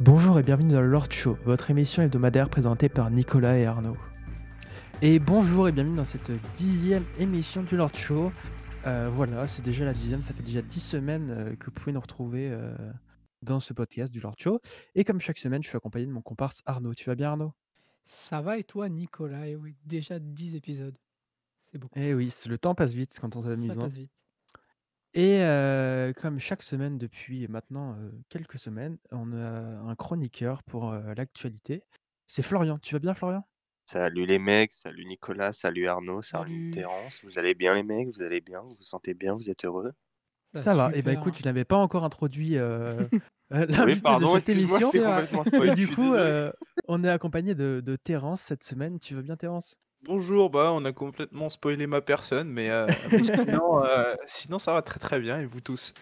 Bonjour et bienvenue dans le Lord Show, votre émission hebdomadaire présentée par Nicolas et Arnaud. Et bonjour et bienvenue dans cette dixième émission du Lord Show. Euh, voilà, c'est déjà la dixième, ça fait déjà dix semaines euh, que vous pouvez nous retrouver euh, dans ce podcast du Lord Show. Et comme chaque semaine, je suis accompagné de mon comparse Arnaud. Tu vas bien Arnaud? Ça va et toi, Nicolas? Et oui, déjà 10 épisodes. C'est beaucoup. Eh oui, le temps passe vite quand on s'amuse. Ça hein. passe vite. Et euh, comme chaque semaine depuis maintenant euh, quelques semaines, on a un chroniqueur pour euh, l'actualité. C'est Florian. Tu vas bien Florian? Salut les mecs, salut Nicolas, salut Arnaud, salut Salut. Terence. Vous allez bien les mecs? Vous allez bien? Vous vous sentez bien? Vous êtes heureux? Ça va. Et bah super. écoute, je n'avais pas encore introduit l'invité Oui, pardon, de cette excuse-moi, émission. c'est spoil. Je du suis coup, désolé. euh, on est accompagné de, de Terence cette semaine. Tu vas bien Terence? Bonjour, bah on a complètement spoilé ma personne, mais, euh, mais sinon, euh, sinon ça va très très bien et vous tous?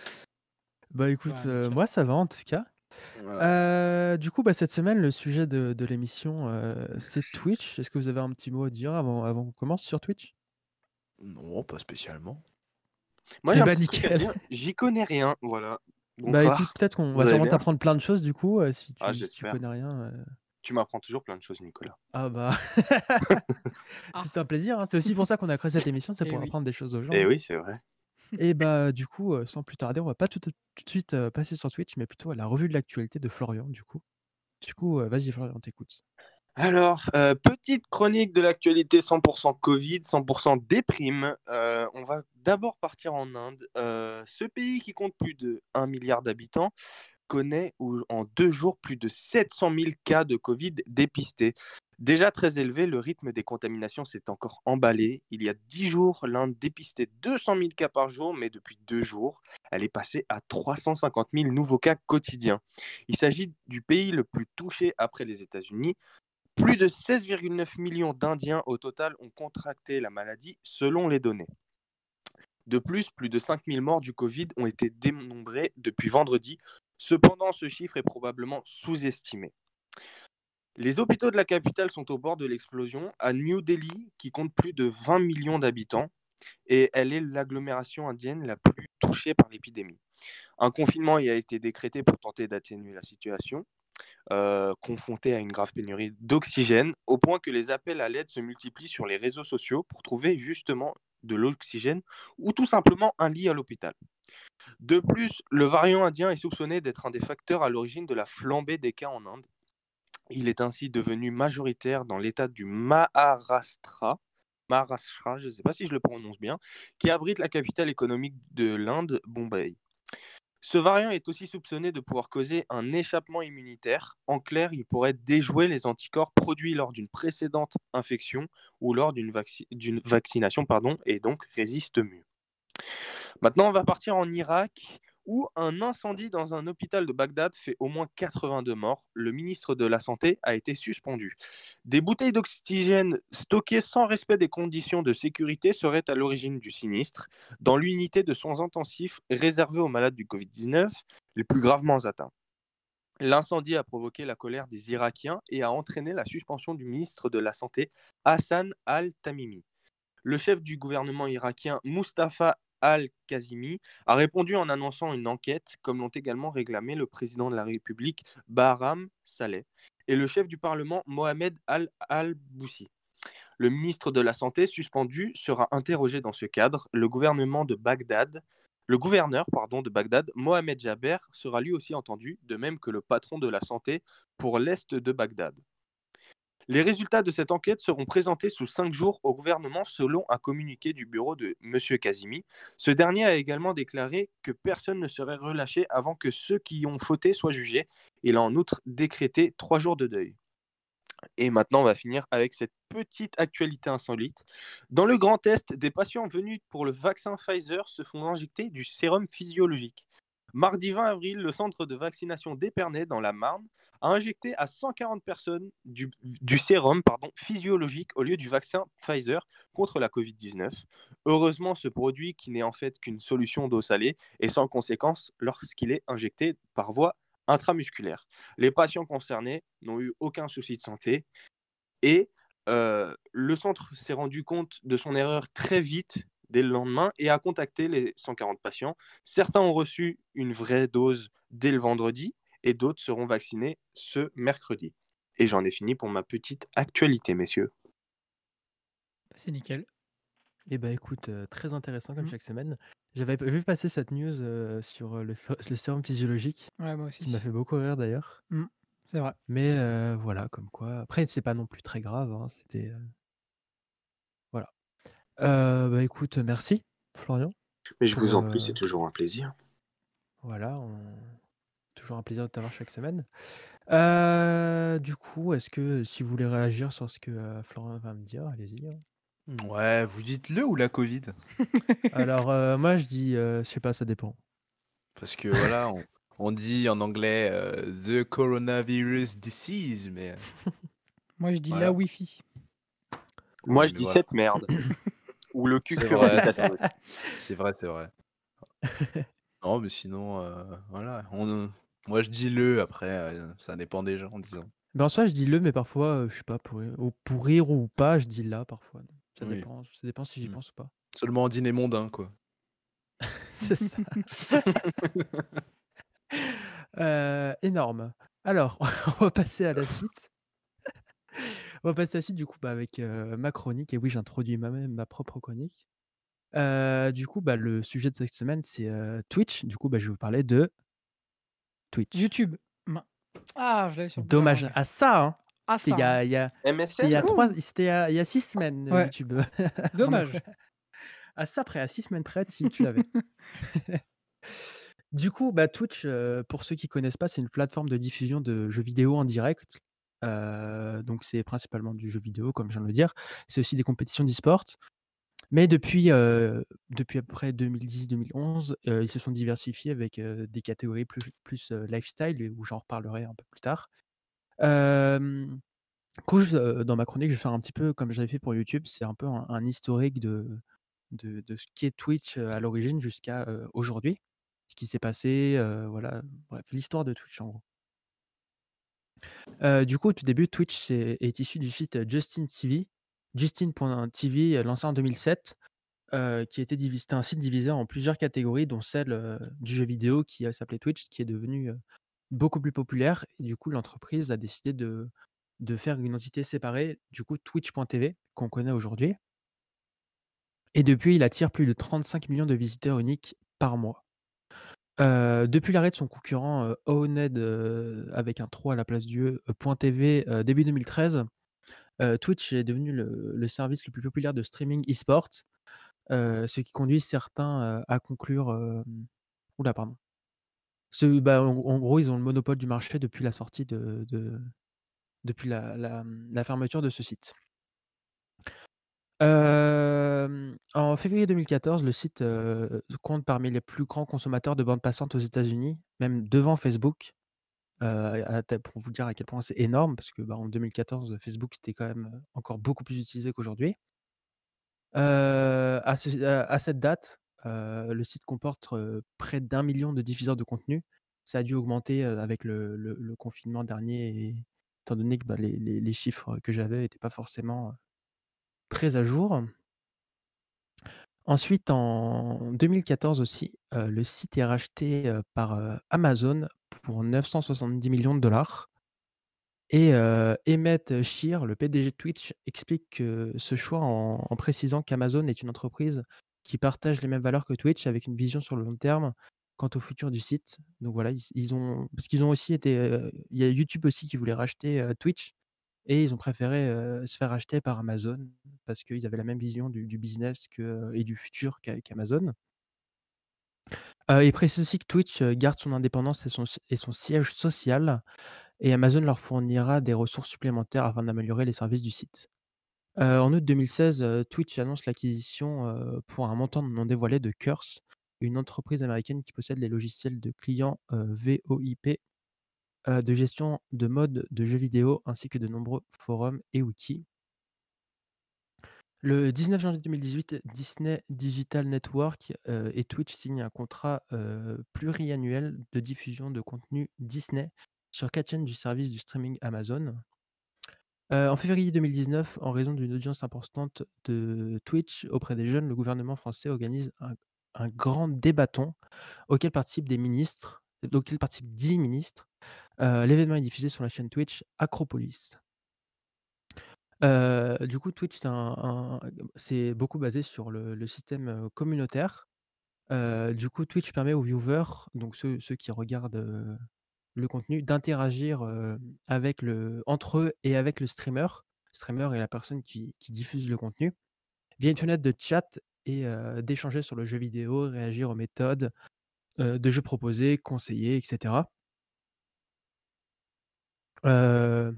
Bah écoute, Ouais, euh, nickel. moi ça va en tout cas. Voilà. Euh, du coup, bah, cette semaine, le sujet de, de l'émission, euh, c'est Twitch. Est-ce que vous avez un petit mot à dire avant, avant qu'on commence sur Twitch? Non, pas spécialement. Moi Eh j'ai un bah, petit truc à nickel. dire, J'y connais rien, voilà. Bah Bonsoir. écoute, peut-être qu'on Vous va allez sûrement bien? t'apprendre plein de choses du coup, euh, si, tu, Ah, si tu j'espère. connais rien. euh. Tu m'apprends toujours plein de choses, Nicolas. Ah bah, Ah. c'est un plaisir. hein. C'est aussi pour ça qu'on a créé cette émission, c'est Eh pour oui. apprendre des choses aux gens. Eh hein. oui, c'est vrai. Et bah du coup, euh, sans plus tarder, on va pas tout, tout de suite euh, passer sur Twitch, mais plutôt à la revue de l'actualité de Florian du coup. Du coup, euh, vas-y Florian, on t'écoute. Alors, euh, petite chronique de l'actualité 100% Covid, 100% déprime. Euh, on va d'abord partir en Inde. Euh, ce pays qui compte plus de 1 milliard d'habitants connaît en deux jours plus de 700 000 cas de Covid dépistés. Déjà très élevé, le rythme des contaminations s'est encore emballé. Il y a 10 jours, l'Inde dépistait 200 000 cas par jour, mais depuis deux jours, elle est passée à 350 000 nouveaux cas quotidiens. Il s'agit du pays le plus touché après les États-Unis. Plus de 16,9 millions d'Indiens au total ont contracté la maladie selon les données. De plus, plus de 5000 morts du Covid ont été dénombrés depuis vendredi. Cependant, ce chiffre est probablement sous-estimé. Les hôpitaux de la capitale sont au bord de l'explosion. À New Delhi, qui compte plus de 20 millions d'habitants, et elle est l'agglomération indienne la plus touchée par l'épidémie. Un confinement y a été décrété pour tenter d'atténuer la situation euh, confronté à une grave pénurie d'oxygène, au point que les appels à l'aide se multiplient sur les réseaux sociaux pour trouver justement de l'oxygène ou tout simplement un lit à l'hôpital. De plus, le variant indien est soupçonné d'être un des facteurs à l'origine de la flambée des cas en Inde. Il est ainsi devenu majoritaire dans l'état du Maharashtra, Maharashtra, je ne sais pas si je le prononce bien, qui abrite la capitale économique de l'Inde, Bombay. Ce variant est aussi soupçonné de pouvoir causer un échappement immunitaire. En clair, il pourrait déjouer les anticorps produits lors d'une précédente infection ou lors d'une vacci- d'une vaccination pardon, et donc résiste mieux. Maintenant, on va partir en Irak où un incendie dans un hôpital de Bagdad fait au moins 82 morts. Le ministre de la Santé a été suspendu. Des bouteilles d'oxygène stockées sans respect des conditions de sécurité seraient à l'origine du sinistre dans l'unité de soins intensifs réservée aux malades du Covid-19 les plus gravement atteints. L'incendie a provoqué la colère des Irakiens et a entraîné la suspension du ministre de la Santé Hassan al-Tamimi. Le chef du gouvernement irakien Mustafa al-Kazimi a répondu en annonçant une enquête, comme l'ont également réclamé le président de la République Bahram Saleh et le chef du Parlement Mohamed al-Al-Boussi. Le ministre de la Santé suspendu sera interrogé dans ce cadre. Le gouvernement de Bagdad, le gouverneur de Bagdad, Mohamed Jaber, sera lui aussi entendu, de même que le patron de la santé pour l'est de Bagdad. Les résultats de cette enquête seront présentés sous cinq jours au gouvernement selon un communiqué du bureau de M. Kazimi. Ce dernier a également déclaré que personne ne serait relâché avant que ceux qui ont fauté soient jugés. Il a en outre décrété trois jours de deuil. Et maintenant, on va finir avec cette petite actualité insolite. Dans le Grand Est, des patients venus pour le vaccin Pfizer se font injecter du sérum physiologique. Mardi 20 avril, le centre de vaccination d'Épernay, dans la Marne, a injecté à 140 personnes du, sérum physiologique au lieu du vaccin Pfizer contre la Covid-19. Heureusement, ce produit, qui n'est en fait qu'une solution d'eau salée, est sans conséquence lorsqu'il est injecté par voie intramusculaire. Les patients concernés n'ont eu aucun souci de santé et euh, le centre s'est rendu compte de son erreur très vite dès le lendemain et a contacté les 140 patients. Certains ont reçu une vraie dose dès le vendredi et d'autres seront vaccinés ce mercredi. Et j'en ai fini pour ma petite actualité, messieurs. Bah, C'est nickel. Eh ben écoute, euh, très intéressant comme Mhm. chaque semaine. J'avais vu passer cette news euh, sur euh, le, sérum physiologique, Ouais, moi qui m'a aussi. fait beaucoup rire d'ailleurs. C'est vrai. Mais euh, voilà, comme quoi. Après, c'est pas non plus très grave. hein, C'était. Euh, bah écoute, merci, Florian. Mais je Pour, vous en prie, euh, c'est toujours un plaisir. Voilà, on- toujours un plaisir de t'avoir chaque semaine. Euh, du coup, est-ce que si vous voulez réagir sur ce que euh, Florian va me dire, allez-y. hein. Ouais, vous dites le ou la Covid? Alors, euh, moi, je dis, euh, je sais pas, ça dépend. Parce que voilà, on, on dit en anglais euh, the coronavirus disease, mais Moi, je dis Voilà. la Wi-Fi. Moi, mais je dis voilà. cette merde. Ou le cul C'est que vrai. c'est vrai, c'est vrai. Non, mais sinon, euh, voilà. On, moi, je dis le, après, euh, ça dépend des gens, disons. Ben, en soi, je dis le, mais parfois, euh, je sais pas, pour, rire- ou pour rire ou pas, je dis là parfois. Ça Oui. dépend, ça dépend si j'y Mm. pense ou pas. Seulement en dîner mondain, quoi. C'est ça. Euh, énorme. Alors, on va passer à la suite. On va passer à la suite, du coup, bah, avec euh, ma chronique. Et oui, j'introduis moi-même ma propre chronique. Euh, du coup, bah, le sujet de cette semaine, c'est euh, Twitch. Du coup, bah, je vais vous parler de Twitch. YouTube. Ma- Ah, je l'avais sur le bout de la Dommage. langue. À ça, hein. Ah, C'était il y ça. a, il y a- c'était il MSN y a Ouh. trois, c'était il y a, il y a six semaines, euh, Ouais. YouTube. Dommage. à ça près, à six semaines près, si tu l'avais. Du coup, bah, Twitch, euh, pour ceux qui connaissent pas, c'est une plateforme de diffusion de jeux vidéo en direct. Euh, donc, c'est principalement du jeu vidéo, comme je viens de le dire. C'est aussi des compétitions d'e-sport. Mais depuis, euh, depuis à peu près 2010-2011, euh, ils se sont diversifiés avec des catégories plus, plus lifestyle, où j'en reparlerai un peu plus tard. Euh, dans ma chronique, je vais faire un petit peu comme j'avais fait pour YouTube. C'est un peu un, historique de, de, de ce qu'est Twitch à l'origine jusqu'à aujourd'hui. Ce qui s'est passé, voilà, bref, l'histoire de Twitch en gros. Du coup, au tout début, Twitch est, issu du site euh, Justin TV, Justin.tv, euh, lancé en 2007, euh, qui était un site divisé en plusieurs catégories, dont celle du jeu vidéo qui euh, s'appelait Twitch, qui est devenu euh, beaucoup plus populaire. Et du coup, l'entreprise a décidé de, de faire une entité séparée, du coup, Twitch.tv, qu'on connaît aujourd'hui. Et depuis, il attire plus de 35 millions de visiteurs uniques par mois. Depuis l'arrêt de son concurrent euh, Owned avec un 3 à la place du E, .tv début 2013, euh, Twitch est devenu le, service le plus populaire de streaming e-sport, ce qui conduit certains à conclure. euh, Oula, pardon. Ce- bah, en, gros, ils ont le monopole du marché depuis la sortie de, de- depuis la fermeture de ce site. En février 2014, le site, compte parmi les plus grands consommateurs de bande passante aux États-Unis, même devant Facebook. Pour vous dire à quel point c'est énorme parce que, bah, en 2014, Facebook, c'était quand même, encore beaucoup plus utilisé qu'aujourd'hui. À ce à à cette date, le site comporte, près d'1 million de diffuseurs de contenu. Ça a dû augmenter, avec le confinement dernier étant donné que, bah, les chiffres que j'avais étaient pas forcément, très à jour. Ensuite, en 2014 aussi, heu, le site est racheté, heu, par, heu, Amazon pour 970 millions de dollars et heu, Emmett Shear, le PDG de Twitch, explique que ce choix en précisant qu'Amazon est une entreprise qui partage les mêmes valeurs que Twitch avec une vision sur le long terme quant au futur du site. Donc voilà, ils ont parce qu'ils ont aussi été, il y a YouTube aussi qui voulait racheter, Twitch et ils ont préféré, se faire racheter par Amazon parce qu'ils avaient la même vision du business et du futur qu'a qu'Amazon. Il précise aussi que Twitch, garde son indépendance et son siège social et Amazon leur fournira des ressources supplémentaires afin d'améliorer les services du site. En août 2016, heu, Twitch annonce l'acquisition, pour un montant non dévoilé de Curse, une entreprise américaine qui possède les logiciels de clients, VoIP, de gestion de mode de jeux vidéo ainsi que de nombreux forums et outils. Le 19 janvier 2018, Disney Digital Network, et Twitch signent un contrat, pluriannuel de diffusion de contenu Disney sur 4 chaînes du service du streaming Amazon. En février 2019, en raison d'une audience importante de Twitch auprès des jeunes, le gouvernement français organise un un grand débatton auquel participent des ministres auquel participent 10 ministres, L'événement est diffusé sur la chaîne Twitch Acropolis. Du coup, Twitch, c'est beaucoup basé sur le système, communautaire. Du coup, Twitch permet aux viewers, donc ceux qui regardent, le contenu, d'interagir, le entre eux et avec le streamer. Streamer est la personne qui diffuse le contenu, via une fenêtre de chat et d'échanger sur le jeu vidéo, réagir aux méthodes, de jeux proposés, conseiller et cetera. Quand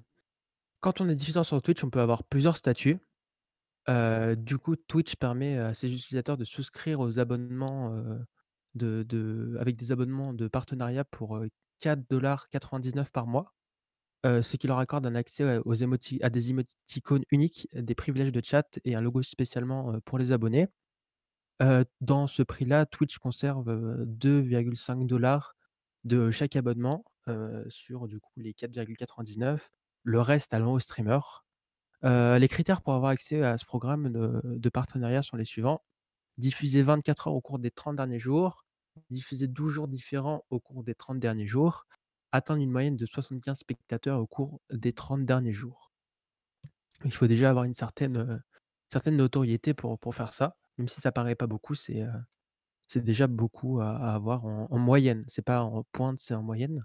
on est diffuseur sur Twitch, on peut avoir plusieurs statuts. Du coup, Twitch permet à ses utilisateurs de souscrire aux abonnements, avec des abonnements de partenariat pour, heu, 4,99 $ par mois. Ce qui leur accorde un accès, aux à des émoticônes uniques, des privilèges de chat et un logo spécialement, pour les abonnés. Dans ce prix-là, Twitch conserve, heu, 2,5 $ de chaque abonnement, heu, sur du coup les 4,99 $. Le reste allant aux streamers. Heu, les critères pour avoir accès à ce programme de partenariat sont les suivants: diffuser 24 heures au cours des 30 derniers jours, diffuser 12 jours différents au cours des 30 derniers jours, atteindre une moyenne de 75 spectateurs au cours des 30 derniers jours. Il faut déjà avoir une certaine, certaine notoriété pour faire ça, même si ça paraît pas beaucoup, c'est, déjà beaucoup à à avoir en en moyenne. C'est pas en pointe, c'est en moyenne.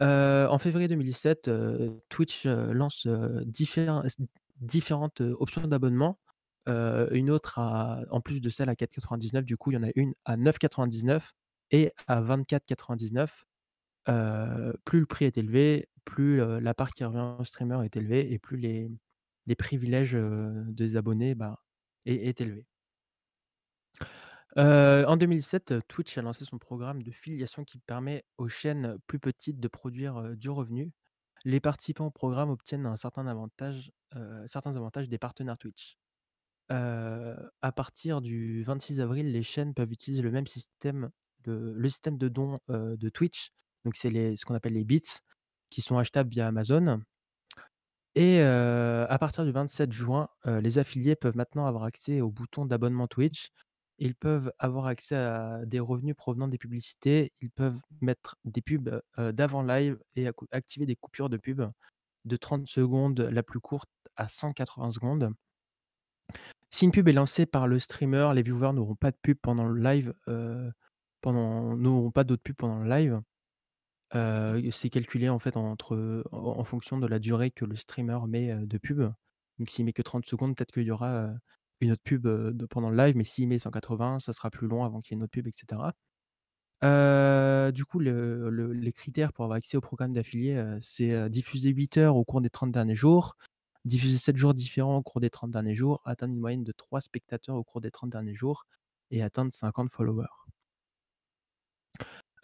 En février 2017, heu, Twitch, lance, différentes, options d'abonnement. Une autre en plus de celle à 4,99 du coup, il y en a une à 9,99 et à 24,99. Heu, plus le prix est élevé, plus, la part qui revient au streamer est élevée et plus les privilèges, des abonnés, bah, est est élevé. En 2007, Twitch a lancé son programme de filiation qui permet aux chaînes plus petites de produire, du revenu. Les participants au programme obtiennent un certain avantage, certains avantages des partenaires Twitch. À partir du 26 avril, les chaînes peuvent utiliser le même système de le système de dons, de Twitch. Donc c'est ce qu'on appelle les bits, qui sont achetables via Amazon. Et à partir du 27 juin, les affiliés peuvent maintenant avoir accès au bouton d'abonnement Twitch. Ils peuvent avoir accès à des revenus provenant des publicités. Ils peuvent mettre des pubs, d'avant live et activer des coupures de pub de 30 secondes, la plus courte à 180 secondes. Si une pub est lancée par le streamer, les viewers n'auront pas de pub pendant le live, pendant n'auront pas d'autres pubs pendant le live. C'est calculé en fait entre en en fonction de la durée que le streamer met, de pub. Donc s'il met que 30 secondes, peut-être qu'il y aura, une autre pub, pendant le live, mais s'il met 180, ça sera plus long avant qu'il y ait une autre pub et cetera. Heu, du coup, le le les critères pour avoir accès au programme d'affilié, c'est, diffuser 8 heures au cours des 30 derniers jours, diffuser 7 jours différents au cours des 30 derniers jours, atteindre une moyenne de 3 spectateurs au cours des 30 derniers jours et atteindre 50 followers.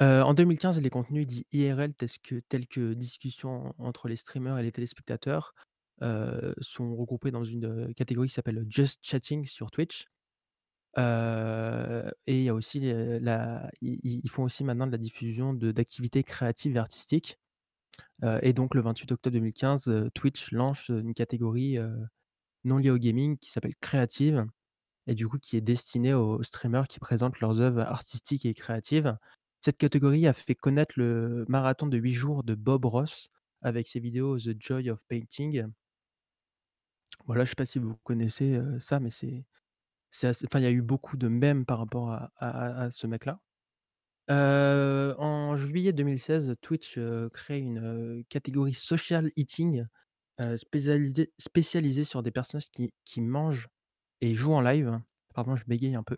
En 2015, les contenus dits IRL tels que tels que discussions entre les streamers et les téléspectateurs, sont regroupés dans une, heu, catégorie qui s'appelle Just Chatting sur Twitch. Heu et il y a aussi ils font aussi maintenant de la diffusion d'activités créatives et artistiques. Et donc le 28 octobre 2015, heu, Twitch lance, une catégorie, non liée au gaming qui s'appelle créative et du coup qui est destinée aux streamers qui présentent leurs œuvres artistiques et créatives. Cette catégorie a fait connaître le marathon de 8 jours de Bob Ross avec ses vidéos The Joy of Painting. Voilà, je sais pas si vous connaissez, ça, mais c'est enfin, il y a eu beaucoup de mèmes par rapport à ce mec-là. En juillet 2016, Twitch, crée une, catégorie social eating, spécialisée sur des personnes qui mangent et jouent en live. Pardon, je bégaye un peu.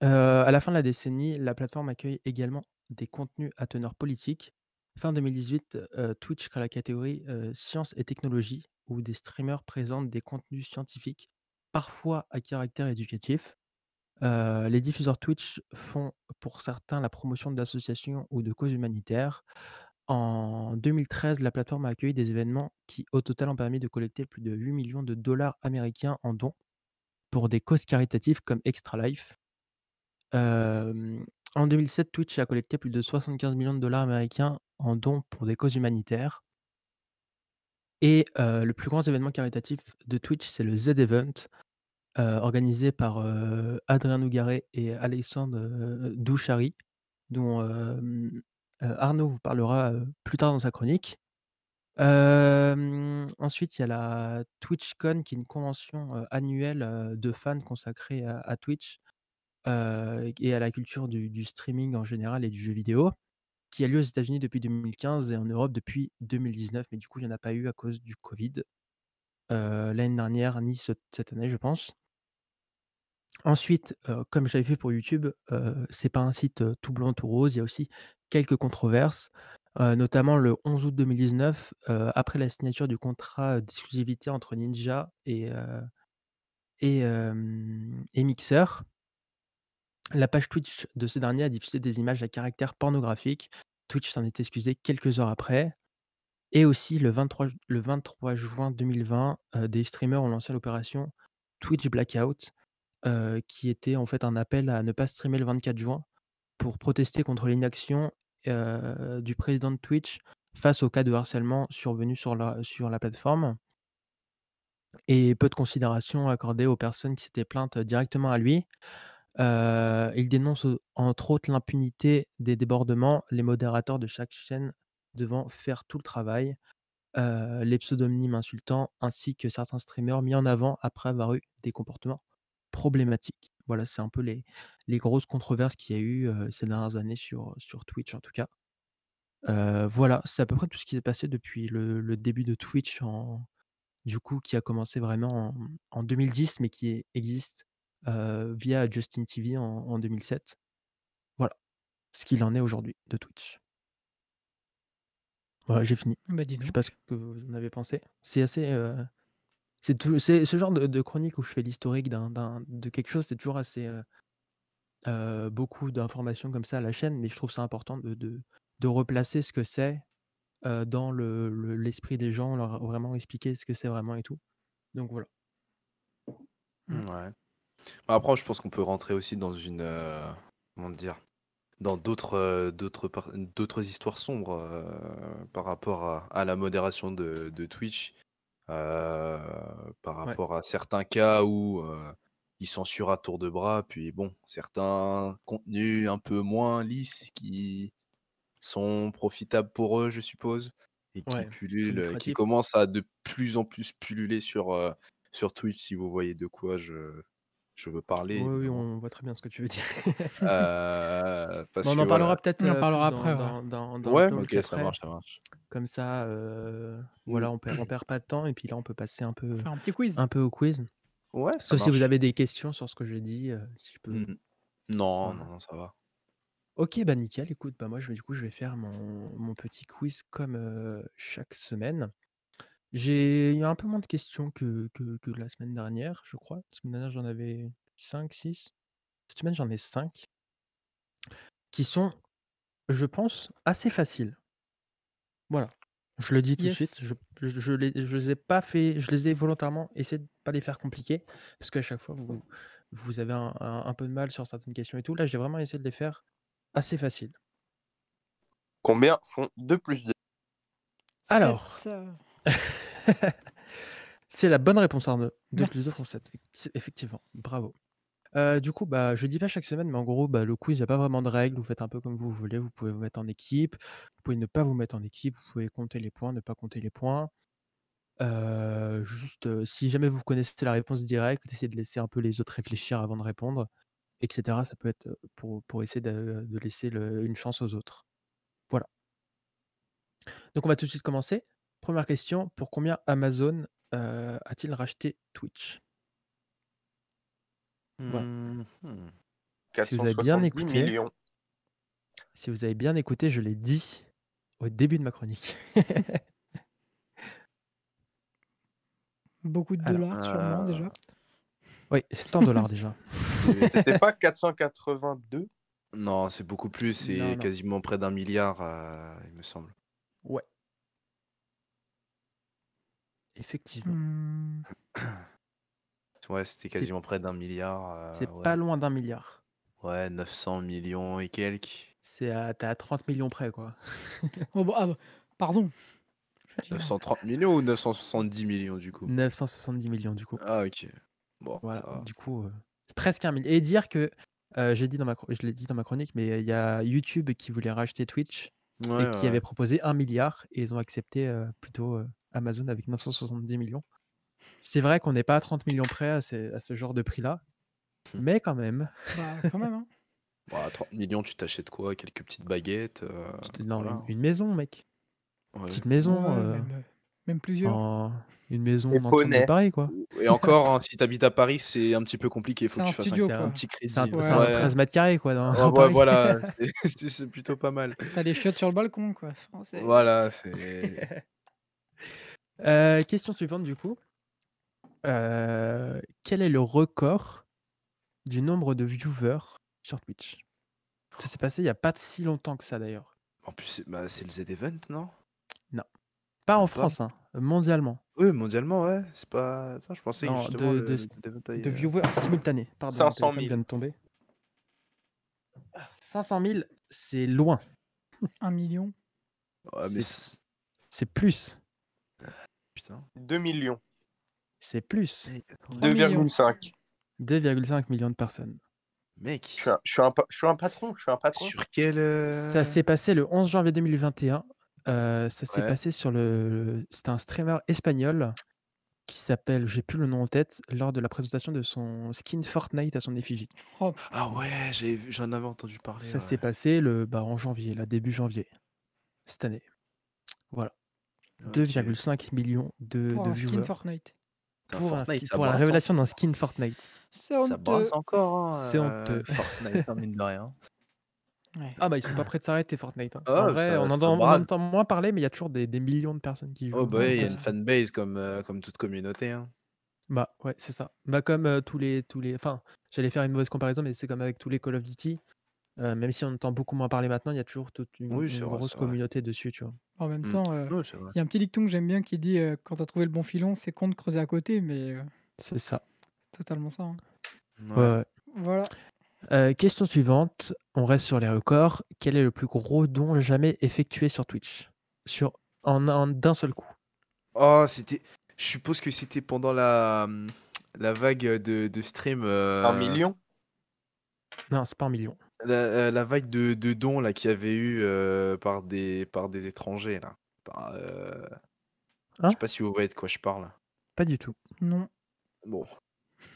À la fin de la décennie, la plateforme accueille également des contenus à teneur politique. Fin 2018, heu, Twitch crée la catégorie, heu, sciences et technologies où des streamers présentent des contenus scientifiques, parfois à caractère éducatif. Heu, les diffuseurs Twitch font pour certains la promotion d'associations ou de causes humanitaires. En 2013, la plateforme a accueilli des événements qui, au total, ont permis de collecter plus de 8 millions de dollars américains en dons pour des causes caritatives comme Extra Life. En 2007, Twitch a collecté plus de 75 millions de dollars américains en dons pour des causes humanitaires. Et le plus grand événement caritatif de Twitch, c'est le Z-Event, organisé par, Adrien Nougaret et Alexandre, heu, Douchary, dont, Arnaud vous parlera plus tard dans sa chronique. Ensuite, il y a la TwitchCon, qui est une convention annuelle de fans consacrée à, Twitch et à la culture du streaming en général et du jeu vidéo, qui a lieu aux États-Unis depuis 2015 et en Europe depuis 2019, mais du coup, il n'y en a pas eu à cause du Covid euh, l'année dernière, ni ce- cette année, je pense. Ensuite, heu, comme j'avais fait pour YouTube, heu, c'est pas un site, tout blanc, tout rose. Il y a aussi quelques controverses, notamment le 11 août 2019, heu, après la signature du contrat, d'exclusivité entre Ninja et et et Mixer. La page Twitch de ce dernier a diffusé des images à caractère pornographique. Twitch s'en est excusé quelques heures après et aussi le 23 j le 23 juin 2020, heu, des streamers ont lancé l'opération Twitch Blackout, heu, qui était en fait un appel à ne pas streamer le 24 juin pour protester contre l'inaction, heu, du président de Twitch face aux cas de harcèlement survenus sur la sur la plateforme et peu de considération accordée aux personnes qui s'étaient plaintes directement à lui. Il dénonce, entre autres l'impunité des débordements, les modérateurs de chaque chaîne devant faire tout le travail, les pseudonymes insultants ainsi que certains streamers mis en avant après avoir eu des comportements problématiques. Voilà, c'est un peu les les grosses controverses qu'il y a eu, ces dernières années sur, sur Twitch en tout cas. Voilà, c'est à peu près tout ce qui s'est passé depuis le début de Twitch en du coup, qui a commencé vraiment en en 2010, mais qui existe, heu, via Justin TV en en 2007. Voilà, ce qu'il en est aujourd'hui de Twitch. Voilà, j'ai fini. Bah, dis Je sais pas ce que vous en avez pensé. C'est assez, heu, c'est ce genre de de chronique où je fais l'historique d'un d'un de quelque chose, c'est toujours assez, heu heu, beaucoup d'informations comme ça à la chaîne, mais je trouve ça important de de de replacer ce que c'est, dans le le l'esprit des gens, leur vraiment expliquer ce que c'est vraiment et tout. Donc voilà. Mmh. Ouais. Bah, après, je pense qu'on peut rentrer aussi dans une, heu, comment dire? Dans d'autres, heu, d'autres histoires sombres, heu, par rapport à à la modération de de Twitch. Par Ouais. rapport à certains cas où, ils censurent à tour de bras, puis bon, certains contenus un peu moins lisses qui sont profitables pour eux, je suppose et qui Ouais, pullulent, qui commencent à de plus en plus pulluler sur, sur Twitch, si vous voyez de quoi je je veux parler Oui, oui, on voit très bien ce que tu veux dire. Parce on que en parlera voilà. peut-être, On en heu, parlera dans après, ouais. dans dans dans le Ouais, talk OK, ça marche, ça marche. Comme ça, heu, Mmh. voilà, on perd on perd pas de temps et puis là, on peut passer un peu Faire un petit quiz. un peu au quiz. Ouais, ça Sauf si vous avez des questions sur ce que j'ai dit, si je peux Mmh Non, non, voilà. non, ça va. OK, bah, nickel. Écoute, bah, moi, je vais du coup, je vais faire mon mon petit quiz comme, chaque semaine. J'ai il y a un peu moins de questions que que que la semaine dernière, je crois. La semaine dernière, j'en avais 5-6. Cette semaine, j'en ai 5 qui sont, je pense, assez faciles. Voilà. Je le dis tout de suite, Yes. je je je les je les ai pas fait je les ai volontairement essayé de pas les faire compliqués, parce qu'à chaque fois vous vous avez un un un peu de mal sur certaines questions et tout. Là, j'ai vraiment essayé de les faire assez faciles. Combien font 2 plus 2 Alors, 7. c'est la bonne réponse Arnaud. 2 plus 2 font Merci. 7. C'est effectivement, bravo. Heu, du coup, bah, je dis pas chaque semaine, mais en gros, bah, le quiz, il y a pas vraiment de règles. Vous faites un peu comme vous voulez. Vous pouvez vous mettre en équipe, vous pouvez ne pas vous mettre en équipe, vous pouvez compter les points, ne pas compter les points. Heu, juste, heu, si jamais vous connaissez la réponse directe, essayez de laisser un peu les autres réfléchir avant de répondre, et cetera. Ça peut être, pour pour essayer de de laisser le une chance aux autres. Voilà. Donc on va tout de suite commencer. Première question, pour combien Amazon, a-t-il racheté Twitch? Voilà. Mmh mh. Si vous avez bien 470 écouté millions. si vous avez bien écouté, je l'ai dit au début de ma chronique. Beaucoup de Alors, dollars sûrement déjà. oui, c'est en dollars déjà. C'était pas 482? non, c'est beaucoup plus, c'est quasiment près d'1 000 heu, il me semble. Ouais. Effectivement. Mmh. Ouais, c'était C'est quasiment près d'1 000 c'est heu, pas loin d'1 000 000 Ouais, 900 millions et quelques. C'est à à 30 000 000 près, quoi. Oh bah, ah pardon. Je veux dire 930 millions ou 970 millions du coup? 970 000 000 du coup. Ah OK. Bon, Voilà, du coup, heu, c'est presque 1 000 et dire que, j'ai dit dans ma je l'ai dit dans ma chronique, mais il y a YouTube qui voulait racheter Twitch et qui ouais. avait proposé 1 milliard et ils ont accepté, plutôt, Amazon avec 970 millions. C'est vrai qu'on n'est pas à 30 millions près à ces à ce genre de prix-là, Mmh. mais quand même. Bah, quand même, hein. Bah, 30 millions, tu t'achètes quoi? Quelques petites baguettes, non, voilà. une une maison, mec. Ouais. Petite maison, Ouais, heu, même, heu, même plusieurs. en une maison Et dans. Paris, quoi. Et encore, hein, si tu habites à Paris, c'est un petit peu compliqué. Il faut que tu fasses studio, un, un petit crédit. C'est un Ouais. c'est un Ouais. 13 mètres carrés, quoi, dans Ouais, à ouais, Paris. voilà, c'est plutôt pas mal. T'as les chiottes sur le balcon, quoi. Voilà, c'est. Heu, question suivante, du coup. Heu, quel est le record du nombre de viewers sur Twitch? Ça s'est passé il y a pas si longtemps que ça, d'ailleurs. En plus, c'est bah, le Z-Event, non? Non. Pas en pas? France, hein, mondialement. Oui, mondialement, ouais. C'est pas. Attends, je pensais que Non, justement de le, de le euh, viewers simultanés. Pardon, mon 500 téléphone 000. vient de tomber. 500 000, c'est loin. 1 million. Ouais, c'est plus. Putain. 2 millions. C'est plus. Mec, attends. 3 millions. 2,5. 2,5 millions de personnes. Mec, Je suis un, je suis un pa- je suis un patron. Je suis un patron. sur quel. euh, Ça s'est passé le 11 janvier 2021. Heu, ça s'est Ouais. passé sur le c'était un streamer espagnol qui s'appelle j'ai plus le nom en tête, lors de la présentation de son skin Fortnite à son effigie. Oh, Ah ouais, j'en avais entendu parler. Ça ouais. s'est passé le bah, en janvier, là, début janvier, cette année. Voilà. Ok. 2,5 millions de pour de un skin viewers Fortnite. Putain, pour un Fortnite, skin ça pour la révélation d'un skin Fortnite. C'est Ça honteux. brasse encore, hein, C'est euh, honteux. Fortnite, hein, mine de rien. Ouais. Ah bah, ils sont pas prêts de s'arrêter Fortnite, hein. Ah, En vrai, ça- on ça entend on brade. entend moins parler, mais il y a toujours des des millions de personnes qui Oh jouent, bah heu, ouais, il y a à une ça. fanbase comme, euh, comme toute communauté. Hein. Bah, ouais, c'est ça. Bah, comme, tous les tous les enfin, j'allais faire une mauvaise comparaison, mais c'est comme avec tous les Call of Duty, même si on entend beaucoup moins parler maintenant, il y a toujours toute une Oui, une c'est vrai, grosse communauté dessus, tu vois? En même Mm. temps, euh, Ouais, il y a un petit dicton que j'aime bien qui dit euh, quand t'as trouvé le bon filon, c'est con de creuser à côté, mais euh, C'est ça. c'est totalement ça. hein. Ouais, Ouais. ouais. Voilà. Heu, question suivante, on reste sur les records. Quel est le plus gros don jamais effectué sur Twitch? Sur en un d'un seul coup? Oh, c'était. Je suppose que c'était pendant la, la vague de, de stream. Un euh, million? Non, c'est pas un million. La, euh, la vague de, de dons là qu'il y avait eu euh, par, des, par des étrangers là. Par, euh, Je Hein? sais pas si vous voyez de quoi je parle. Pas du tout. Non. Bon.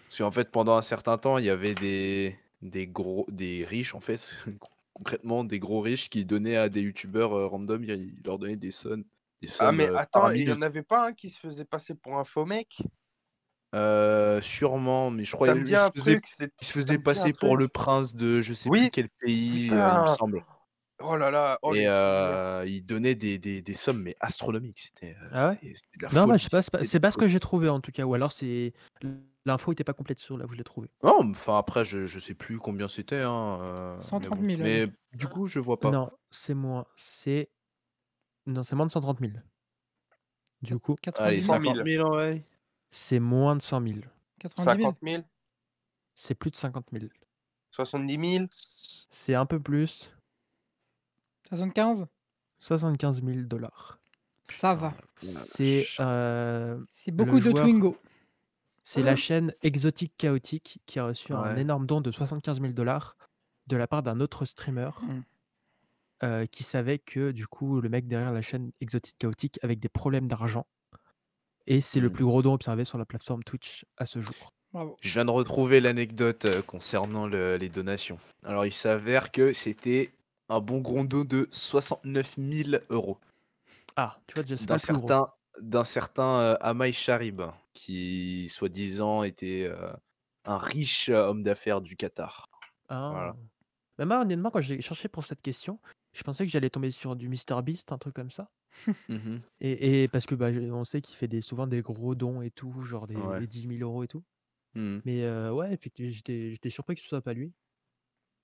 Parce qu'en fait, pendant un certain temps, il y avait des, des gros, des riches en fait, concrètement des gros riches qui donnaient à des youtubeurs euh, random, ils leur donnaient des sommes, des Ah, sommes mais euh, attends, il y en avait pas un qui se faisait passer pour un faux mec? Euh, sûrement, mais je crois Ça me dit un il se faisait, il se faisait passer pour le prince de je sais Oui, plus quel pays, euh, il me semble. Oh là là, oh Et euh, il donnait des, des, des sommes mais astronomiques. C'était euh, Ah ouais? de la Non, bah, je sais pas, c'est pas ce que j'ai trouvé en tout cas, ou alors c'est l'info était pas complète sur là où je l'ai trouvé. Non, mais enfin après, je, je sais plus combien c'était, hein, euh, mais 130 bon. 000, allez. Mais du coup, je vois pas. Non, c'est moins, c'est non, c'est moins de 130 000. Du coup, Allez, 90 000. 100 50 000. 000, ouais. C'est moins de 100 000. 90 000. 50 000 C'est plus de 50 000. 70 000 C'est un peu plus, 75 75 000 dollars. Ça va. C'est euh, C'est beaucoup de joueur, Twingo. c'est la chaîne Exotique Chaotique qui a reçu un énorme don de 75 000 dollars de la part d'un autre streamer Mm. euh, qui savait que du coup le mec derrière la chaîne Exotique Chaotique avec des problèmes d'argent et c'est le Hmm. plus gros don observé sur la plateforme Twitch à ce jour. Bravo. Je viens de retrouver l'anecdote euh, concernant le- les donations. Alors, il s'avère que c'était un bon gros dos de 69 000 euros Ah, tu vois déjà c'est d'un certain, d'un certain euh, Amai Sharib, qui soi-disant était euh, un riche euh, homme d'affaires du Qatar. Voilà. Ah. Mais moi honnêtement quand j'ai cherché pour cette question, je pensais que j'allais tomber sur du MrBeast, un truc comme ça. Mhm. Et, et parce que bah, on sait qu'il fait des, souvent des gros dons et tout, genre des, Ouais. des 10 000 euros et tout. Mhm. Mais euh, ouais, effectivement, j'étais j'étais surpris que ce soit pas lui.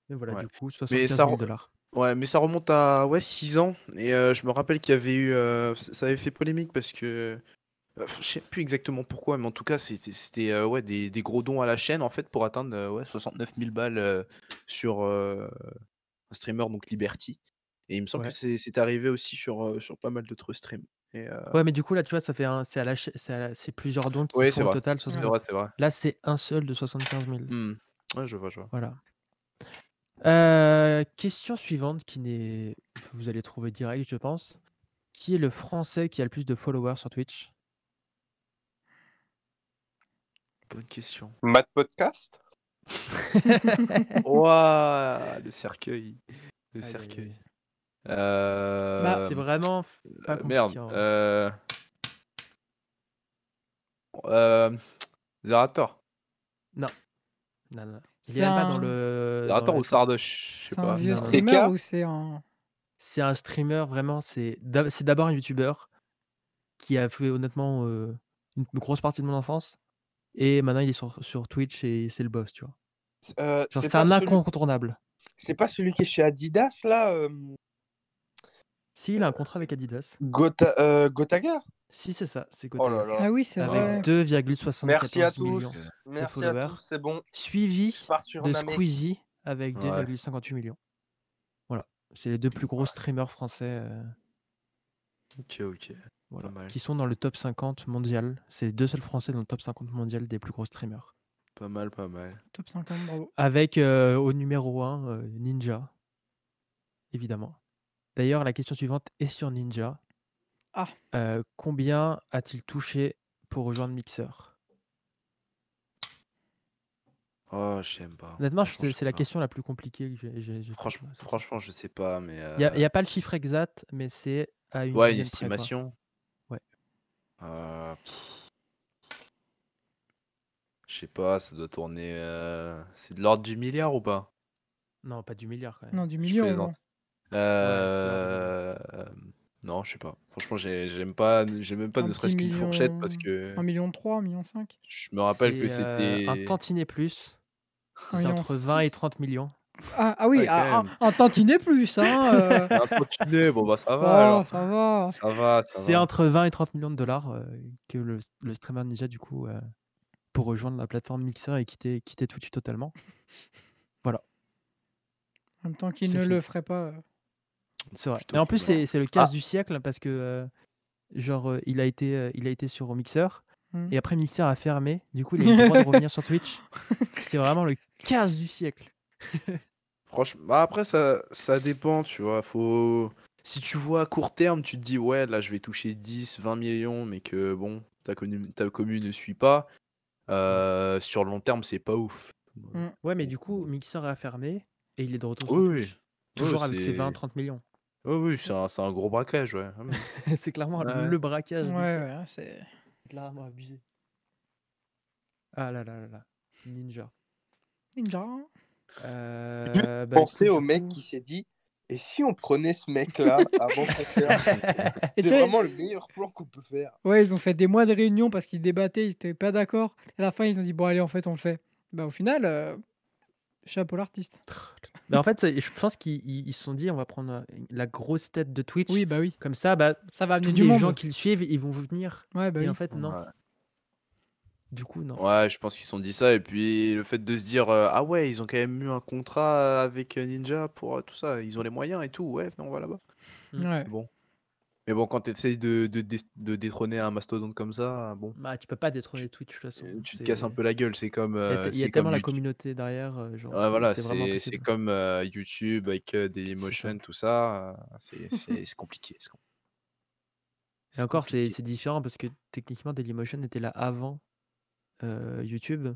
Mais voilà, Ouais. du coup, Mais 75 ça, 000 re- dollars. ouais, mais ça remonte à ouais, 6 ans. Et euh, je me rappelle qu'il y avait eu. euh, ça ça avait fait polémique parce que. euh, Je sais plus exactement pourquoi, mais en tout cas, c'était c'était, euh, ouais, des, des gros dons à la chaîne en fait pour atteindre euh, ouais, 69 000 balles euh, sur euh, un streamer, donc Liberty. Et il me semble Ouais. que c'est c'est arrivé aussi sur, sur pas mal d'autres streams. Et, euh, Ouais, mais du coup, là, tu vois, ça fait un, c'est à la cha- c'est à la- c'est plusieurs dons qui c'est au total C'est 69. vrai, c'est vrai. Là, c'est un seul de 75 000. Hmm. Ouais, je vois, je vois. Voilà. Euh, question suivante qui n'est vous allez trouver direct, je pense. Qui est le Français qui a le plus de followers sur Twitch? Bonne question. Matt Podcast? Ouah, le cercueil. Le cercueil. Euh, Bah, c'est vraiment pas euh, merde. vrai. Euh... Euh... Zerator. Non. Non, non. Il C'est est même pas dans un le dans Zerator ou Sardoche, je sais c'est un pas. vieux Non, non. streamer ou c'est un C'est un streamer, vraiment, c'est d'ab c'est d'abord un youtubeur qui a fait honnêtement, une grosse partie de mon enfance et maintenant il est sur sur Twitch et c'est le boss, tu vois? Euh, c'est c'est un celui incontournable. c'est pas celui qui est chez Adidas là? Si, il a un contrat avec Adidas. Gota heu, Gotaga? Si, c'est ça, c'est Oh là Gotaga. là. Ah oui, c'est Avec vrai. Merci à 2,74 tous. millions de Merci à followers. tous, c'est bon. Suivi de. Squeezie avec Ouais. 2,58 millions. Voilà, c'est les 2 plus gros streamers français, heu OK, OK. voilà, Pas mal. qui sont dans le top 50 mondial. C'est les 2 seuls français dans le top 50 mondial des plus gros streamers. Pas mal, pas mal. Top 50, bravo. Avec, heu, au numéro 1, heu, Ninja. Évidemment. D'ailleurs, la question suivante est sur Ninja. Ah. Heu, combien a-t-il touché pour rejoindre Mixer? Oh, je sais même pas. Honnêtement, je Franchement, je c'est sais la pas. question la plus compliquée que j'ai j'ai j'ai faite, Franchement moi, je sais pas, mais Il y a y a pas le chiffre exact, mais c'est à une Ouais, une dizaine près, quoi. estimation? Ouais. Heu Je sais pas, ça doit tourner, heu, c'est de l'ordre du milliard ou pas? Non, pas du milliard quand même. Non, du Je million, plaisante. Ouais. Hem, non, je sais pas. Franchement, j'ai j'aime pas j'ai même pas Un ne serait-ce qu'une fourchette parce million que 1 300 000, 1 500 000? je me rappelle que C'est, heu, un c'était tantinet plus. C'est million entre 20 et 6. 30 millions. Ah ah oui, Ouais, ah, un un tantinet plus, hein, heu. Un tantinet, bon bah ça va Oh, alors. ça va. Ça va, ça C'est entre 20 et 30 millions de dollars, heu, que le le streamer Ninja du coup, heu, pour rejoindre la plateforme Mixer et quitter quitter Twitch totalement. Voilà. En même temps qu'il ne fini. le ferait pas, heu. C'est vrai. Et en plus, voilà. c'est c'est le Ah! casse du siècle parce que, heu, genre, heu, il a été, heu, il a été sur Mixer Mmh. et après Mixer a fermé. Du coup, il a eu le droit de revenir sur Twitch. C'est vraiment le casse du siècle. Franchement, bah, après ça ça dépend, tu vois? Faut si tu vois à court terme, tu te dis: «Ouais, là, je vais toucher 10-20 millions mais que bon, ta connu ta commu ne suit pas», sur le long terme, c'est pas ouf. Mmh. Ouais, mais du coup, Mixer a fermé et il est de retour sur Oui. Twitch. Oui, Toujours avec ses c'est 20-30 millions. Oui, oui, c'est un c'est un gros braquage, ouais. Ah. C'est clairement Ouais, le braquage Ouais, du siècle. ouais, c'est C'est clairement abusé. Ah là là là là. Ninja. Ninja. Heu, Juste bah, écoute, au du mec coup qui s'est dit: «Et si on prenait ce mec-là avant qu'on ferme?» Et C'est sais vraiment le meilleur plan qu'on peut faire. Ouais, ils ont fait des mois de réunions parce qu'ils débattaient, ils étaient pas d'accord. À la fin, ils ont dit: «Bon allez, en fait, on le fait». Bah, au final, heu, chapeau l'artiste. Mais en fait, je pense qu'ils ils ils se sont dit: «On va prendre, heu, la grosse tête de Twitch, Oui, bah oui. comme ça, bah, Ça va amener tous du les gens monde. qui le suivent, ils vont venir» Ouais, bah et oui. en fait, non. Ouais. Du coup, non. Ouais, je pense qu'ils se sont dit ça et puis le fait de se dire, heu: «Ah ouais, ils ont quand même eu un contrat avec, Ninja pour, heu, tout ça, ils ont les moyens et tout, ouais, on va là-bas». Mmh. Ouais. Bon. Mais bon, quand tu essayes de de dés de détrôner un mastodonte comme ça, bon, Bah, tu peux pas tu détrôner Twitch de toute façon. tu te casses un peu la gueule. C'est comme, il y a te heu, il y a c'est tellement la YouTube communauté derrière, heu, genre, ouais, c'est voilà, c'est comme, heu, YouTube avec, C'est Dailymotion, simple. tout ça, c'est compliqué, Et encore, c'est différent parce que techniquement, Dailymotion était là avant, YouTube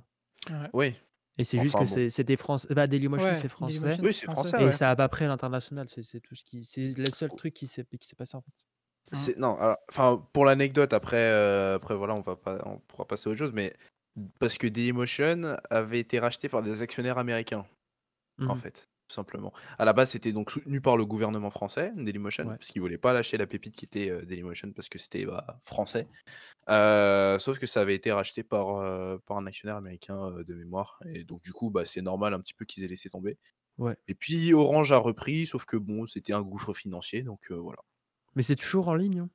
Ouais. Oui. et c'est juste que bon. c'est c'était français. Bah, Dailymotion, Ouais, c'est français Dailymotion, Oui, c'est français. et ouais. ça a pas pris à l'international. C'est c'est tout ce qui c'est le seul truc qui s'est qui s'est passé, en fait. Mmh. C'est non, enfin, pour l'anecdote, après, heu, après voilà, on va pas on pourra passer à autre chose, mais parce que Dailymotion avait été racheté par des actionnaires américains, en Mmh mh. fait, tout simplement. À la base, c'était donc soutenu par le gouvernement français, Dailymotion, Ouais. parce qu'ils voulaient pas lâcher la pépite qui était, heu, Dailymotion parce que c'était, bah, français. Heu, sauf que ça avait été racheté par, par un actionnaire américain, de mémoire et donc du coup, bah, c'est normal un petit peu qu'ils aient laissé tomber. Ouais. Et puis Orange a repris, sauf que bon, c'était un gouffre financier, donc voilà. Mais c'est toujours en ligne, hein?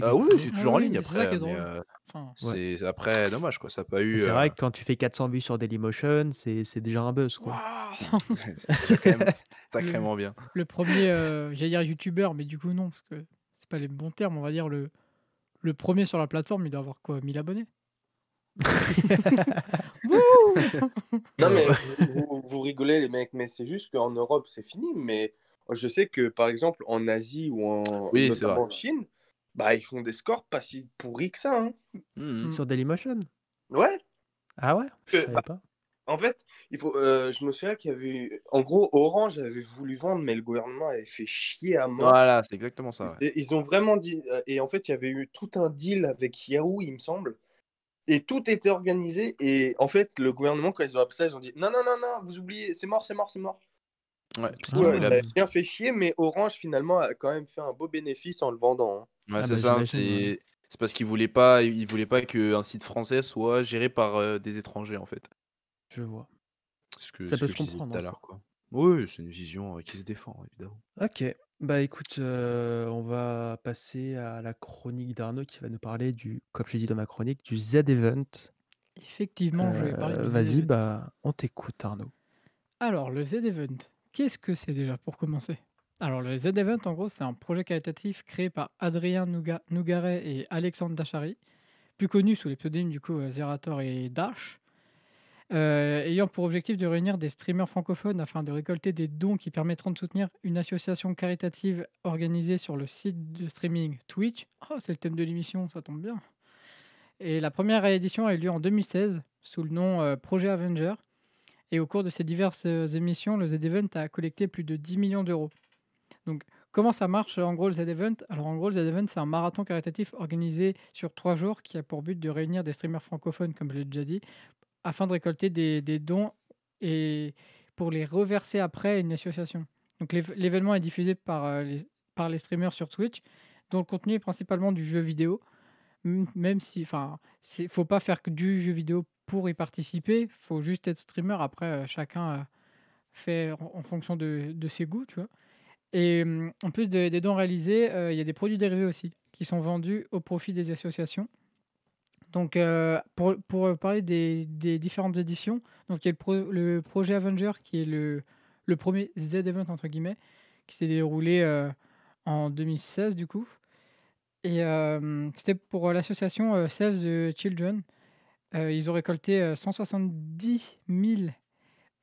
Ah oui, toujours? c'est Ah toujours en oui, ligne c'est après, Enfin Ouais. c'est après dommage quoi, ça a pas eu, c'est vrai que quand tu fais 400 vues sur Dailymotion, c'est c'est déjà un buzz, quoi. C'est déjà quand même Le sacrément bien. le 1er, heu, j'allais dire youtubeur, mais du coup non, parce que c'est pas les bons termes. On va dire le le 1er sur la plateforme, il doit avoir quoi? 1000 abonnés? Non, mais Ouais. vous, vous- vous rigolez, les mecs, mais c'est juste qu'en Europe, c'est fini. Mais je sais que, par exemple, en Asie ou en, Oui, c'est notamment vrai. en Chine, bah, ils font des scores pas si pourris que ça. hein. Mhm. Sur Dailymotion? Ouais. Ah ouais? Je savais bah, pas. En fait, il faut, euh, je me souviens qu'il y avait eu... En gros, Orange avait voulu vendre, mais le gouvernement avait fait chier à mort. Voilà, c'est exactement ça. ouais. Ils ont vraiment dit... euh, Et en fait, il y avait eu tout un deal avec Yahoo, il me semble. Et tout était organisé. Et en fait, le gouvernement, quand ils ont appris ça, ils ont dit non, non, non, non, vous oubliez, c'est mort, c'est mort, c'est mort. Ouais, Ah Ouais, la- a bien fait chier, mais Orange, finalement, a quand même fait un beau bénéfice en le vendant. hein. Ouais, Ah c'est bah, ça, c'est parce qu'ils voulaient pas, ils voulaient pas qu'un site français soit géré par euh, des étrangers en fait. Je vois. C'est Ce que, Ça ce peut que se comprendre, quoi. Oui, c'est une vision euh, qui se défend, évidemment. Ok. Bah écoute, euh, on va passer à la chronique d'Arnaud qui va nous parler du, comme j'ai dit dans ma chronique, du Z-Event. Effectivement, je vais parler du Vas-y, Z-Event. bah on t'écoute Arnaud. Alors, le Z-Event, qu'est-ce que c'est déjà pour commencer? Alors, le Z-Event, en gros, c'est un projet caritatif créé par Adrien Nouga- Nougaret et Alexandre Dachary, plus connus sous les pseudonymes du coup euh, Zerator et Dash, euh, ayant pour objectif de réunir des streamers francophones afin de récolter des dons qui permettront de soutenir une association caritative organisée sur le site de streaming Twitch. Oh, c'est le thème de l'émission, ça tombe bien. Et la première édition a eu lieu en 2016 sous le nom euh, Projet Avenger. Et au cours de ces diverses euh, émissions, le Z-Event a collecté plus de 10 millions d'euros. Donc, comment ça marche en gros le Z-Event? Alors, en gros, le Z-Event, c'est un marathon caritatif organisé sur trois jours qui a pour but de réunir des streamers francophones, comme je l'ai déjà dit, afin de récolter des, dons et pour les reverser après à une association. Donc, l'év- l'événement est diffusé par, euh, les, par les streamers sur Twitch, dont le contenu est principalement du jeu vidéo. Même si, enfin, il faut pas faire que du jeu vidéo pour y participer, faut juste être streamer. Après, euh, chacun euh, fait en, fonction de, ses goûts, tu vois. Et hum, en plus de- des dons réalisés, euh, il y a des produits dérivés aussi qui sont vendus au profit des associations. Donc, pour, parler des, différentes éditions, donc il y a le, pro- le projet Avenger qui est le, premier Z-Event, entre guillemets, qui s'est déroulé en 2016 du coup. Et c'était pour l'association Save the Children. Euh, ils ont récolté euh, 170 000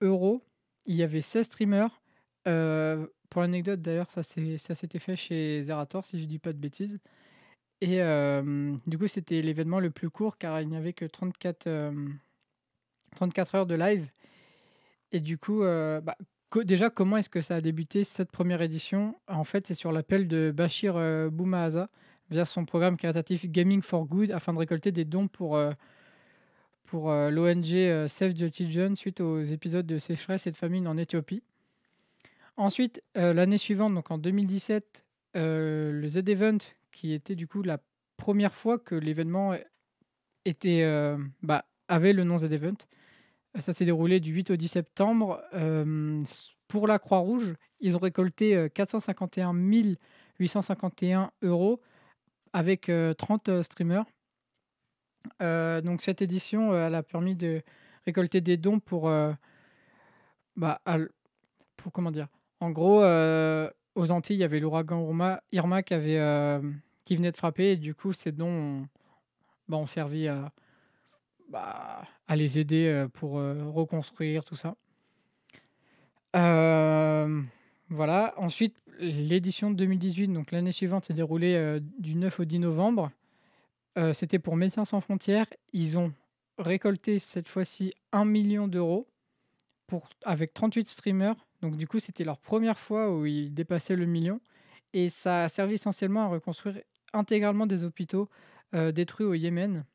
euros. Il y avait 16 streamers. Euh, pour l'anecdote, d'ailleurs, ça ça s'était fait chez Zerator, si je dis pas de bêtises. Et euh, du coup, c'était l'événement le plus court car il n'y avait que 34, euh, 34 heures de live. Et du coup, euh, bah, déjà, comment est-ce que ça a débuté cette première édition? En fait, c'est sur l'appel de Bachir euh, Boumahaza via son programme caritatif Gaming for Good afin de récolter des dons pour, euh, pour l'ONG euh, Save the Children suite aux épisodes de sécheresse et de famine en Éthiopie. Ensuite, euh, l'année suivante, donc en 2017, euh, le Z-Event, qui était du coup la première fois que l'événement était, euh, bah, avait le nom Z-Event, ça s'est déroulé du 8 au 10 septembre. Euh, pour la Croix-Rouge, ils ont récolté euh, 451 851 euros avec euh, 30 euh, streamers. Euh, donc cette édition, euh, elle a permis de récolter des dons pour, euh, bah, pour comment dire? En gros, aux Antilles, il y avait l'ouragan Irma, qui avait qui venait de frapper et du coup, ces dons ont, bah, ont servi à, bah, à les aider pour reconstruire tout ça. Voilà. Ensuite, l'édition de 2018, donc l'année suivante, s'est déroulée du 9 au 10 novembre. Euh, C'était pour Médecins sans frontières. Ils ont récolté cette fois-ci 1 million d'euros avec 38 streamers. Donc du coup, c'était leur première fois où ils dépassaient le million. Et ça a servi essentiellement à reconstruire intégralement des hôpitaux euh, détruits au Yémen.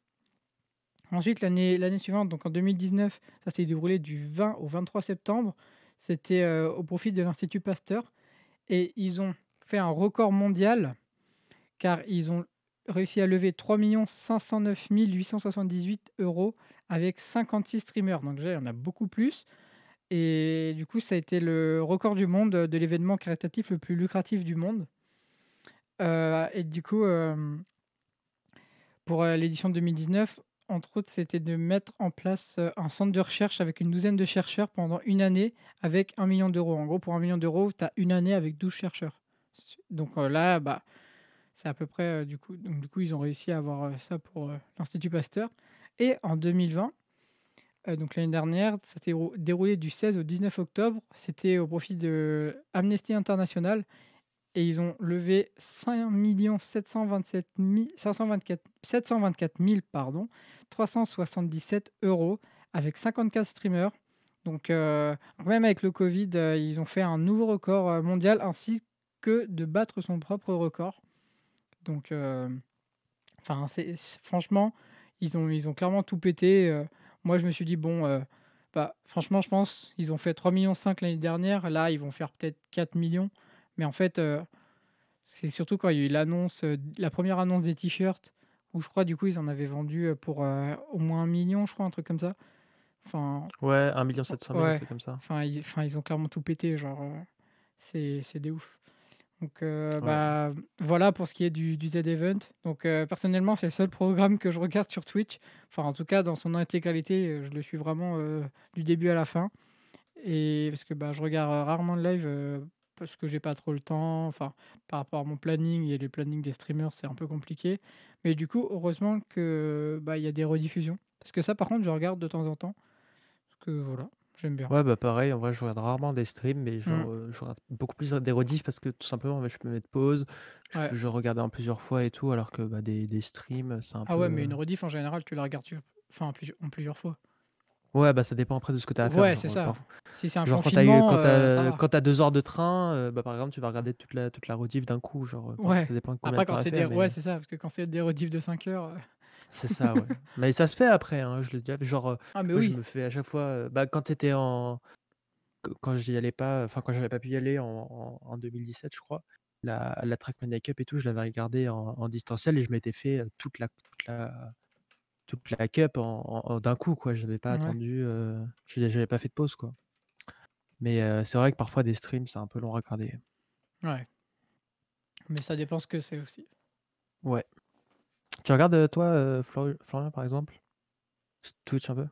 Ensuite, l'année l'année suivante, donc en 2019, ça s'est déroulé du 20 au 23 septembre. C'était euh, au profit de l'Institut Pasteur. Et ils ont fait un record mondial car ils ont réussi à lever 3 509 878 euros avec 56 streamers. Donc déjà, il y en a beaucoup plus. Et du coup, ça a été le record du monde de l'événement caritatif le plus lucratif du monde. Euh, et du coup, euh, pour euh, l'édition 2019, entre autres, c'était de mettre en place un centre de recherche avec une douzaine de chercheurs pendant une année avec un million d'euros. En gros, pour un million d'euros, tu as une année avec 12 chercheurs. Donc là, bah, c'est à peu près, euh, du, coup, donc, du coup, ils ont réussi à avoir euh, ça pour euh, l'Institut Pasteur. Et en 2020, euh, donc l'année dernière. Ça s'est rou- déroulé du 16 au 19 octobre. C'était au profit de Amnesty International. Et ils ont levé 5 727 000 524 724 000 pardon, 377 euros avec 54 streamers. Donc, même avec le Covid, ils ont fait un nouveau record mondial ainsi que de battre son propre record. Donc, euh, enfin, franchement, ils ont, ils ont clairement tout pété. euh. moi, je me suis dit, bon, euh, bah, franchement, je pense ils ont fait 3,5 millions l'année dernière. Là, ils vont faire peut-être 4 millions. Mais en fait, c'est surtout quand il y a eu l'annonce, la première annonce des t-shirts, où je crois, du coup, ils en avaient vendu pour au moins un million, je crois, un truc comme ça. Enfin, Ouais, 1 700 000, un Ouais. truc comme ça. Enfin, ils, enfin, ils ont clairement tout pété, genre, euh, c'est, c'est des ouf. Donc, euh, Ouais. bah, voilà pour ce qui est du, du Z-Event. Donc, euh, personnellement, c'est le seul programme que je regarde sur Twitch. Enfin, en tout cas, dans son intégralité, euh, je le suis vraiment euh, du début à la fin. Et parce que bah, je regarde rarement le live parce que j'ai pas trop le temps. Enfin, par rapport à mon planning et les plannings des streamers, c'est un peu compliqué. Mais du coup, heureusement que bah, il y a des rediffusions. Parce que ça, par contre, je regarde de temps en temps. Parce que voilà, j'aime bien. Ouais, bah pareil, en vrai, je regarde rarement des streams, mais genre, Mm. euh, je regarde beaucoup plus des rediffs parce que tout simplement, bah, je peux mettre pause, je Ouais. peux regarder en plusieurs fois et tout, alors que bah, des, des streams, c'est un Ah peu. ouais, mais une rediff en général, tu la regardes enfin, en plusieurs, en plusieurs fois. Ouais, bah ça dépend après de ce que tu as à faire. Ouais, genre, c'est euh, ça. Si c'est un Genre quand t'as eu, confinement, quand euh, ça t'as, va. quand t'as deux heures de train, euh, bah par exemple, tu vas regarder toute la, toute la rediff d'un coup, genre, enfin, Ouais. ça dépend de Après, temps quand elle c'est fait, des... Ouais, mais c'est ça, parce que quand c'est des rediffs de 5 heures... c'est ça, ouais. Mais ça se fait après, hein, je l'ai déjà fait. Genre, euh, Ah, mais moi, je oui. me fais à chaque fois, euh, bah quand t'étais en, quand j'y allais pas, enfin quand j'avais pas pu y aller en, en, en 2017, je crois, la, la Trackmania Cup et tout, je l'avais regardé en, en distanciel et je m'étais fait euh, toute la, toute la, toute la cup en, en- en- d'un coup, quoi. J'avais pas Ouais. attendu, euh, j'ai- j'avais pas fait de pause, quoi. Mais euh, c'est vrai que parfois des streams, c'est un peu long à regarder. Ouais. Mais ça dépend ce que c'est aussi. Ouais. Tu regardes, euh, toi, euh, Flor- Florian, par exemple? Twitch un peu?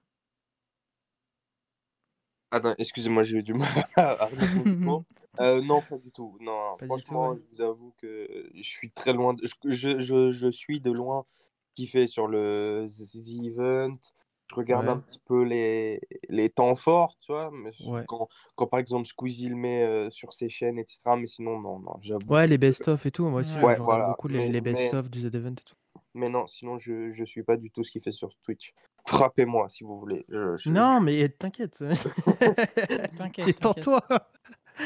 Attends, excusez-moi, j'ai eu du mal à remettre mon micro. Euh, non, pas du tout. Non, Pas du franchement, tout, ouais. je vous avoue que je suis très loin. de- Je, je, je, je suis de loin fait sur le The Event. Je regarde Ouais. un petit peu les, les temps forts, tu vois. Mais Ouais. quand, quand par exemple Squeezie le met euh, sur ses chaînes, etc. Mais sinon, non, non, j'avoue. Ouais, les best-of et tout. Moi aussi, Ouais. je Ouais, regarde voilà. beaucoup les, Mais- les mais- best-of du Z-Event et tout. Mais non, sinon, je, je suis pas du tout ce qu'il fait sur Twitch. Frappez-moi si vous voulez. Je- je- Non, mais t'inquiète. T'inquiète, Détends-toi.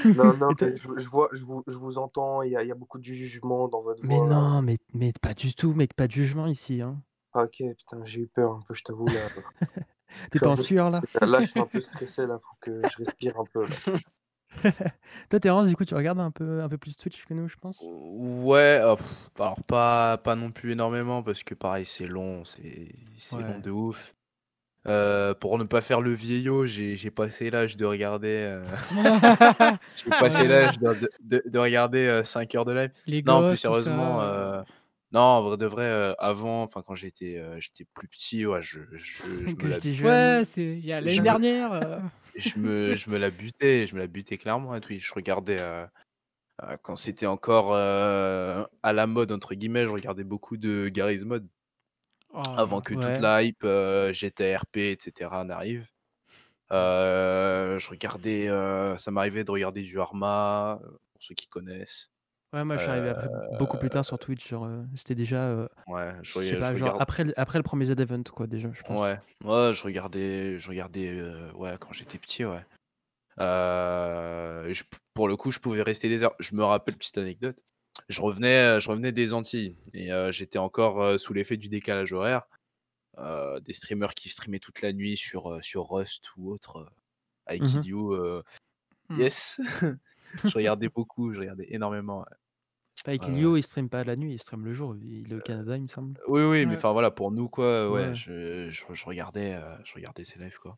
Non, non, toi- mais je, je vois, je vous, je vous entends, il y a, il y a beaucoup de jugement dans votre Mais voix. non, mais, mais pas du tout, mec, pas de jugement ici. Hein. Ah, Ok, putain, j'ai eu peur un peu, je t'avoue. Là, T'es en sueur là. Là, je suis un peu stressé, là, faut que je respire un peu. Là. Toi, Terence, du coup, tu regardes un peu, un peu plus Twitch que nous, je pense? Ouais, euh, pff, alors pas, pas non plus énormément parce que pareil c'est long, c'est c'est Ouais. long de ouf. Euh, pour ne pas faire le vieillot, j'ai j'ai passé l'âge de regarder, euh, j'ai passé Ouais. l'âge de, de- de- de regarder 5 heures de live. Les Non, gosses, plus tout sérieusement, ça, euh, non, en vrai de vrai, euh, avant, enfin quand j'étais euh, j'étais plus petit, ouais, je, je, je me la, j'étais jeune. Ouais, c'est il y a l'année Je me- dernière. euh, je me, je me la butais, je me la butais clairement à Twitch. Je regardais euh, euh, quand c'était encore euh, à la mode entre guillemets, je regardais beaucoup de Garry's Mod oh, avant que Ouais. toute la hype GTRP etc n'arrive. Je regardais, ça m'arrivait de regarder du Arma pour ceux qui connaissent. Ouais, moi, je suis arrivé après, beaucoup plus Euh, tard sur Twitch. Genre, euh, c'était déjà, euh, Ouais, je, je sais rega- pas, je genre regarde- après, le- après le premier Z-Event, quoi, déjà, je pense. Ouais, ouais, je regardais, je regardais, euh, ouais, quand j'étais petit, ouais. Euh, je- pour le coup, je pouvais rester des heures. Je me rappelle petite anecdote. Je revenais, euh, je revenais des Antilles et euh, j'étais encore euh, sous l'effet du décalage horaire. Euh, des streamers qui streamaient toute la nuit sur euh, sur Rust ou autre. Euh, Mhm. Euh, Hmm. yes. je regardais beaucoup, je regardais énormément. Avec. Ilio, il stream pas la nuit, il stream le jour. Il est au Canada, il me semble. Oui, oui, mais enfin voilà, pour nous quoi, ouais, Ouais. Je, je, je regardais, euh, je regardais ces lives quoi.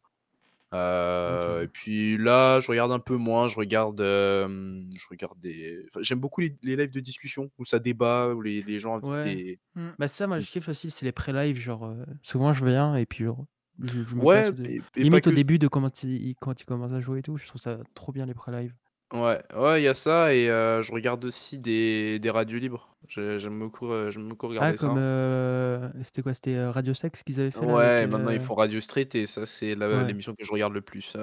Euh. Et puis là, je regarde un peu moins, je regarde, euh, je regarde des, enfin, j'aime beaucoup les, les lives de discussion où ça débat, où les, les gens Ouais. des, Bah, ça, moi, Mm. je kiffe aussi, c'est les pré-live. Genre, euh, souvent, je viens et puis, genre, je, je me ouais, et, et Limite au que, début de quand il, quand il commence à jouer et tout, je trouve ça trop bien les pré-live. Ouais, ouais, il y a ça et heu, je regarde aussi des des radios libres. J'ai j'aime beaucoup, heu, j'aime beaucoup Ah regarder comme, ça. heu, c'était quoi? C'était, heu, Radio Sex qu'ils avaient fait là avec, Ouais, maintenant ils heu font Radio Street et ça, c'est la ouais. l'émission que je regarde le plus,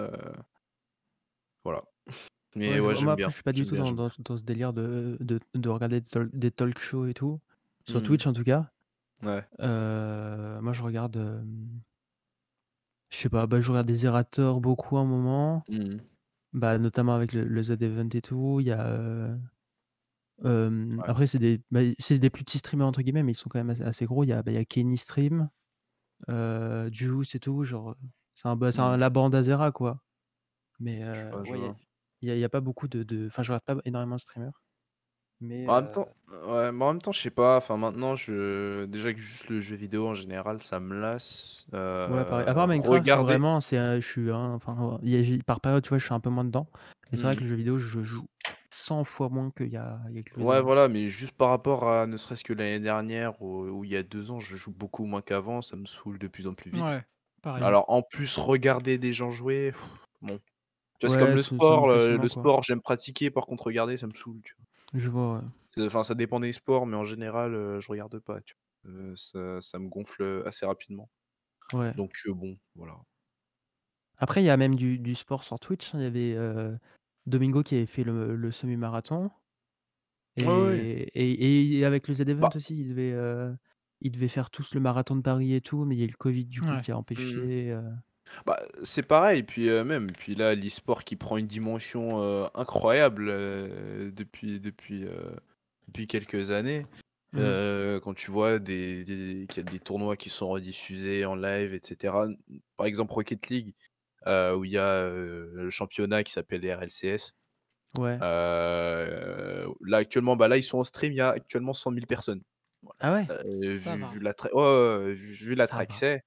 voilà. Mais Ouais, je ouais, vois. Moi j'aime après bien, je suis pas du j'aime tout bien, dans j'aime dans bien. ce dans ce délire de de de regarder des tol des talk shows et tout, sur Mmh Twitch en tout cas. Ouais. Moi je regarde, hem, je sais pas, bah, je regarde des Zerator beaucoup à un moment, Mmh bah, notamment avec le le Z Event et tout. Il y a, heu, hem, Ouais. après c'est des bah, c'est des plus petits streamers entre guillemets, mais ils sont quand même assez assez gros. Il y a, bah, il y a Kenny Stream, heu, Juice et tout, genre, heu, c'est un bah, c'est un Mmh la bande Azera quoi. Mais, Je heu, vois, je ouais, il y a vois. il y a il y a pas beaucoup de de enfin je regarde pas énormément de streamers, mais, En même heu temps ouais, mais en même temps, je sais pas, enfin maintenant je déjà que juste le jeu vidéo en général, ça me lasse. Ouais, pareil. À part Minecraft, regarder vraiment, c'est, heu, je suis enfin, il y a j'ai par période, tu vois, je suis un peu moins dedans. Mais c'est vrai que mmh le jeu vidéo, je joue 100 fois moins qu'il y a il y a quelques Ouais, années. voilà, mais juste par rapport à ne serait-ce que l'année dernière ou ou il y a 2 ans, je joue beaucoup moins qu'avant, ça me saoule de plus en plus vite. Ouais, pareillement. Alors en plus regarder des gens jouer, pff, bon, tu vois, c'est comme Ouais, le ça sport, le quoi. sport j'aime pratiquer, par contre regarder ça me saoule, tu vois? Je vois, ouais. C'est enfin ça dépend des sports, mais en général, heu, je regarde pas, tu vois? Heu, ça ça me gonfle, assez rapidement. Ouais. Donc bon, voilà. Après, il y a même du du sport sur Twitch, hein. Il y avait, Domingo qui avait fait le le semi-marathon Ouais, ouais, et et et avec le Z-Event bah aussi, il devait, heu, ils devaient faire tous le marathon de Paris et tout, mais il y a eu le covid, du coup, Ouais. qui a mmh empêché, Bah, c'est pareil, puis, heu, même, puis là, l'e-sport qui prend une dimension, heu, incroyable, heu, depuis depuis, depuis quelques années. mmh. Quand tu vois des des qu'il y a des tournois qui sont rediffusés en live et cetera. Par exemple Rocket League, où il y a, le championnat qui s'appelle les RLCS. Ouais. Là, actuellement, bah, là, ils sont en stream, il y a actuellement 100 000 personnes. Ah ouais? Vu vu la ouais, ouais, vu vu Ça l'attrait que va. c'est,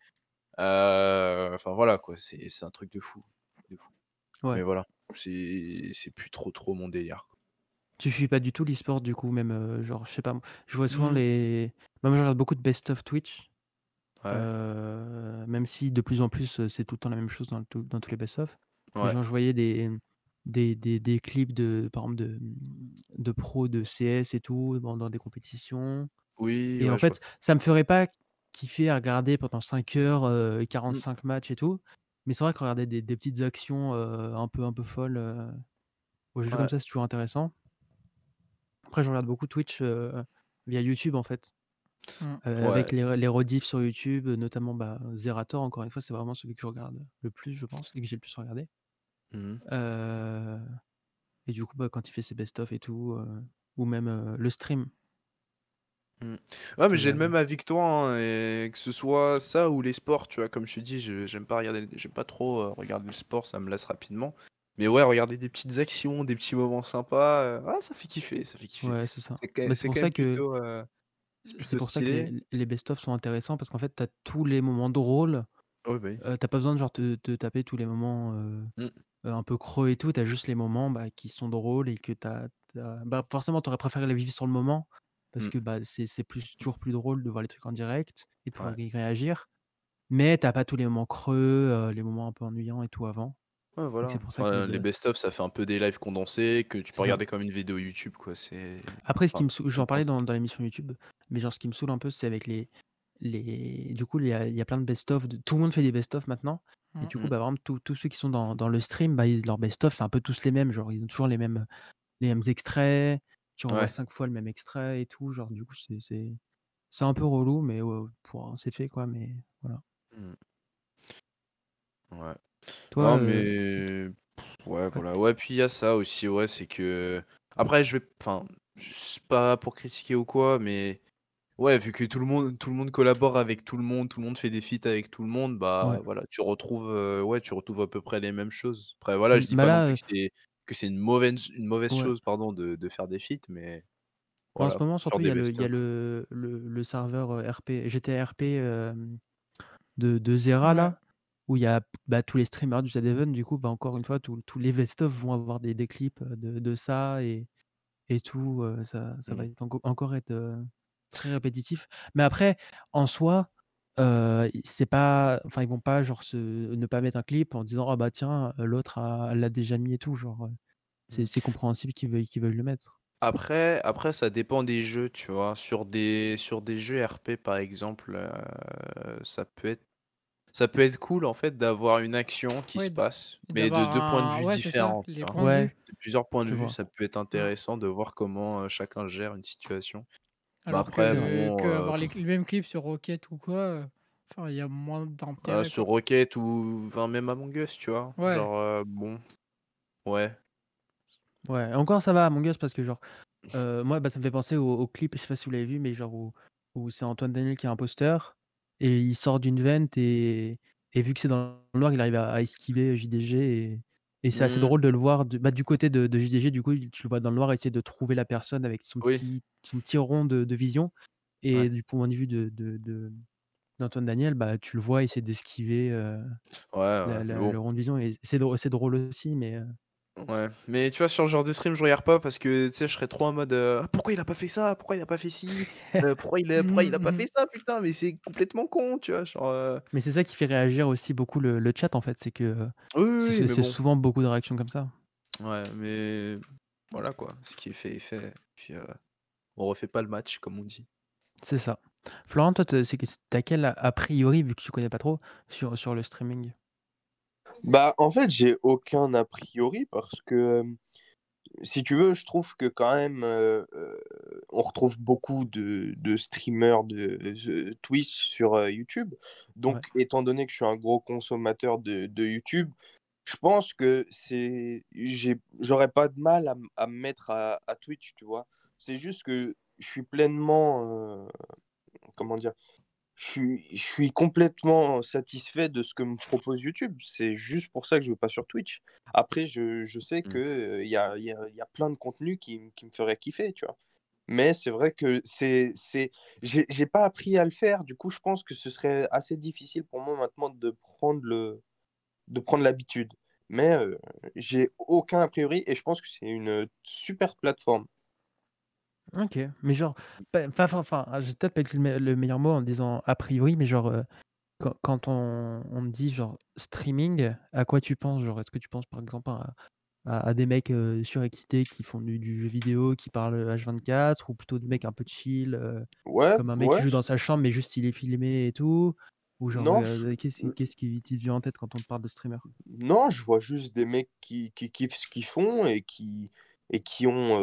enfin voilà quoi, c'est un truc de fou, de fou. Ouais. Mais voilà, c'est plus trop, trop mon délire, quoi. Tu suis pas du tout l'e-sport du coup même, heu, genre je sais pas je vois souvent Mmh. les bah, moi je regarde beaucoup de best of Twitch, Ouais, heu, même si de plus en plus, c'est tout le temps la même chose dans tout dans tous les best of. Ouais. genre je voyais des des des des clips de par exemple de, de pros de CS et tout dans dans des compétitions Oui, et en ouais, fait, ça. ça me ferait pas kiffer à regarder pendant 5 heures, heu, Mmh, 45 matchs et tout. Mais c'est vrai que regarder des des petites actions, un peu un peu folles, heu, aux jeux comme ça, c'est toujours intéressant. Après, je regarde beaucoup Twitch, via YouTube, en fait, Mmh. avec les les rediffs sur YouTube, notamment, bah, Zerator, encore une fois, c'est vraiment celui que je regarde le plus, je pense et que j'ai le plus regardé. Mmh et du coup, bah, quand il fait ses best of et tout, ou même, le stream Mmh. Ouais, mais j'ai le même avis que toi, hein, et que ce soit ça ou les sports, tu vois, comme je te dis, je j'aime pas regarder j'aime pas trop, heu, regarder le sport, ça me lasse rapidement. Mais ouais, regarder des petites actions, des petits moments sympas, heu, ah, ça fait kiffer, ça fait kiffer. Ouais, c'est ça. C'est quand Bah, c'est c'est pour quand ça que plutôt, c'est c'est plutôt pour ça que stylé. les les best of sont intéressants parce qu'en fait, tu as tous les moments drôles, Oui, bah, oui. heu, tu pas besoin de genre te te taper tous les moments, heu, un peu creux et tout. Tu as juste les moments, bah, qui sont drôles et que tu as bah, forcément, tu aurais préféré les vivre sur le moment parce mmh, que, bah, c'est plus toujours plus drôle de voir les trucs en direct et de ouais. pouvoir y réagir. Mais tu pas tous les moments creux, les moments un peu ennuyants et tout avant. Ouais, voilà. pour ça que les Enfin, les be best of, ça fait un peu des lives condensés que tu peux regarder comme une vidéo YouTube, quoi, Après ce qui me j'en parlais dans dans l'émission YouTube, mais genre ce qui me saoule un peu, c'est avec les les du coup, il y a il y a plein de best of de tout le monde fait des best of maintenant et Mmh. du coup, Mmh, bah, exemple, tous ceux qui sont dans dans le stream, bah, ils leurs best of, c'est un peu tous les mêmes, genre ils ont toujours les mêmes, les mêmes extraits, tu revois ouais. 5 fois le même extrait et tout, genre du coup, c'est c'est un peu relou, mais ouais, pour c'est fait quoi, mais voilà. Mmh, ouais. Toi, Non, mais ouais, voilà. Ouais, puis il y a ça aussi, ouais, c'est que après je vais enfin, c'est pas pour critiquer ou quoi, mais ouais, vu que tout le monde tout le monde collabore avec tout le monde, tout le monde fait des feats avec tout le monde, ouais. bah, voilà, tu retrouves, heu, ouais, tu retrouves à peu près les mêmes choses. Après voilà, je dis bah, pas non plus heu, que c'est que c'est une mauvaise une mauvaise ouais. chose, pardon, de de faire des feats, mais en ce moment, surtout, il y a le il y a best-of. le le le serveur, heu, RP GTA RP, hem, de de Zera Ouais. là, où il y a, bah, tous les streamers du Z-Event. Du coup, bah, encore une fois, tous tous les best of vont avoir des des clips, heu, de de ça et et tout, ça ça va Mmh. être enco encore être, très répétitif. Mais après, en soi, heu, c'est pas enfin, ils vont pas genre se ne pas mettre un clip en disant: «Ah bah tiens, l'autre a l'a déjà mis et tout», genre, heu, c'est c'est compréhensible qu'ils veuillent qu'ils veuillent le mettre. Après, après, ça dépend des jeux, tu vois? Sur des, sur des jeux RP, par exemple, euh, ça peut être, ça peut être cool en fait d'avoir une action qui Ouais, se passe, mais de d'avoir deux points de un- vue ouais, c'est ça, différents. tu les vois? points de Ouais. vue. De plusieurs points de Je vue, vois. ça peut être intéressant de voir comment euh, chacun gère une situation. Bah Alors après, que, bon, que euh, avoir les, les mêmes clips sur Rocket ou quoi, euh, enfin, il y a moins euh, d'intérêt. sur quoi. Rocket ou enfin, même Among Us, tu vois. Ouais. Genre, euh, bon, ouais. Ouais, encore ça va Among Us parce que genre, euh, moi bah, ça me fait penser au, au clip, je sais pas si vous l'avez vu, mais genre où, où c'est Antoine Daniel qui est imposteur et il sort d'une vente et, et vu que c'est dans le noir, il arrive à, à esquiver JDG et, et c'est assez Hmm, drôle de le voir de- bah, du côté de, de JDG, du coup tu le vois dans le noir essayer de trouver la personne avec son oui, petit, son petit rond de, de vision et du point de vue de, de, de- d'Antoine Daniel, bah, tu le vois essayer d'esquiver euh, Ouais, ouais. la- Mais la- bon. le rond de vision et c'est drôle, c'est drôle aussi, mais euh, Ouais, mais tu vois, sur ce genre de stream, je regarde pas parce que tu sais, je serais trop en mode euh, Ah, pourquoi il a pas fait ça? Pourquoi il a pas fait ci? Euh, pourquoi il a, pourquoi il a pas Mhm, fait ça? Putain, mais c'est complètement con, tu vois. Genre, euh, Mais c'est ça qui fait réagir aussi beaucoup le, le chat en fait, c'est que euh, Oui, oui, c'est oui, c'est- mais c'est bon. souvent beaucoup de réactions comme ça. Ouais, mais voilà quoi. Ce qui est fait est fait. Puis euh, on refait pas le match, comme on dit. C'est ça. Florent, toi, t'as c'est que- t'as quel a a priori, vu que tu connais pas trop, sur, sur le streaming? Bah, en fait, j'ai aucun a priori parce que, euh, si tu veux, je trouve que quand même, euh, on retrouve beaucoup de, de streamers de, de Twitch sur euh, YouTube. Donc, Ouais. étant donné que je suis un gros consommateur de, de YouTube, je pense que c'est, j'aurais pas de mal à, à me mettre à, à Twitch, tu vois. C'est juste que je suis pleinement, comment dire, je suis, je suis complètement satisfait de ce que me propose YouTube. C'est juste pour ça que je ne veux pas sur Twitch. Après, je, je sais Mm. qu'il y a, y, a, y a plein de contenus qui, qui me feraient kiffer, tu vois. Mais c'est vrai que c'est, c'est... J'ai, j'ai pas appris à le faire. Du coup, je pense que ce serait assez difficile pour moi maintenant de prendre le, de prendre l'habitude. Mais euh, j'ai aucun a priori et je pense que c'est une super plateforme. Ok, mais genre, pas- pas- enfin, enfin, ah, je vais peut-être pas être le, me- le meilleur mot en disant a priori, mais genre, quand, quand on, on me dit genre streaming, à quoi tu penses? Genre, est-ce que tu penses par exemple à, à- à des mecs surexcités qui font du, du jeu vidéo, qui parlent H24, ou plutôt des mecs un peu chill, Ouais, comme un mec ouais. qui joue dans sa chambre, mais juste il est filmé et tout? Ou genre, Non, qu'est-ce qu'est-ce qui te vient en tête quand on te parle de streamer? Non, je vois juste des mecs qui, qui kiffent ce qu'ils font et qui, et qui ont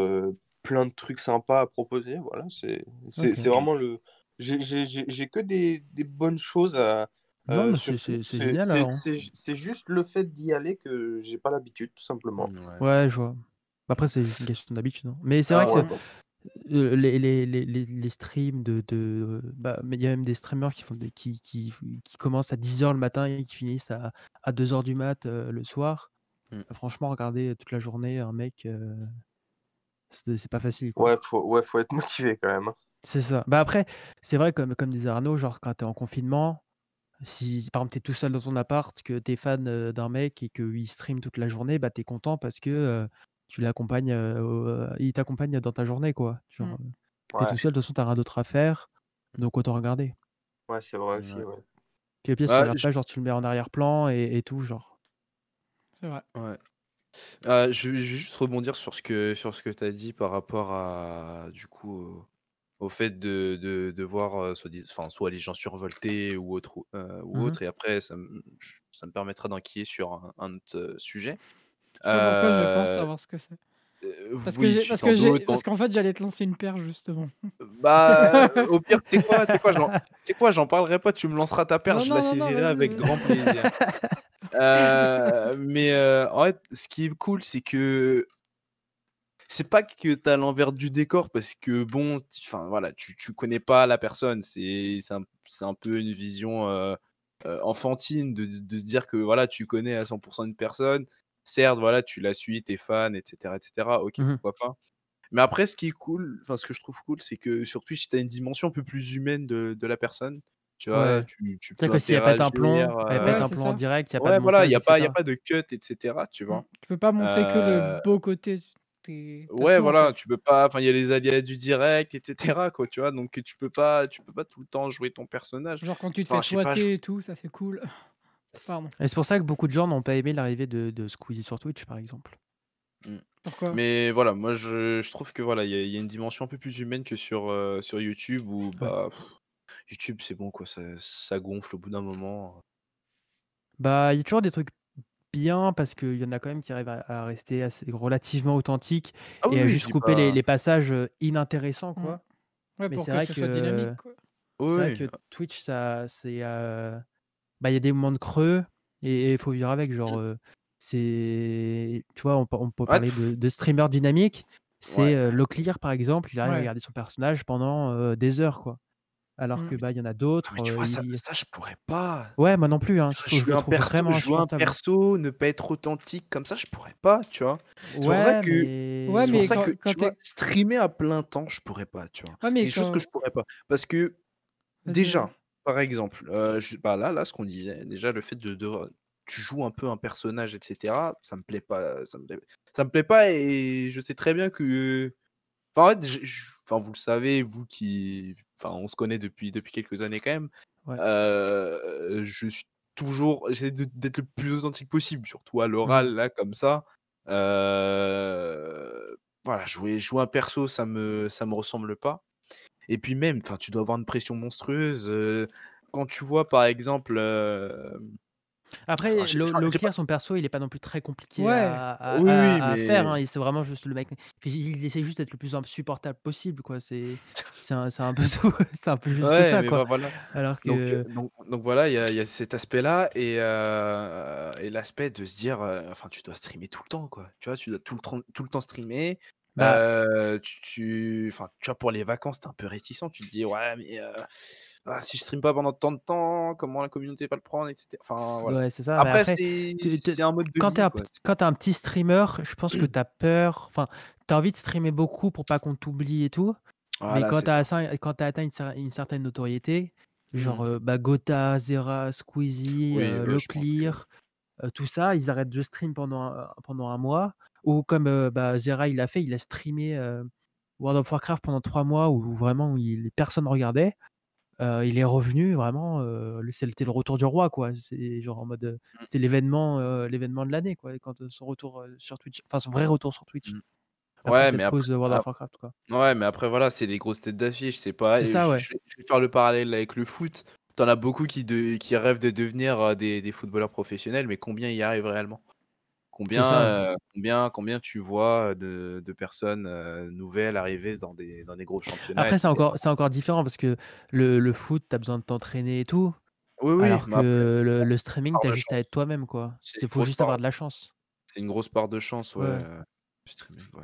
plein de trucs sympas à proposer. Voilà, c'est c'est Ok. c'est vraiment le. J'ai j'ai- j'ai- j'ai que des, des bonnes choses à, Non, euh, sur c'est génial c'est- juste le fait d'y aller que j'ai pas l'habitude, tout simplement. Ouais. Ouais, je vois. Après, c'est juste une question d'habitude. hein. Mais c'est vrai Ah que ouais, c'est- bon. euh, les, les, les, les, les streams de. de bah, mais il y a même des streamers qui, font des, qui, qui, qui commencent à 10h le matin et qui finissent à, à 2h du mat euh, le soir. Mm. Franchement, regarder toute la journée un mec, euh, c'est pas facile. Quoi. Ouais, faut, ouais, faut être motivé quand même. hein. C'est ça. Bah après, c'est vrai, comme, comme disait Arnaud, genre quand t'es en confinement, si par exemple t'es tout seul dans ton appart, que t'es fan euh, d'un mec et qu'il stream toute la journée, bah t'es content parce que euh, tu l'accompagnes, euh, il t'accompagne dans ta journée, quoi. Genre, Mm. euh, t'es Ouais, tout seul, de toute façon t'as rien d'autre à faire, donc autant regarder. ouais, c'est vrai aussi. Ouais. Ouais. Puis au pire, si tu regardes je- pas, genre tu le mets en arrière-plan et, et tout, genre. C'est vrai. ouais. Euh, je vais juste rebondir sur ce que sur ce que tu as dit par rapport à du coup au, au fait de, de, de voir soit, dis- enfin, soit les gens survoltés ou autre ou Mhm. autre et après ça, me- ça me permettra d'enquiller sur un, un autre sujet. Tu pourquoi je pense savoir ce que c'est. Parce que oui, j'ai, tu parce t'en que j'ai, doutes, parce qu'en fait j'allais te lancer une paire justement. Bah, au pire, tu sais quoi, tu sais quoi, j'en, tu sais quoi, j'en parlerai pas, tu me lanceras ta paire, Non, je non, la non, non, saisirai vas-y, avec vas-y. grand plaisir. Euh, mais euh, en fait, ce qui est cool, c'est que c'est pas que tu as l'envers du décor parce que bon, tu- enfin voilà, tu, tu connais pas la personne, c'est un, c'est un peu une vision euh, enfantine de, de se dire que voilà, tu connais à 100% une personne. Certes, voilà, tu la suis, t'es fan, etc., etc. Ok, Mhm. pourquoi pas. Mais après, ce qui est cool, enfin ce que je trouve cool, c'est que sur Twitch, tu as une dimension un peu plus humaine de, de la personne. Tu vois, Ouais. tu, tu peux C'est-à-dire que si elle pète un plomb, elle euh, pète Ouais, un plomb en direct, il n'y a pas Ouais, de voilà, il montage, n'y a, a pas de cut, etc. Tu vois. Mm. Tu peux pas montrer que Euh, le beau côté. Ouais, tout, en voilà, fait. tu peux pas. Enfin, il y a les aléas du direct, etc. Quoi, tu vois. Donc, tu peux pas, tu peux pas tout le temps jouer ton personnage. Genre quand tu te Enfin, fais je- swatter et tout, ça c'est cool. Pardon. Et c'est pour ça que beaucoup de gens n'ont pas aimé l'arrivée de, de Squeezie sur Twitch, par exemple. Parce Pourquoi? Mais voilà, moi je, je trouve que voilà, il y, a- il y a une dimension un peu plus humaine que sur, euh, sur YouTube où bah pff, YouTube c'est bon quoi, ça, ça gonfle au bout d'un moment. Bah, il y a toujours des trucs bien parce qu'il y en a quand même qui arrivent à, à rester assez relativement authentiques Ah oui, et à oui, juste couper les, pas. les passages euh, inintéressants, Mm. quoi. Ouais, Mais c'est vrai que soit dynamique. quoi. c'est Oui, vrai oui. que Twitch, ça, c'est, euh, bah, il y a des moments de creux et il faut vivre avec. Genre, Mm. euh, c'est, tu vois, on, peut- on peut Ouais, parler de, de streamers dynamiques. C'est ouais. euh, Loclear, par exemple, il arrive à Ouais. garder son personnage pendant euh, des heures, quoi. Alors Mm. que bah, il y en a Ah, d'autres. mais tu euh, vois, ça, il- ça je pourrais pas. Ouais, moi non plus. Hein. Je jouer le un perso, vraiment jouer un insupportable. perso, ne pas être authentique comme ça, je pourrais pas, tu vois. C'est pour ça Ouais, que, mais. Ouais, c'est pour mais ça quand, que, quand tu vois, streamer à plein temps, je pourrais pas, tu vois. Ouais, C'est mais quelque chose que je pourrais pas. Parce que, déjà, par exemple, euh, je- bah là, là, ce qu'on disait, déjà, le fait de, de- tu joues un peu un personnage, etc., ça me plaît pas, ça me plaît, ça me plaît pas et je sais très bien que, enfin, en fait, je- je- enfin, vous le savez, vous qui, enfin, on se connaît depuis, depuis quelques années quand même, Ouais. euh, je suis toujours, j'essaie d'être le plus authentique possible, surtout à l'oral, là, comme ça. Euh, voilà, jouer, jouer un perso, ça me, ça me ressemble pas. Et puis même, enfin, tu dois avoir une pression monstrueuse. euh, quand tu vois, par exemple, Après, enfin, j'ai- Lo- j'ai pas- j'ai Loclear, son perso, il est pas non plus très compliqué Ouais. à, à- Oui, à- mais- faire. hein, c'est vraiment juste le mec. Il essaie juste d'être le plus insupportable possible, quoi. C'est, c'est un, c'est un peu, c'est un peu juste Ouais, ça, mais quoi. bah, voilà. Alors Donc, que. euh, donc, donc voilà, il y a, il y a cet aspect-là et, euh, et l'aspect de se dire, euh, enfin, tu dois streamer tout le temps, quoi. Tu vois, tu dois tout le, temps- tout le temps streamer. Bah, Euh, tu, tu, enfin, tu vois, pour les vacances, t'es un peu réticent. Tu te dis, ouais, mais euh, ah, si je stream pas pendant tant de temps, comment la communauté va le prendre, etc. Enfin, voilà. ouais, c'est ça. Mais Après, après, c'est tu- tu- c'est un mode de quand vie, t'es un, quoi. p- quand t'es un petit streamer, je pense que t'as peur. Enfin, t'as envie de streamer beaucoup pour pas qu'on t'oublie et tout. Mais Voilà, quand c'est t'as ça. atteint, une, cer- une certaine notoriété, genre euh, bah, Gotha, Zera, Squeezie, Oui, euh, que- euh, tout ça, ils arrêtent de stream pendant un, pendant un mois. Ou comme euh, bah, Zera, il l'a fait, il a streamé World of Warcraft pendant trois mois où vraiment où il, personne regardait. Euh, il est revenu vraiment, c'était le retour du roi, quoi. C'est genre en mode, euh, Mm. c'était l'événement, l'événement de l'année, quoi. Quand euh, son retour sur Twitch, enfin son vrai retour sur Twitch. Mm. Après Ouais, cette mais après, pause de World ah, of Warcraft, quoi. ouais, mais après, voilà, c'est des grosses têtes d'affiche. C'est pas. Ça, je, ouais. je vais je vais faire le parallèle avec le foot. T'en as beaucoup qui, de, qui rêvent de devenir euh, des, des footballeurs professionnels, mais combien y arrivent réellement? Combien, ça. euh, combien, combien tu vois de, de personnes euh, nouvelles arriver dans des, dans des gros championnats, Après, c'est encore, encore différent parce que le, le foot, t'as besoin de t'entraîner et tout. Oui, oui, Alors que après, le, streaming, t'as juste à être toi-même, quoi. Une faut juste part, avoir de la chance. c'est une grosse part de chance, ouais. Ouais. le streaming, ouais.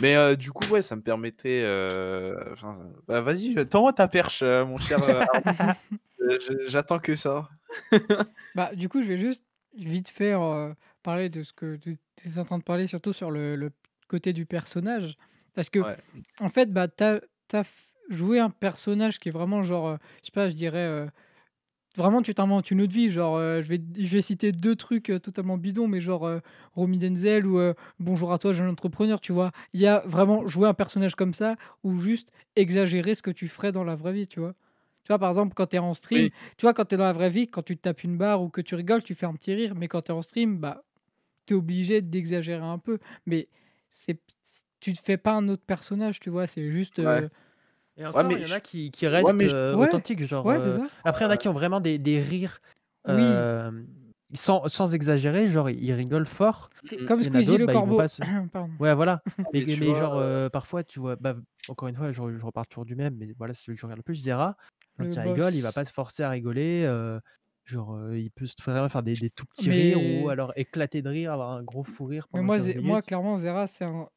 Mais euh, du coup, ouais, ça me permettait. euh, enfin, bah, vas-y, tends-moi ta perche, euh, mon cher. J'attends que ça. Bah, du coup, je vais juste vite faire parler de ce que tu es en train de parler, surtout sur le, le côté du personnage. Parce que, Ouais. en fait, bah, tu as, joué un personnage qui est vraiment genre, je sais pas, je dirais, vraiment, tu t'inventes une autre vie. Genre, euh, je, vais, je vais citer deux trucs euh, totalement bidons, mais genre euh, Romy Denzel ou Bonjour à toi, jeune entrepreneur, tu vois. Il y a vraiment jouer un personnage comme ça ou juste exagérer ce que tu ferais dans la vraie vie, tu vois. Tu vois, par exemple, quand tu es en stream, Oui. tu vois, quand tu es dans la vraie vie, quand tu te tapes une barre ou que tu rigoles, tu fais un petit rire. Mais quand tu es en stream, bah, tu es obligé d'exagérer un peu. Mais c'est tu te fais pas un autre personnage, tu vois. C'est juste. Ouais. Et encore, mais il y en a qui, qui restent euh, Ouais. authentiques, genre. Euh. Après, il y en a qui ont vraiment des, des rires Oui. euh, sans, sans exagérer, genre ils rigolent fort. Mm, Comme Squeezie le bah, corbeau. se-. Ouais, voilà. Mais, genre, euh, parfois, tu vois, bah, encore une fois, je, je repars toujours du même, mais voilà, c'est celui que je regarde le plus. Zera, quand il rigole, il va pas se forcer à rigoler. euh, genre, euh, il peut se vraiment faire des, des tout petits rires ou alors éclater de rire, avoir un gros fou rire mais moi, 15 Zé- moi, minutes. clairement, Zera, c'est un,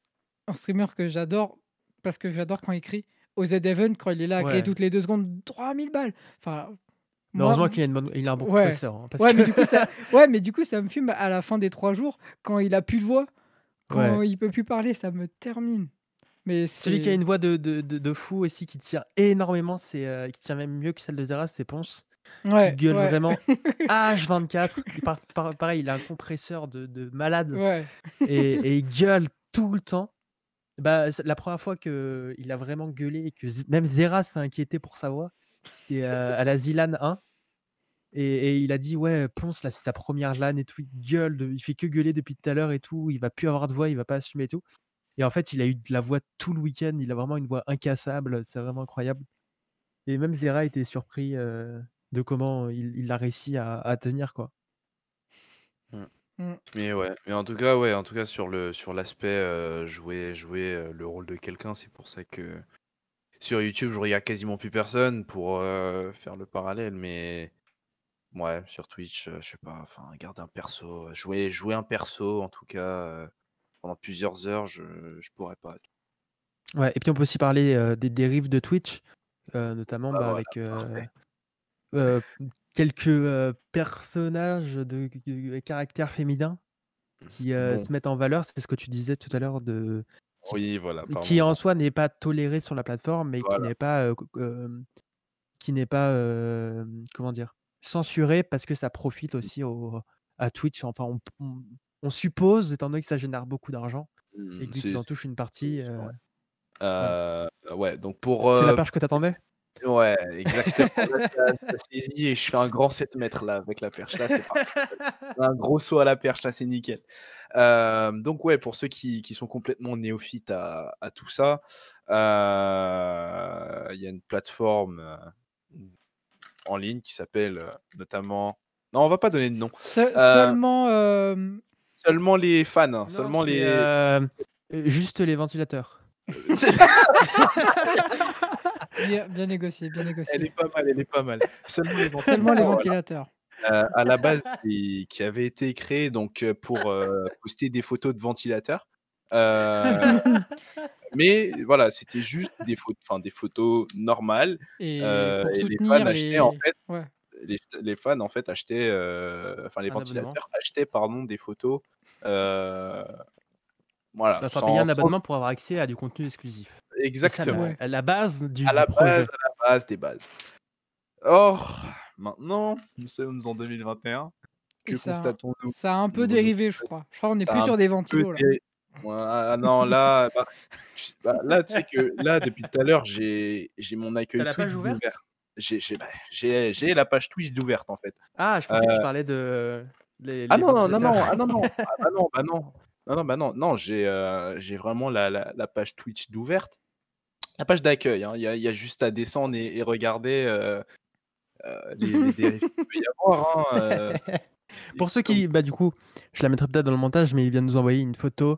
un streamer que j'adore parce que j'adore quand il crie. Au Z-Event, quand il est là Ouais. toutes les deux secondes 3000 balles. Enfin, Mais heureusement qu'il a, une bonne- il a un bon Ouais. compresseur. hein, parce Ouais, que... mais du coup, ça, ouais, mais du coup, ça me fume à la fin des trois jours quand il a plus de voix, quand il peut plus parler, ça me termine. Mais Celui qui a une voix de, de, de, de fou aussi, qui tient énormément, c'est euh, qui tient même mieux que celle de Zera, c'est Ponce, ouais, qui gueule ouais, vraiment H24. Il par- par- pareil, il a un compresseur de, de malade ouais. et, et il gueule tout le temps. Bah, la première fois qu'il a vraiment gueulé et que même Zera s'est inquiété pour sa voix, c'était euh, à la Zilan 1. Et, il a dit ouais, Ponce là, c'est sa première LAN et tout, il gueule, il fait que gueuler depuis tout à l'heure et tout, il va plus avoir de voix, il va pas assumer et tout. Et en fait, il a eu de la voix tout le week-end, il a vraiment une voix incassable, c'est vraiment incroyable. Et même Zera était surpris euh, de comment il, a réussi à, à tenir quoi. Mais ouais, mais en tout cas, ouais, en tout cas sur le sur l'aspect euh, jouer jouer euh, le rôle de quelqu'un, c'est pour ça que sur YouTube, je regarde quasiment plus personne pour euh, faire le parallèle, mais ouais, sur Twitch, je sais pas, enfin, garder un perso, jouer jouer un perso en tout cas pendant plusieurs heures, je je pourrais pas. Ouais, et puis on peut aussi parler des dérives de Twitch, notamment Bah bah, voilà, avec euh, quelques personnages de, de caractère féminin qui Bon. se mettent en valeur. C'est ce que tu disais tout à l'heure, de qui, Oui, voilà, qui en soi n'est pas toléré sur la plateforme, mais qui Voilà. n'est pas, qui n'est pas, comment dire, censuré parce que ça profite aussi au, à Twitch. Enfin, on, on- on suppose, étant donné que ça génère beaucoup d'argent et Mm, c'est qu'ils en touchent une partie, c'est euh, vrai. Ouais, donc pour c'est la page que t'attendais? Ouais, exactement. Là, t'as t'as saisi et je fais un grand 7 mètres là avec la perche. Là, c'est parfait. Un gros saut à la perche, là, c'est nickel. Euh, donc, ouais, pour ceux qui, qui sont complètement néophytes à, à tout ça, euh, il y a une plateforme euh, en ligne qui s'appelle euh, notamment. Non, on va pas donner de nom. Se- Euh, Seulement. euh, Seulement les fans, hein, Non, seulement c'est, les. euh, euh, juste les ventilateurs. bien, bien négocié, bien négocié. elle est pas mal, elle est pas mal. Seulement les Seulement les ventilateurs, euh, à la base qui, qui avait été créé donc euh, pour euh, poster des photos de ventilateurs. Euh, mais voilà, c'était juste des photos, enfin des photos normales. Et euh, les fans les. achetaient en fait, Ouais. les, les fans en fait achetaient, euh, enfin les Un ventilateurs achetaient pardon des photos. euh, voilà, Il va payer un abonnement pour avoir accès à du contenu exclusif. Ça, exactement. la, Ouais. la base du, à la du projet. base, à la base des bases. Or, maintenant, nous sommes en 2021. Que constatons-nous? Ça a un peu dérivé, je crois. Je crois qu'on est Ça a plus sur des ventilos là. dé- Ouais, ah non, là, bah, bah, là, tu sais que là, depuis tout à l'heure, j'ai j'ai mon accueil T'as la Twitch page ouverte? d'ouvert. J'ai j'ai- bah, j'ai- j'ai la page Twitch d'ouverte en fait. Ah, je pensais que tu parlais de. Les, Ah les non, non, non, non, ah non, non, ah bah non, bah non. Non, non, bah non, non, j'ai euh, j'ai vraiment la, la, la page Twitch d'ouverte. La page d'accueil, hein, il y, a, il y a juste à descendre et, et regarder euh, euh, les, les dérives qu'il peut y avoir. Hein, euh, Pour ceux qui. Bah, du coup, je la mettrai peut-être dans le montage, mais il vient de nous envoyer une photo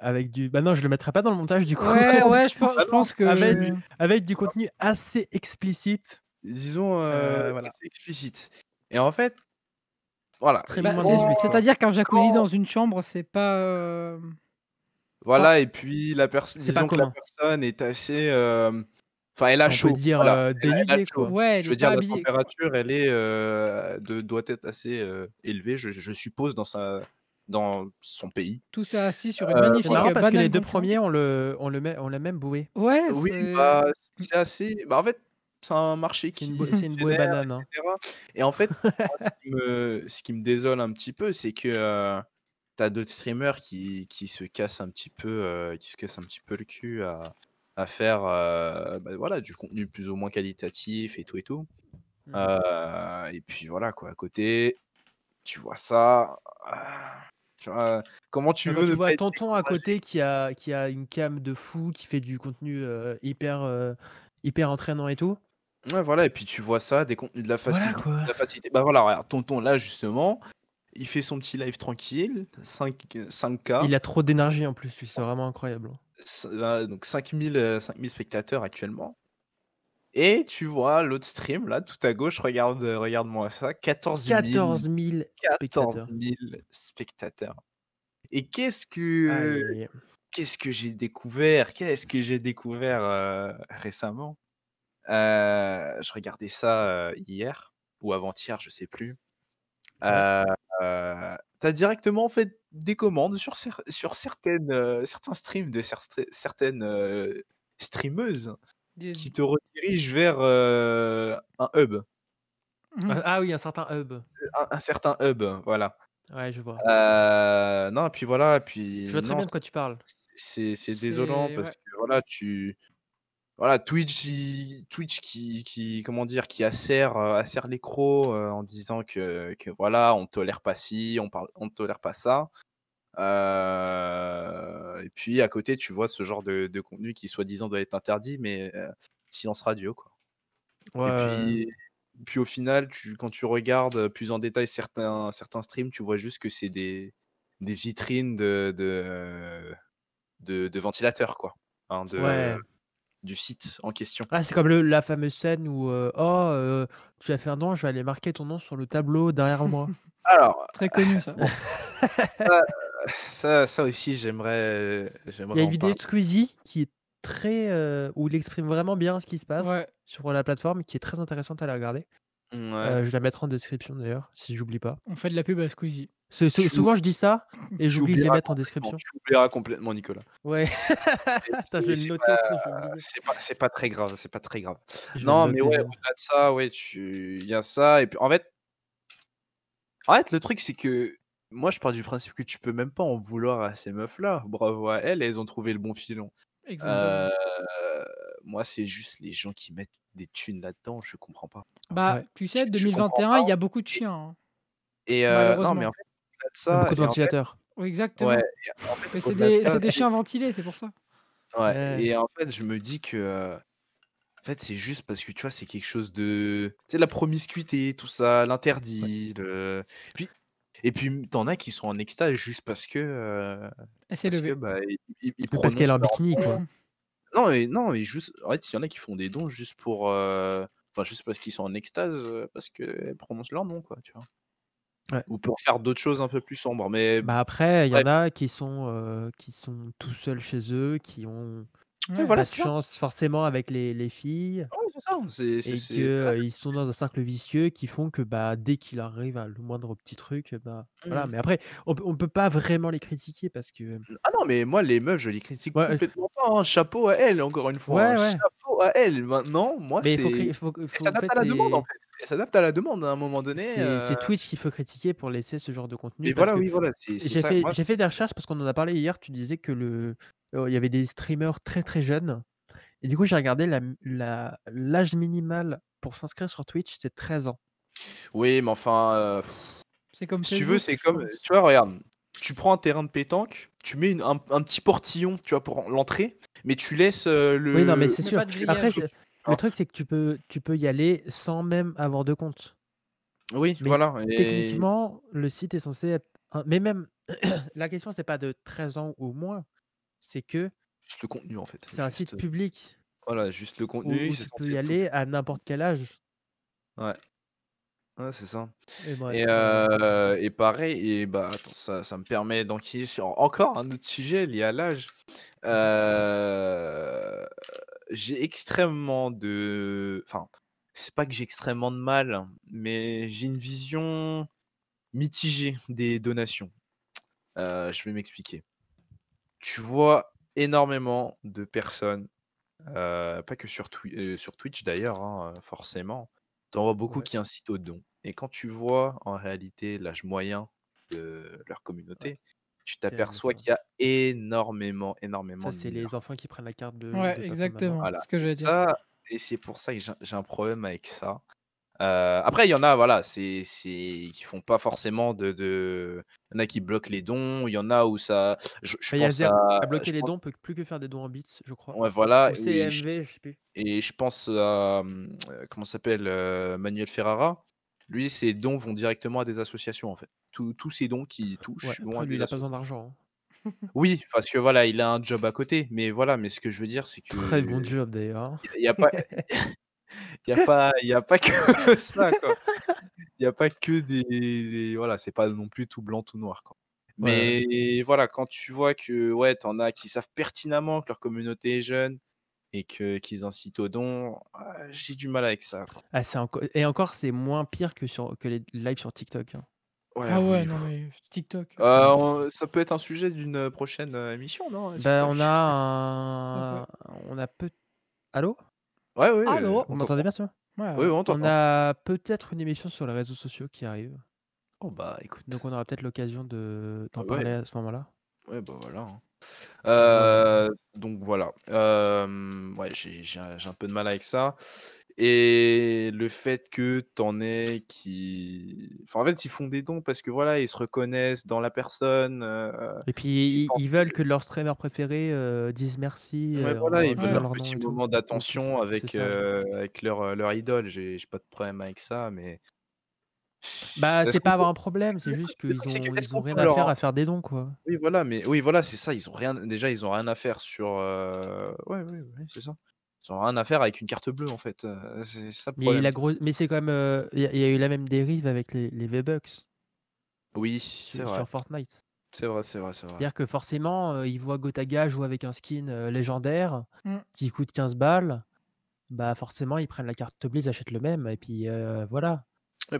avec du. Bah, non, je le mettrai pas dans le montage du coup. Ouais, ouais, je pense, je pense que. Avec du, avec du contenu assez explicite. disons, euh, Euh, voilà. assez explicite. Et en fait, voilà. Bah, Moins c'est- 18, quoi. C'est-à-dire qu'un jacuzzi dans une chambre, c'est pas. Voilà, et puis la personne, disons que la personne est assez. euh, Enfin, elle a On chaud. peut dire voilà. euh, Elle a- elle a dénudé, chaud. quoi. Ouais, Je veux dire, la quoi. température, elle est, euh, de, doit être assez euh, élevée, je, je suppose, dans, sa, dans son pays. Tout ça assis sur une Euh, magnifique marrant parce que banane les deux premiers, on le, on le met, on l'a même boué. Ouais, Oui, c'est- bah, c'est assez. Bah, en fait, c'est un marché qui. c'est une bouée banane. hein. Et en fait, moi, ce, qui me, ce qui me désole un petit peu, c'est que t'as d'autres streamers qui, qui se cassent un petit peu, euh, qui se cassent un petit peu le cul à, à faire euh, bah, voilà, du contenu plus ou moins qualitatif et tout et tout. Mhm. Euh, et puis voilà quoi, à côté, tu vois ça. tu vois, comment tu veux tu vois tonton à côté qui a, qui a une cam de fou, qui fait du contenu hyper, hyper entraînant et tout? Ouais, voilà, et puis tu vois ça, des contenus de la Voilà facilité. quoi. de la facilité. Bah voilà, regarde, tonton là justement, il fait son petit live tranquille, 5, 5K, Il a trop d'énergie en plus, lui, c'est vraiment incroyable. euh, donc 5000, euh, 5000 spectateurs actuellement. Et tu vois l'autre stream là, tout à gauche, regarde, euh, regarde-moi ça, 14 000, 14 000 14 spectateurs. 000 spectateurs. Et qu'est-ce que, qu'est-ce que j'ai découvert Qu'est-ce que j'ai découvert euh, récemment? Euh, Je regardais ça euh, hier ou avant-hier, je sais plus. Euh, T'as directement fait des commandes sur, cer- sur certaines, euh, certains streams de cer- certaines euh, streameuses Des- qui te redirigent vers euh, un hub, Mhm. Ah, ah oui, un certain hub. un, un certain hub, voilà. Ouais, je vois. Euh, non, et puis voilà, et puis Je vois très non, bien de quoi tu parles. c'est c'est désolant C'est- parce ouais. que voilà, tu voilà, Twitch, il- Twitch qui, qui, comment dire, qui acère, euh, acère les crocs euh, en disant que, que voilà, on tolère pas ci, on parle, on tolère pas ça. Euh, et puis à côté, tu vois ce genre de, de contenu qui soi-disant doit être interdit, mais euh, silence radio, quoi. Ouais, Et puis, puis au final, tu, quand tu regardes plus en détail certains, certains streams, tu vois juste que c'est des, des vitrines de, de, de, de ventilateurs, quoi. hein, de, Ouais. Du site en question. Ah, c'est comme le- la fameuse scène où euh, oh euh, tu as fait un don, je vais aller marquer ton nom sur le tableau derrière moi. Alors, Très connu ça. ça, ça aussi, j'aimerais. Il j'aimerais y a une en vidéo de. Squeezie qui est très euh, où il exprime vraiment bien ce qui se passe Ouais. sur la plateforme, qui est très intéressante à la regarder. Ouais. Euh, je la mettrai en description d'ailleurs, si j'oublie pas. On fait de la pub à Squeezie. C'est- c'est- Tu- souvent je dis ça et j'oublie de les mettre en description. Tu oublieras complètement, Nicolas. Ouais. Je vais c'est noter, pas-. C'est pas, c'est pas très grave, c'est pas très grave. Je Non, mais ouais, au-delà de ça, ouais, tu... il y a ça. Et puis, en fait, en fait, le truc, c'est que moi, je pars du principe que tu peux même pas en vouloir à ces meufs-là. Bravo à elles, elles ont trouvé le bon filon. Exactement. Euh, moi, c'est juste les gens qui mettent des thunes là-dedans, je comprends pas. Bah, ouais. tu sais, je- je comprends 2021, il y a beaucoup de chiens. hein. Et euh, non, mais en fait, de ça, beaucoup de et en fait- ventilateurs. Oui, exactement. ouais, en fait, Mais c'est au-delà de des, c'est des chiens ventilés, c'est pour ça. Ouais, Ouais. et en fait, je me dis que euh, en fait, c'est juste parce que tu vois, c'est quelque chose de tu sais la promiscuité, tout ça, l'interdit, le puis et puis t'en as qui sont en extase juste parce que euh, Elle s'est parce que levée. bah ils, ils- ils Parce qu'elle est en bikini quoi. Non, mais non, mais juste en fait, il y en a qui font des dons juste pour euh, enfin juste parce qu'ils sont en extase euh, parce qu'elles prononcent leur nom quoi, tu vois. Ouais. Ou pour faire d'autres choses un peu plus sombres, mais Bah après, il y en a qui sont euh, qui sont tout seuls chez eux, qui ont Ouais. voilà, pas de ça. chance forcément avec les, les filles. Ouais, c'est ça, c'est c'est et c'est- qu'ils sont dans un cercle vicieux qui font que bah, dès qu'il arrive à le moindre petit truc, bah, voilà. Mm. Mais après, on, on peut pas vraiment les critiquer parce que. Ah non, mais moi, les meufs, je les critique complètement pas. hein. Chapeau à elles, encore une fois. Hein. Chapeau à elles. Maintenant, moi, Mais il faut, faut, Elle faut- en fait, la demande, en fait. Elle s'adapte à la demande à un moment donné. c'est euh, c'est Twitch qu'il faut critiquer pour laisser ce genre de contenu. Mais parce voilà, oui, voilà. J'ai ça. fait, Moi, j'ai fait des recherches parce qu'on en a parlé hier. Tu disais que le, euh, il y avait des streamers très très jeunes. Et du coup, j'ai regardé la, la- l'âge minimal pour s'inscrire sur Twitch, c'est 13 ans. Oui, mais enfin, euh, C'est comme si tu veux, c'est comme. Tu vois, regarde. Tu prends un terrain de pétanque, tu mets une- un, un petit portillon, tu vois, pour l'entrée, mais tu laisses euh, le. Oui, non, mais c'est sûr. Après, le truc, c'est que tu peux, tu peux y aller sans même avoir de compte. Oui, Mais voilà. Et... Techniquement, le site est censé être. Mais même, la question, c'est pas de 13 ans ou moins. C'est que Juste le contenu, en fait. c'est un site public Voilà, juste le contenu. où tu peux y tout- aller à n'importe quel âge. Ouais. Ouais, c'est ça. Et bref, Et, euh, et pareil, et bah attends, ça, ça me permet d'enquiller sur encore un autre sujet lié à l'âge. Euh, j'ai extrêmement de, enfin, c'est pas que j'ai extrêmement de mal, mais j'ai une vision mitigée des donations. Euh, je vais m'expliquer. Tu vois énormément de personnes, euh, pas que sur, Twi- euh, sur Twitch d'ailleurs, hein, forcément. T'en vois beaucoup Ouais. qui incitent au don. Et quand tu vois en réalité l'âge moyen de leur communauté, tu t'aperçois qu'il y a énormément, énormément ça, de c'est les enfants qui prennent la carte de. Ouais, papa, exactement. Voilà. C'est ce que j'allais dire. Ça, et c'est pour ça que j'ai un problème avec ça. Euh, après, il y en a, voilà, c'est, c'est, qui font pas forcément de, de, il y en a qui bloquent les dons, il y en a où ça, je, je Bah, il y a pense Zero à, à bloquer je les pense- dons, peut plus que faire des dons en bits, je crois. ouais, voilà, Ou oui, je- CMV, je sais plus. et je pense à, euh, comment ça s'appelle, euh, Manuel Ferrara. Lui, ses dons vont directement à des associations, en fait. Tous, ces dons qui touchent Ouais, vont après, à lui, des il a pas besoin d'argent. hein. Oui, parce que voilà, il a un job à côté, mais voilà, mais ce que je veux dire, c'est que Très bon job d'ailleurs. hein. il y a pas, il y a pas, il y a pas que ça, quoi. Il y a pas que des, des- voilà, c'est pas non plus tout blanc, tout noir, quoi. Ouais, Mais voilà, quand tu vois que ouais, t'en as qui savent pertinemment que leur communauté est jeune et que qu'ils incitent au don, ah, j'ai du mal avec ça. quoi. Ah, c'est encore... Et encore, c'est moins pire que, sur... que les lives sur TikTok. hein. Ouais, Ah ouais, oui. non mais TikTok. Euh, on- ça peut être un sujet d'une prochaine euh, émission, non? Bah, TikTok on a un. On a peu. Allô? Ouais, ouais. Allô? euh, Vous on m'entendez bien, t'entend. ça? Ouais, Oui, ouais. on On t'entend. a peut-être une émission sur les réseaux sociaux qui arrive. Oh bah écoute. Donc, on aura peut-être l'occasion de... d'en Ouais. parler à ce moment-là. Ouais, bah voilà. hein. Donc voilà. Ouais, j'ai j'ai un j'ai un peu de mal avec ça. Et le fait que t'en aies qui enfin, en fait, ils font des dons parce que voilà, ils se reconnaissent dans la personne, heu, Et puis ils ils pensent ils veulent que que leur streamer préféré, heu, dise merci, Ouais, heu, voilà, en ils veulent leur leur nom petit et tout. moment Donc d'attention c'est avec, ça. heu, avec leur, heu, leur idole. J'ai j'ai pas de problème avec ça, mais Bah, c'est pas avoir un problème, c'est juste qu'ils ont ils ont rien à leur faire à faire des dons, quoi. oui, voilà, mais oui, voilà, c'est ça, ils ont rien déjà, ils ont rien à faire sur, heu ouais, ouais, ouais, c'est ça. Ils ont rien à faire avec une carte bleue, en fait, heu, c'est ça le Mais il y a eu problème. la gros mais c'est quand même, heu, il y a il y a eu la même dérive avec les les V-Bucks Oui, c'est vrai. sur Fortnite. C'est vrai, c'est vrai, c'est vrai. C'est-à-dire que forcément, ils voient Gotaga jouer avec un skin, légendaire Mmh. qui coûte 15 balles, bah, forcément ils prennent la carte bleue, ils achètent le même et puis, voilà.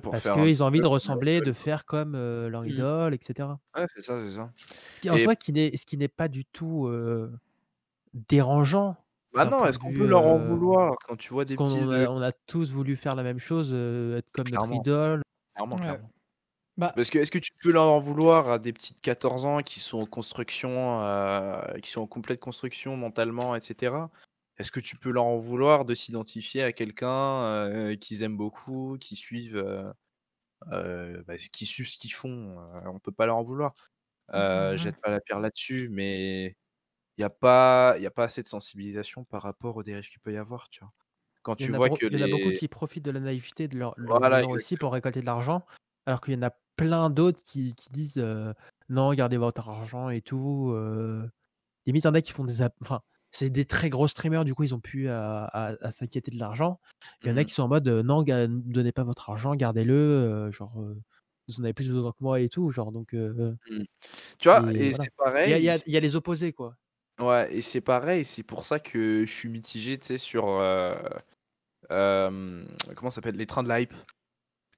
Pour Parce qu'ils ont envie de ressembler, de faire comme, leur Mmh. idole et cetera. Ouais, c'est ça, c'est ça. Ce qui en Et soi qui n'est ce qui n'est pas du tout, dérangeant bah, non, est-ce qu'on peut leur en vouloir quand tu vois des petits on a on a tous voulu faire la même chose, être comme notre clairement, idole. clairement, Ouais. clairement. Bah, Parce que est-ce que tu peux leur en vouloir à des petits de 14 ans qui sont en construction, qui sont en complète construction mentalement et cetera? Est-ce que tu peux leur en vouloir de s'identifier à quelqu'un, heu, qu'ils aiment beaucoup, qui suivent, bah, qui suivent ce qu'ils font? On peut pas leur en vouloir. Heu, ouais. jette pas la pierre là-dessus, mais il y a pas y a pas assez de sensibilisation par rapport aux dérives qu'il peut y avoir, tu vois? Quand Il y tu en a vois bro que il y en a beaucoup qui profitent de la naïveté de leur leur voilà, aussi pour récolter de l'argent, alors qu'il y en a plein d'autres qui qui disent, «Non, gardez votre argent et tout», limite, il y en a qui font des enfin, c'est des très gros streamers, du coup, ils ont plus à à à s'inquiéter de l'argent. Il y en a Mmh qui sont en mode, «Non, ne donnez pas votre argent, gardez-le, genre, vous en avez plus besoin que moi et tout», genre donc Mmh. Tu vois? et Et voilà. c'est Il y a il y pareil, il y a les opposés, quoi. Ouais et c'est pareil, c'est pour ça que je suis mitigé, tu sais, sur, comment ça s'appelle? Les trains de la hype,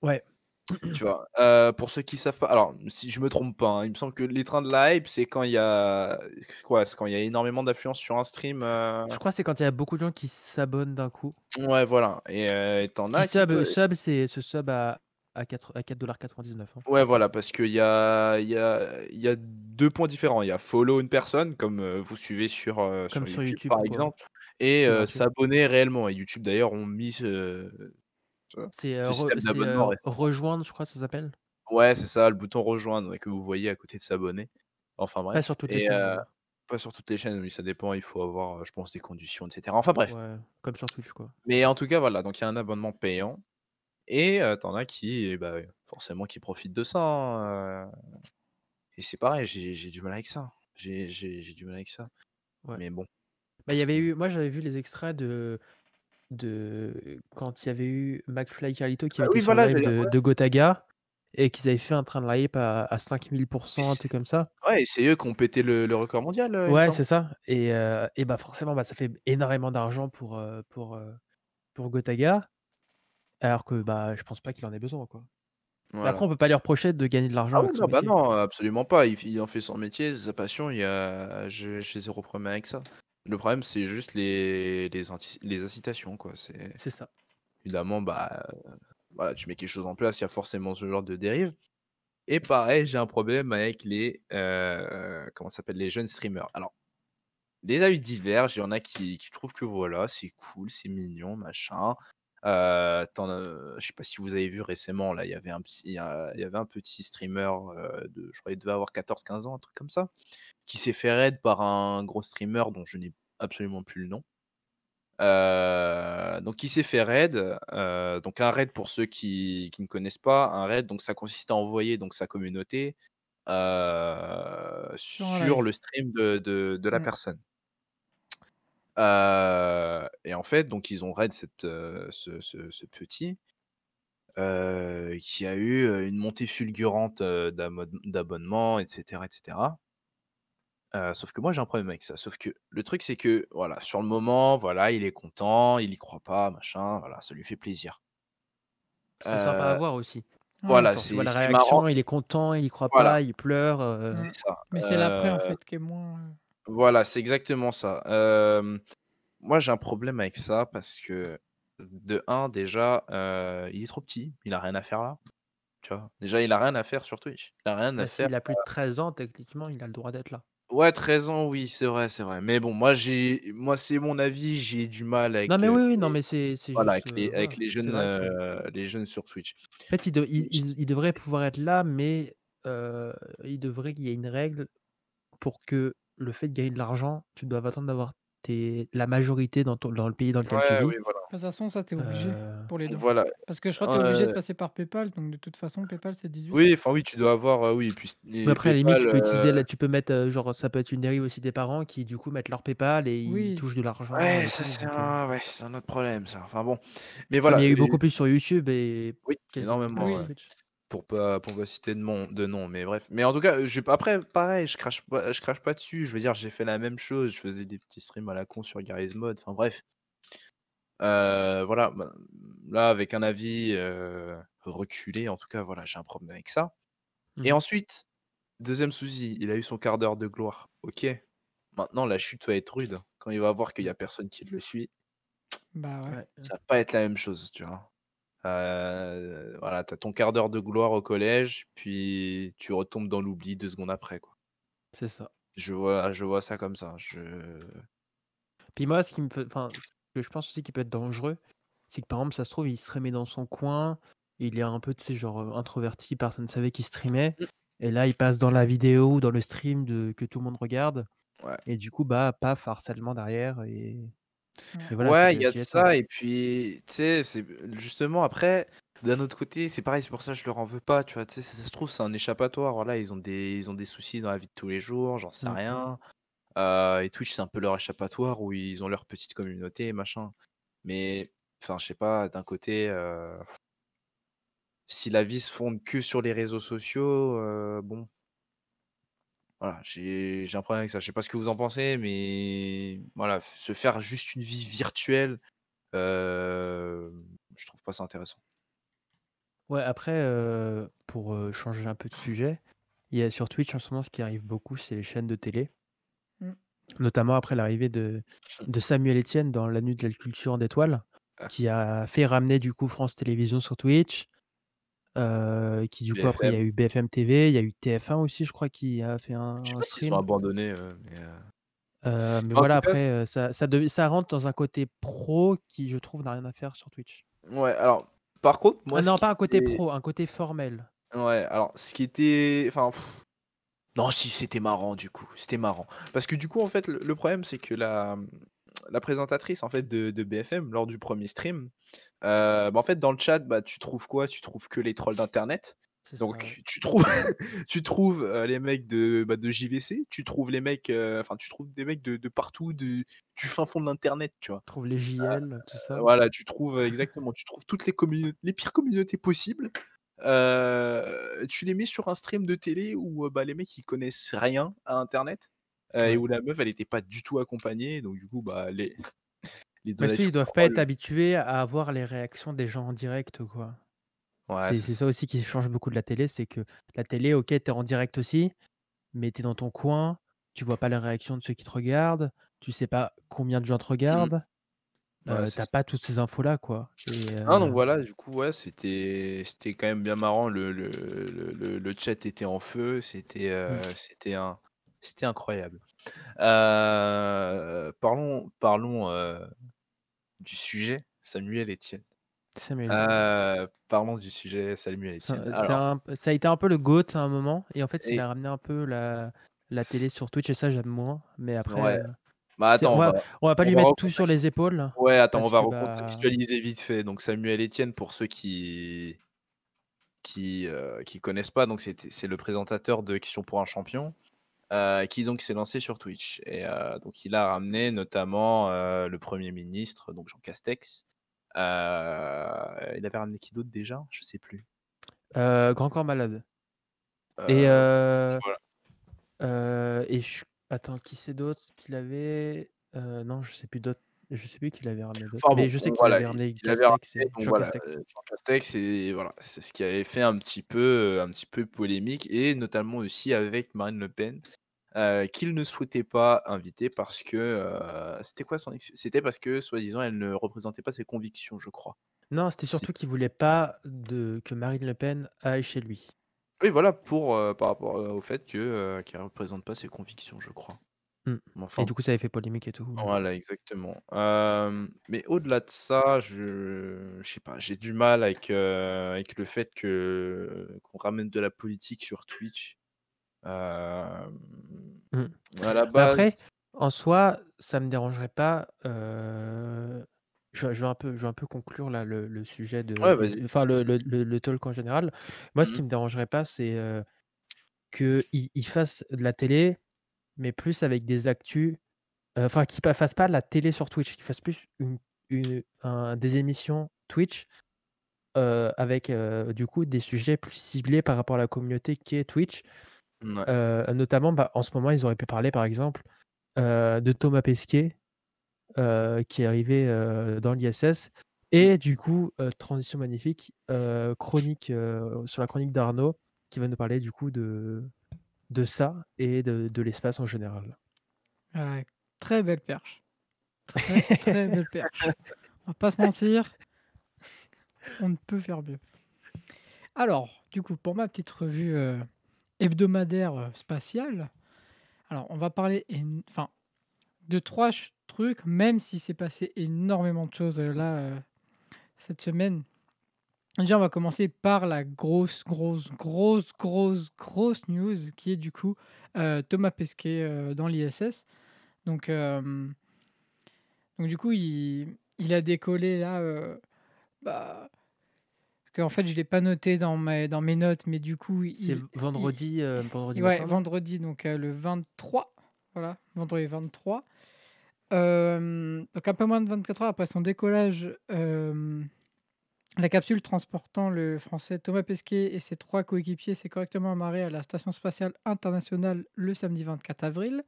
Ouais. tu vois? Heu, pour ceux qui savent pas alors si je me trompe pas, hein, il me semble que les trains de la hype, c'est quand il y a quoi? C'est quand il y a énormément d'affluence sur un stream, heu Je crois que c'est quand il y a beaucoup de gens qui s'abonnent d'un coup. ouais, voilà et heu, tu en Qui as qui sub, peuvent sub, c'est se sub à à à 4,99 $, hein. ouais, voilà, parce qu'il y a il y a il y a 2 points différents. Il y a follow une personne comme, heu, vous suivez sur, Comme sur YouTube, YouTube par quoi. exemple et C'est heu, gratuit. s'abonner réellement et YouTube d'ailleurs ont mis ce ce C'est, ce re heu, récemment. rejoindre, je crois ça s'appelle? Ouais, c'est ça, le bouton rejoindre, ouais, que vous voyez à côté de s'abonner. Enfin Pas bref sur toutes les chaînes d'ailleurs. pas sur toutes les chaînes, oui, ça dépend, il faut avoir, je pense des conditions et cetera. Enfin bref. Ouais, comme sur Twitch quoi. Mais en tout cas, voilà, donc il y a un abonnement payant et heu, tu en as qui, eh bah, forcément qui profitent de ça, hein, et c'est pareil, j'ai du mal avec ça. J'ai du mal avec ça. Ouais. Mais bon, Bah, il y avait eu moi j'avais vu les extraits de de quand il y avait eu McFly et Carlito qui ah avaient été oui, sur le voilà, live j'allais de Gotaga et qu'ils avaient fait un train de la hype à à 5000 mais un c'est truc comme ça. ouais et c'est eux qui ont pété le le record mondial, il me Ouais, semble. c'est ça et heu et bah, forcément, bah, ça fait énormément d'argent pour, heu, pour, Gotaga, alors que, bah, je pense pas qu'il en ait besoin, quoi. Mais après, on peut pas lui reprocher de gagner de l'argent Ah avec oui, son non, bah, métier. non, absolument pas. Il en fait son métier, c'est sa passion, il y a je j'ai 0 problème avec ça. Le problème, c'est juste les les inti les incitations, quoi. C'est C'est ça. évidemment, bah, voilà, tu mets quelque chose en place, il y a forcément ce genre de dérive et pareil, j'ai un problème avec les, heu, comment ça s'appelle? Les jeunes streamers. Alors, les avis divergent, il y en a qui qui trouvent que voilà, c'est cool, c'est mignon, machin. Tu en je sais pas si vous avez vu récemment, là, il y avait un petit, il y avait un petit streamer, heu, de je crois il devait avoir 14-15 ans, un truc comme ça, qui s'est fait raid par un gros streamer dont je n'ai absolument plus le nom. Heu, donc il s'est fait raid, heu, donc un raid pour ceux qui qui ne connaissent pas, un raid donc ça consiste à envoyer donc sa communauté, Sur le stream de de de la Mmh. personne. Et en fait donc ils ont raid cette, ce ce ce petit qui a eu, une montée fulgurante, d'abonnements et cetera et cetera. Heu, sauf que moi j'ai un problème avec ça. Sauf que le truc c'est que, voilà, sur le moment, voilà, il est content, il y croit pas, machin, voilà, ça lui fait plaisir. C'est sympa à voir aussi. Ouais. voilà, c'est la marrant réaction, il est content, il y croit voilà, pas, il pleure. Mais c'est l'après, en fait, qui est moins, voilà, c'est exactement ça. Moi j'ai un problème avec ça parce que, de un déjà, il est trop petit, il a rien à faire là, tu vois? Déjà il a rien à faire sur Twitch, il a rien à bah, faire s'il a plus de 13 ans, techniquement, il a le droit d'être là. Ouais, 13 ans, oui, c'est vrai, c'est vrai. Mais bon, moi, j'ai, moi, c'est mon avis, j'ai du mal avec, Non, mais euh, oui, oui, non, les, mais c'est c'est voilà, juste, avec les, euh, avec voilà, les c'est jeunes, vrai que. euh, les jeunes sur Twitch. En fait, il, de- il- Je- il- il devrait pouvoir être là, mais euh, il devrait qu'il y ait une règle pour que le fait de gagner de l'argent, tu dois attendre d'avoir tes- la majorité dans, ton- dans le pays dans lequel tu vis. oui, voilà. De toute façon, ça, t'es obligé Euh, pour les dons. Voilà. Parce que je crois que t'es obligé de Euh, passer par PayPal, donc de toute façon, PayPal, c'est 18. oui, enfin oui, tu dois avoir, euh, oui, puis Mais après, à la limite, tu peux utiliser, euh, la- tu peux mettre, euh, genre, ça peut être une dérive aussi des parents qui, du coup, mettent leur PayPal et ils touchent de l'argent Ouais, ça c'est euh, un, ouais, c'est un autre problème, ça. Enfin bon, mais voilà. il y a eu et- beaucoup plus sur YouTube et Oui, énormément, sur Oui. Pour pas, pour pas citer de, mon, de nom, mais bref. Mais en tout cas, je, après, pareil, je crache pas, je crache pas dessus. Je veux dire, j'ai fait la même chose. Je faisais des petits streams à la con sur Garry's Mod. Enfin bref. Euh, voilà. bah, Là, avec un avis euh, reculé, en tout cas, voilà, j'ai un problème avec ça. Et Mhm. ensuite, deuxième souci, il a eu son quart d'heure de gloire. Ok. Maintenant, la chute va être rude. Quand il va voir qu'il y a personne qui le suit, Bah ouais. Ouais. ça va pas être la même chose, tu vois. Euh, voilà, t'as ton quart d'heure de gloire au collège, puis tu retombes dans l'oubli deux secondes après, quoi. C'est ça. Je vois, je vois ça comme ça. Je... Puis moi, ce qui me fait, enfin, ce que je pense aussi qui peut être dangereux, c'est que par exemple, ça se trouve, il streamait dans son coin, il est un peu, tu sais, genre euh, introverti, personne ne savait qu'il streamait, Mm. et là, il passe dans la vidéo ou dans le stream de, que tout le monde regarde, Ouais. et du coup, bah, paf, harcèlement derrière, et voilà, ouais, il y a de être ça, et puis, tu sais, c'est justement après, d'un autre côté, c'est pareil, c'est pour ça que je leur en veux pas, tu vois, tu sais, ça, ça se trouve, c'est un échappatoire, voilà, ils ont des, ils ont des soucis dans la vie de tous les jours, j'en sais Mm. rien. Euh, et Twitch, c'est un peu leur échappatoire où ils ont leur petite communauté machin. Mais, enfin, je sais pas, d'un côté, euh, si la vie se fonde que sur les réseaux sociaux, euh, bon, voilà, j'ai j'ai un problème avec ça. Je sais pas ce que vous en pensez, mais voilà, se faire juste une vie virtuelle, euh, je trouve pas ça intéressant. Ouais, après, euh, pour euh, changer un peu de sujet, il y a sur Twitch en ce moment, ce qui arrive beaucoup, c'est les chaînes de télé. Mm. Notamment après l'arrivée de, de Samuel Etienne dans La Nuit de la Culture d'étoiles, Ah. qui a fait ramener du coup France Télévisions sur Twitch. Euh, qui du coup après il y a eu BFM TV, il y a eu TF1 aussi, je crois, qui a fait un, Je sais un pas s'ils stream. ont abandonné, euh, mais euh, Euh, mais En voilà, tout cas- après, euh, ça, ça, dev- ça rentre dans un côté pro qui, je trouve, n'a rien à faire sur Twitch. ouais. Alors, par contre, moi, ah ce non, qui pas un côté était- pro, un côté formel. Ouais, alors ce qui était. Enfin. pff, Non, si, c'était marrant du coup. C'était marrant. Parce que du coup, en fait, le, le problème, c'est que la, la présentatrice en fait, de, de BFM, lors du premier stream, euh, bah, en fait, dans le chat, bah, tu trouves quoi? Tu trouves que les trolls d'internet. Ça, Donc, ouais. tu trouves, tu trouves euh, les mecs de, bah, de JVC, tu trouves les mecs. euh, Enfin, tu trouves des mecs de, de partout, du fin fond de l'internet, tu vois. On trouve les JL, tout ça. Voilà, tu trouves euh, exactement, tu trouves toutes les communautés, les pires communautés possibles. euh, tu les mets sur un stream de télé où euh, bah, les mecs ils connaissent rien à internet euh, Ouais. et où la meuf elle était pas du tout accompagnée, donc du coup bah les les Mais ils doivent pas être habitués à avoir les réactions des gens en direct, quoi. Ouais, c'est ça. aussi qui change beaucoup de la télé, c'est que la télé, ok, t'es en direct aussi, mais t'es dans ton coin, tu vois pas les réactions de ceux qui te regardent, tu sais pas combien de gens te regardent, Ouais, euh, c'est t'as pas toutes ces infos-là, quoi. Et, Ah donc euh, voilà, du coup ouais, c'était c'était quand même bien marrant. Le le, le, le- chat était en feu, c'était euh, c'était un c'était incroyable. Euh, parlons parlons euh, du sujet, Samuel Etienne. Samuel. Euh, parlons du sujet Samuel Etienne. c'est Alors, un- ça a été un peu le GOAT à un moment, et en fait, il a ramené un peu la, la télé sur Twitch, et ça, j'aime moins. Mais après, Ouais. euh, bah attends, on, on va, va, on va pas on lui va mettre tout sur les épaules. ouais, attends, on va bah, recontextualiser vite fait. Donc Samuel Etienne, pour ceux qui qui euh, qui connaissent pas, donc c'est le présentateur de Question pour un champion. Euh, qui donc s'est lancé sur Twitch et euh, donc il a ramené notamment euh, le premier ministre donc Jean Castex il avait ramené qui d'autre déjà? Je sais plus Grand Corps Malade. Et, voilà. et je- attends, qui c'est d'autre qu'il avait? Non, je sais plus d'autres. Je sais plus qu'il avait ramené. Enfin mais bon, je sais qu'il voilà, avait ramené il avait Castex ramené, et donc Jean voilà, Castex. Jean Castex et voilà, c'est ce qui avait fait un petit peu, un petit peu polémique et notamment aussi avec Marine Le Pen, euh, qu'il ne souhaitait pas inviter parce que euh, c'était quoi son ex- C'était parce que soi-disant elle ne représentait pas ses convictions, je crois. Non, c'était C'est- surtout qu'il voulait pas de, que Marine Le Pen aille chez lui. Oui, voilà, pour, euh, par rapport euh, au fait que, euh, qu'il représente pas ses convictions, je crois. Enfin, Et du coup, ça avait fait polémique et tout. voilà, exactement. Euh, mais au-delà de ça, je, je sais pas, j'ai du mal avec, euh, avec le fait que qu'on ramène de la politique sur Twitch. Mmh. à la Mais base, après, en soi, ça me dérangerait pas. Je, vais- je vais un peu, je vais un peu conclure là le, le sujet de, Ouais, de- vas-y. enfin le, le, le- le talk en général. Moi, ce qui Mhm. me dérangerait pas, c'est que qu'ils ils fassent de la télé, mais plus avec des actus. Enfin, qu'ils ne fassent pas de la télé sur Twitch, qu'ils fassent plus une, une- un- des émissions Twitch avec du coup des sujets plus ciblés par rapport à la communauté qui est Twitch. Ouais. Euh, notamment, bah, en ce moment, ils auraient pu parler, par exemple, euh, de Thomas Pesquet, euh, qui est arrivé dans l'ISS. Et du coup, transition magnifique, chronique sur la chronique d'Arnaud, qui va nous parler du coup de, de ça et de, de l'espace en général. Voilà, très belle perche. Très, très belle perche. On va pas se mentir, on ne peut faire mieux. Alors, du coup, pour ma petite revue hebdomadaire euh, spatiale, alors on va parler enfin, de trois trucs, même si c'est passé énormément de choses euh, là euh, cette semaine. Déjà, on va commencer par la grosse, grosse, grosse, grosse, grosse news qui est du coup Thomas Pesquet dans l'ISS. Donc, du coup, il, a décollé là. bah, parce qu'en fait, je l'ai pas noté dans mes, dans mes notes, mais du coup, il, C'est vendredi, euh, vendredi Ouais, matin, non vendredi, donc euh, le 23. Voilà, vendredi 23. Euh, donc un peu moins de 24 heures après son décollage, euh, la capsule transportant le français Thomas Pesquet et ses trois coéquipiers s'est correctement amarrée à la Station spatiale internationale le samedi 24 avril.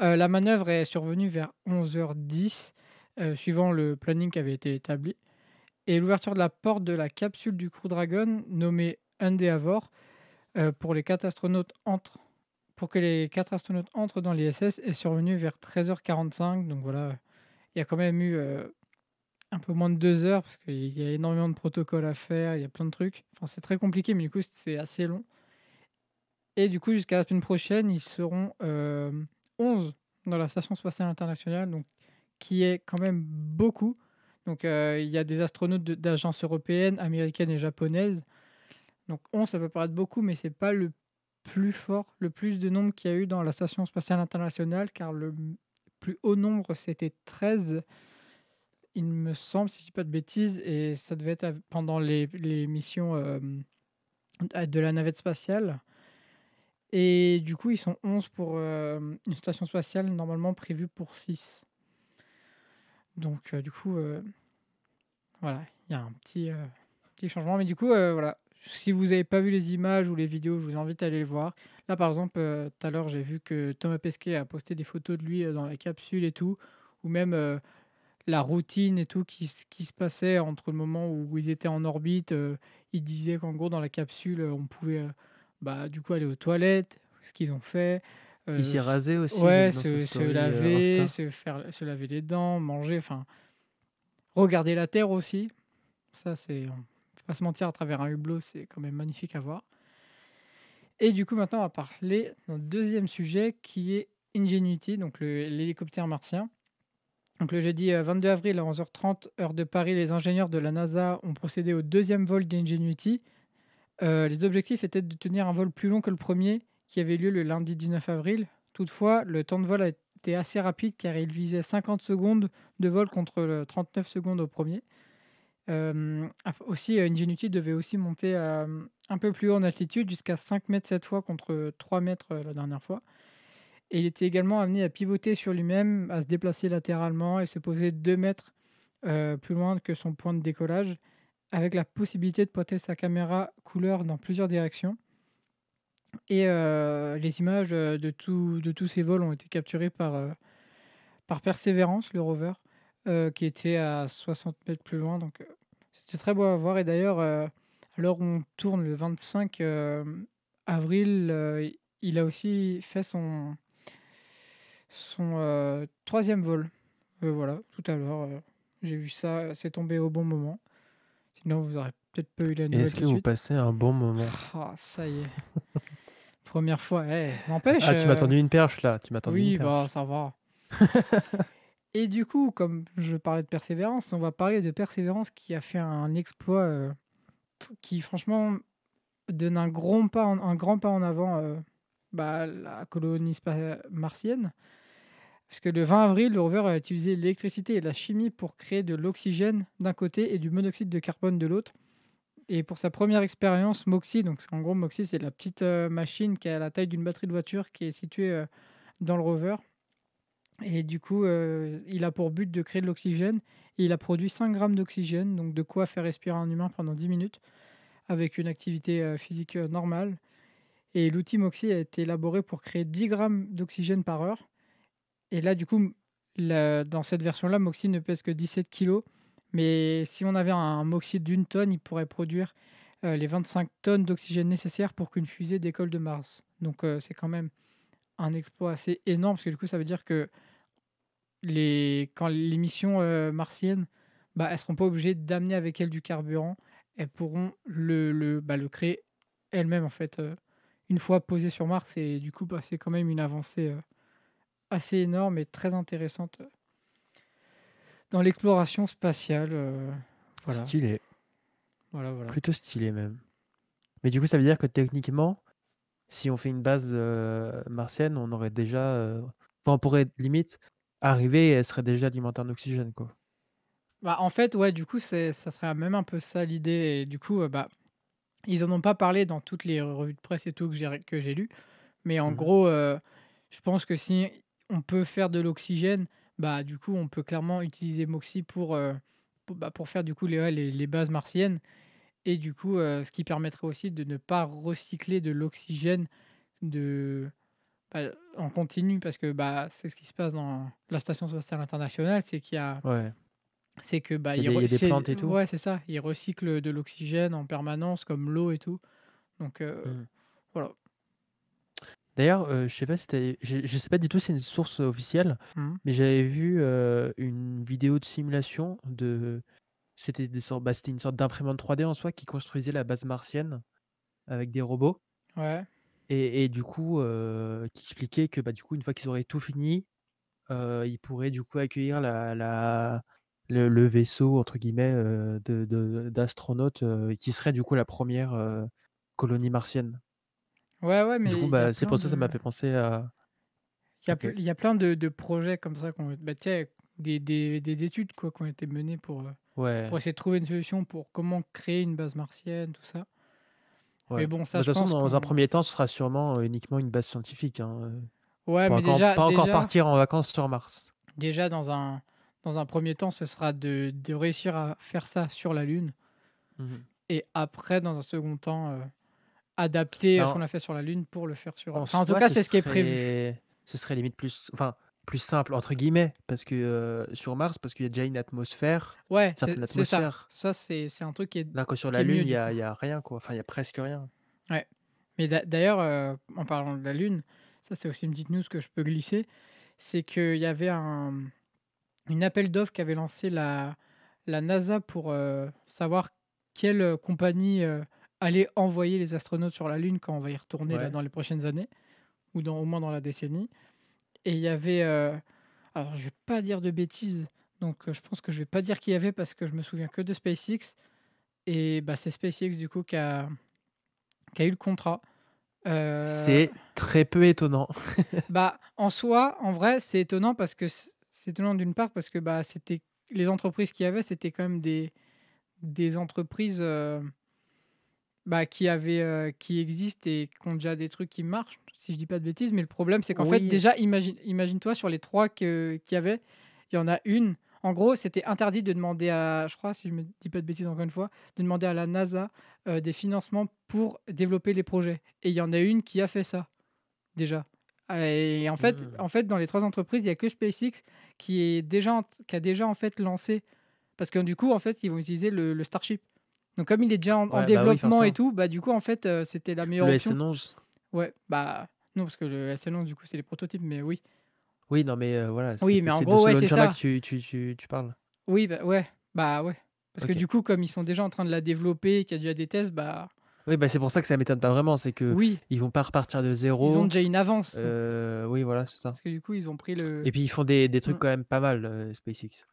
Euh, la manœuvre est survenue vers 11h10, euh, suivant le planning qui avait été établi. Et l'ouverture de la porte de la capsule du Crew Dragon, nommée Endeavour, euh, pour les quatre astronautes entre pour que les quatre astronautes entrent dans l'ISS est survenue vers 13h45. Donc voilà, il y a quand même eu euh, un peu moins de deux heures parce qu'il y a énormément de protocoles à faire, il y a plein de trucs. Enfin, c'est très compliqué, mais du coup, c'est assez long. Et du coup, jusqu'à la semaine prochaine, ils seront euh, 11 dans la Station spatiale internationale, donc qui est quand même beaucoup. Donc euh, il y a des astronautes d'agences européennes, américaines et japonaises. Donc 11, ça peut paraître beaucoup, mais c'est pas le plus fort, le plus de nombre qu'il y a eu dans la Station spatiale internationale, car le plus haut nombre, c'était 13, il me semble, si je dis pas de bêtises, et ça devait être pendant les, les missions euh, de la navette spatiale. Et du coup, ils sont 11 pour euh, une station spatiale normalement prévue pour 6. Donc, euh, du coup, euh, voilà, il y a un petit, euh, petit changement. Mais du coup, voilà, si vous n'avez pas vu les images ou les vidéos, je vous invite à aller les voir. Là, par exemple, tout à l'heure, j'ai vu que Thomas Pesquet a posté des photos de lui dans la capsule et tout, ou même la routine et tout qui, qui se passait entre le moment où ils étaient en orbite. il disait qu'en gros, dans la capsule, on pouvait bah, du coup aller aux toilettes, ce qu'ils ont fait. Il euh, s'est rasé aussi. Ouais, se, se euh, laver, se, faire, se laver les dents, manger, enfin, regarder la Terre aussi. Ça, c'est, on peut pas se mentir, à travers un hublot, c'est quand même magnifique à voir. Et du coup, maintenant, on va parler d'un deuxième sujet qui est Ingenuity, donc l'hélicoptère martien. Donc le jeudi euh, 22 avril à 11h30, heure de Paris, les ingénieurs de la NASA ont procédé au deuxième vol d'Ingenuity. Euh, les objectifs étaient de tenir un vol plus long que le premier, qui avait lieu le lundi 19 avril. Toutefois, le temps de vol a été assez rapide car il visait 50 secondes de vol contre le 39 secondes au premier. Euh, aussi, euh, Ingenuity devait aussi monter euh, un peu plus haut en altitude, jusqu'à 5 mètres cette fois contre 3 mètres euh, la dernière fois. Il était également amené à pivoter sur lui-même, à se déplacer latéralement et se poser 2 mètres euh, plus loin que son point de décollage, avec la possibilité de pointer sa caméra couleur dans plusieurs directions. Et euh, les images de, tout- de tous ces vols ont été capturées par, euh, par Perseverance, le rover, euh, qui était à 60 mètres plus loin. Donc c'était très beau à voir. Et d'ailleurs, où on tourne le 25 euh, avril, il a aussi fait son, son troisième vol. Voilà, tout à l'heure. J'ai vu ça, c'est tombé au bon moment. Sinon, vous aurez peut-être pas eu la nouvelle est-ce que vous passez un bon moment? Ah, ça y est. Première fois. Eh, n'empêche. Ah, tu m'as euh, tendu une perche là, tu m'as tendu Oui, une bah perche. ça va. Et du coup, comme je parlais de persévérance, on va parler de persévérance qui a fait un exploit euh, qui, franchement, donne un grand pas en, un grand pas en avant euh, bah, à la colonie martienne. Parce que le 20 avril, le rover a utilisé l'électricité et la chimie pour créer de l'oxygène d'un côté et du monoxyde de carbone de l'autre. Et pour sa première expérience, Moxie, donc en gros, Moxie, c'est la petite euh, machine qui a la taille d'une batterie de voiture qui est située euh, dans le rover. Et du coup, euh, il a pour but de créer de l'oxygène. Il a produit 5 grammes d'oxygène, donc de quoi faire respirer un humain pendant 10 minutes, avec une activité physique normale. Et l'outil Moxie a été élaboré pour créer 10 grammes d'oxygène par heure. Et là, du coup, dans cette version-là, Moxie ne pèse que 17 kilos. Mais si on avait un Moxie d'une tonne, il pourrait produire euh, les 25 tonnes d'oxygène nécessaires pour qu'une fusée décolle de Mars. Donc euh, c'est quand même un exploit assez énorme, parce que du coup, ça veut dire que les, quand les missions euh, martiennes, bah, elles seront pas obligées d'amener avec elles du carburant. Elles pourront le, le, bah, créer elles-mêmes, en fait, une fois posées sur Mars. Et du coup, bah, c'est quand même une avancée assez énorme et très intéressante dans l'exploration spatiale. euh, voilà, Stylé, voilà, voilà. plutôt stylé même. Mais du coup, ça veut dire que techniquement, si on fait une base euh, martienne, on aurait déjà. euh, Enfin, on pourrait limite arriver et elle serait déjà alimentée en oxygène, quoi. Bah, en fait, ouais, du coup, c'est, ça serait même un peu ça l'idée. Et du coup, euh, bah, ils en ont pas parlé dans toutes les revues de presse et tout que j'ai, que j'ai lu. Mais en Mhm. gros, euh, je pense que si on peut faire de l'oxygène, bah, du coup, on peut clairement utiliser Moxie pour, euh, pour, bah, pour faire du coup les, les, les bases martiennes. Et du coup, euh, ce qui permettrait aussi de ne pas recycler de l'oxygène de, bah, en continu. Parce que bah, c'est ce qui se passe dans la Station spatiale internationale, c'est qu'il y a Ouais. c'est que bah Il y a des- il y a re- des c'est- plantes et tout. Ouais, c'est ça. Ils recyclent de l'oxygène en permanence, comme l'eau et tout. Donc euh, Mhm. voilà. D'ailleurs, euh, je sais pas si je, je sais pas du tout si c'est une source officielle, Mhm. mais j'avais vu euh, une vidéo de simulation de. C'était des sortes... bah, c'était une sorte d'imprimante 3D en soi qui construisait la base martienne avec des robots. Ouais. Et, et du coup, euh, qui expliquait que bah, du coup, une fois qu'ils auraient tout fini, ils pourraient du coup accueillir la, la, le, le vaisseau entre guillemets de, de- d'astronautes qui serait du coup la première colonie martienne. Ouais, ouais, mais Du coup, il y a bah, c'est plein pour ça que ça m'a de, fait penser à. il y a, Ok. ple- il y a plein de, de projets comme ça, qu'on, bah, tu sais, des, des, des études quoi, qui ont été menées pour, euh, Ouais, pour essayer de trouver une solution pour comment créer une base martienne, tout ça. Mais ouais. bon, Bah, ça, De je toute façon, pense dans un qu'on. premier temps, ce sera sûrement euh, uniquement une base scientifique. Hein, euh, Ouais, pas mais encore, déjà, pas encore déjà, partir en vacances sur Mars. déjà dans, un, dans un premier temps, ce sera de, de réussir à faire ça sur la Lune. Mhm. Et après, dans un second temps, euh, adapter ce qu'on a fait sur la Lune pour le faire sur. en Enfin, en tout cas, ce c'est ce qui est prévu. ce serait limite plus, enfin, plus simple entre guillemets, parce que euh, sur Mars, parce qu'il y a déjà une atmosphère, Ouais, c'est ça. Ça, c'est c'est un truc qui est, Là, sur la Lune, il du y a, y a rien, quoi. Enfin, il y a presque rien. Ouais. Mais d'a- d'ailleurs, euh, en parlant de la Lune, ça c'est aussi une petite news que je peux glisser, c'est qu'il y avait un, une appel d'offres qu'avait lancé la, la NASA pour euh, savoir quelle compagnie allait envoyer les astronautes sur la Lune quand on va y retourner là dans les prochaines années, ou dans, au moins dans la décennie. Et il y avait, euh, alors je vais pas dire de bêtises, donc euh, je pense que je vais pas dire qui y avait parce que je me souviens que de SpaceX. Et bah, c'est SpaceX du coup qui a, qui a eu le contrat. Euh, C'est très peu étonnant. bah, en soi, en vrai, c'est étonnant parce que c'est étonnant d'une part parce que bah, c'était les entreprises qu'il y avait, c'était quand même des, des entreprises bah, qui avaient, euh, qui existent et qui ont déjà des trucs qui marchent, si je dis pas de bêtises. Mais le problème, c'est qu'en fait, déjà, imagine, imagine-toi sur les trois qu'il y avait, il y en a une. En gros, c'était interdit de demander à, je crois, si je me dis pas de bêtises encore une fois, de demander à la NASA euh, des financements pour développer les projets. Et il y en a une qui a fait ça déjà. Et en fait, Hmm. en fait, dans les trois entreprises, il y a que SpaceX qui est déjà, qui a déjà en fait lancé, parce que du coup, en fait, ils vont utiliser le, le Starship. Donc comme il est déjà en, bah oui, développement et tout, bah du coup, en fait, euh, c'était la meilleure Le option. SN11. Ouais, bah non, parce que le SN11, du coup, c'est les prototypes, mais oui. Oui, non, mais euh, voilà. Oui, mais en gros, ouais, c'est ça. que tu, tu, tu, tu parles. Oui, bah ouais, bah ouais. Parce que du coup, comme ils sont déjà en train de la développer, qu'il y a déjà des tests, bah Oui, bah c'est pour ça que ça m'étonne pas vraiment, c'est que oui, ils vont pas repartir de ils ont zéro. déjà une avance. Euh, oui, voilà, c'est ça. Parce que du coup, ils ont pris le. Et puis ils font des, des trucs Mm. quand même pas mal, SpaceX.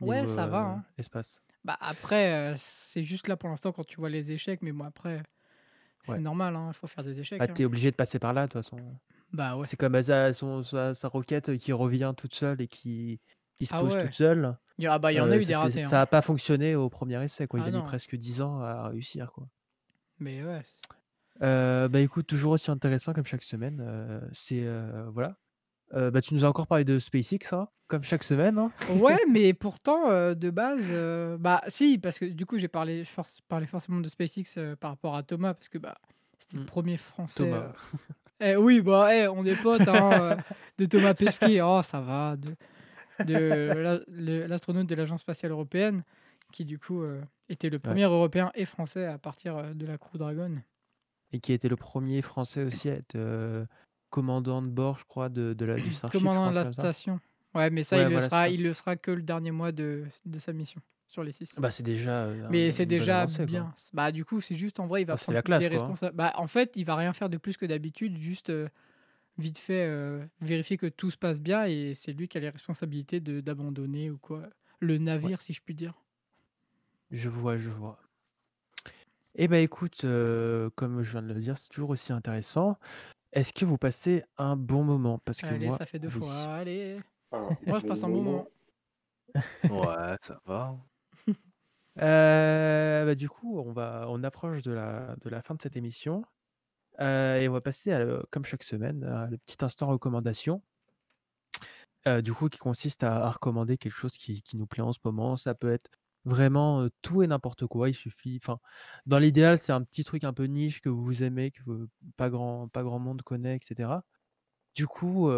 Ouais, Niveau, ça va. hein. espace. Bah après, euh, c'est juste là pour l'instant quand tu vois les échecs, mais bon après, c'est Ouais. normal, il faut faire des échecs. Bah, hein. t'es obligé de passer par là, de toute façon. Bah ouais. C'est comme euh, sa, son- sa, sa roquette qui revient toute seule et qui, qui se Ah pose ouais. toute seule. Il y a- Ah bah il y en a Euh, eu ça, des c'est- ratés. ça hein. a pas fonctionné au premier essai, quoi. Il Ah a mis non. presque 10 ans à réussir, quoi. Mais ouais. Euh, bah écoute, toujours aussi intéressant comme chaque semaine. euh, c'est euh, voilà. Euh, bah tu nous as encore parlé de SpaceX, hein, comme chaque semaine. hein. Ouais, mais pourtant, euh, de base, euh, bah si, parce que du coup, j'ai parlé, parlais forcément de SpaceX par rapport à Thomas, parce que bah, c'était le Mm. premier français. Thomas. eh oui, bah, eh, on est potes hein, de Thomas Pesquet. Oh, ça va. De, de l'astronaute de l'Agence spatiale européenne, qui du coup était le premier Européen et Français à partir de la Crew Dragon. Et qui été le premier Français aussi à être commandant de bord, je crois, de, de la du Starship. Commandant de la station. Ouais, mais ça, Ouais, il, le voilà, c'est sera, ça. il le sera que le dernier mois de, de sa mission sur les six. Bah c'est déjà. euh, Mais c'est déjà avancée, quoi. bien. Bah du coup, c'est juste en vrai, il va Ah, c'est prendre la classe, quoi, hein. responsa- Bah en fait, il va rien faire de plus que d'habitude, juste euh, vite fait euh, vérifier que tout se passe bien et c'est lui qui a les responsabilités de d'abandonner ou quoi le navire, si je puis dire. Je vois, je vois. Eh ben écoute, comme je viens de le dire, c'est toujours aussi intéressant. Est-ce que vous passez un bon moment? Parce que Allez, moi, ça fait deux oui. fois. Allez. Moi, je passe un bon moment. Ouais, ça va. Euh, bah, du coup, on va, on approche de la, de la fin de cette émission Euh, et on va passer, à, le- comme chaque semaine, à le petit instant recommandation. Euh, du coup, qui consiste à, à recommander quelque chose qui, qui nous plaît en ce moment. Ça peut être vraiment tout et n'importe quoi. Il suffit, enfin, dans l'idéal, c'est un petit truc un peu niche que vous aimez, que pas grand, pas grand monde connaît, etc. Du coup,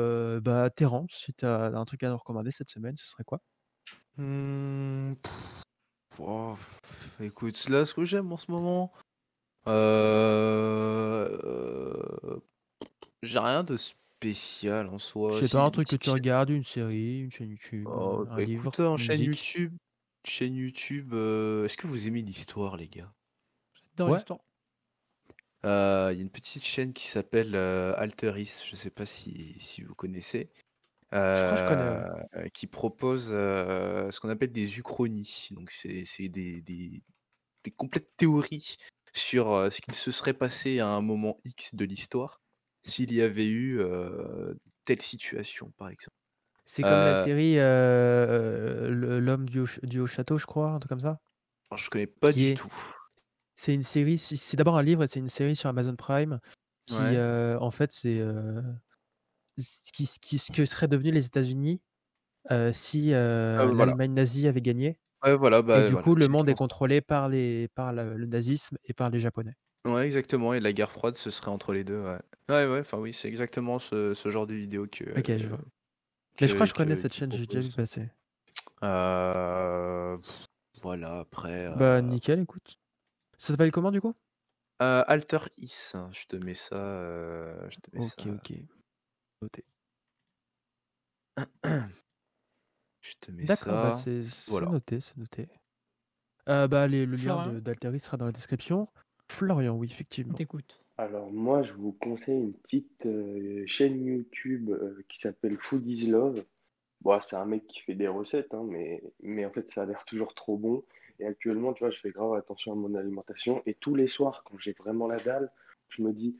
bah, Terence, si tu as un truc à nous recommander cette semaine, ce serait quoi? Pff, oh, écoute, là, ce que j'aime en ce moment, euh, euh, j'ai rien de spécial en soi. Sais Si, pas, un une truc que petite tu chaîne- regardes, une série, une chaîne YouTube, Oh, un bah, livre, en une chaîne musique? YouTube, chaîne YouTube, euh, est-ce que vous aimez l'histoire, les gars? Dans Ouais. l'histoire. Euh, Il y a une petite chaîne qui s'appelle euh, Alteris, je sais pas si, si vous connaissez, Je crois que je connais, ouais. euh, qui propose euh, ce qu'on appelle des uchronies. Donc c'est c'est des, des, des complètes théories sur euh, ce qu'il se serait passé à un moment X de l'histoire s'il y avait eu euh, telle situation, par exemple. C'est comme la Euh, série euh, le- L'homme du, haut ch- du haut château, je crois, un truc comme ça? je connais pas Qui du est- tout. C'est une série, c'est c'est d'abord un livre et c'est une série sur Amazon Prime qui, Ouais. euh, en fait, c'est euh, ce qui, ce qui- ce que seraient devenus les États-Unis euh, si euh, Ah, voilà. l'Allemagne nazie avait gagné. Ouais, voilà, Et bah, du voilà, coup, le monde est contrôlé par, les, par le, le nazisme et par les Japonais. Ouais, exactement. Et la guerre froide, ce serait entre les deux. Ouais, ouais, ouais. Enfin, oui, c'est exactement ce, ce genre de vidéo que. Ok, je vois. Mais je crois que je connais cette chaîne, j'ai déjà vu passer. Euh, voilà, après. Bah, euh, nickel, écoute. Ça s'appelle comment du coup? Euh, Alter Is, je te mets ça. euh, je te mets Ok, ça. ok. Noté. Je te mets D'accord, bah, ça. c'est c'est Voilà. noté, c'est noté. Euh, bah, les- le lien Florian de- d'Alteris sera dans la description. Florian, oui, On effectivement. t'écoute. Alors moi, je vous conseille une petite euh, chaîne YouTube euh, qui s'appelle Food is Love. Bon, c'est un mec qui fait des recettes, hein, mais, mais en fait, ça a l'air toujours trop bon. Et actuellement, tu vois, je fais grave attention à mon alimentation. Et tous les soirs, quand j'ai vraiment la dalle, je me dis,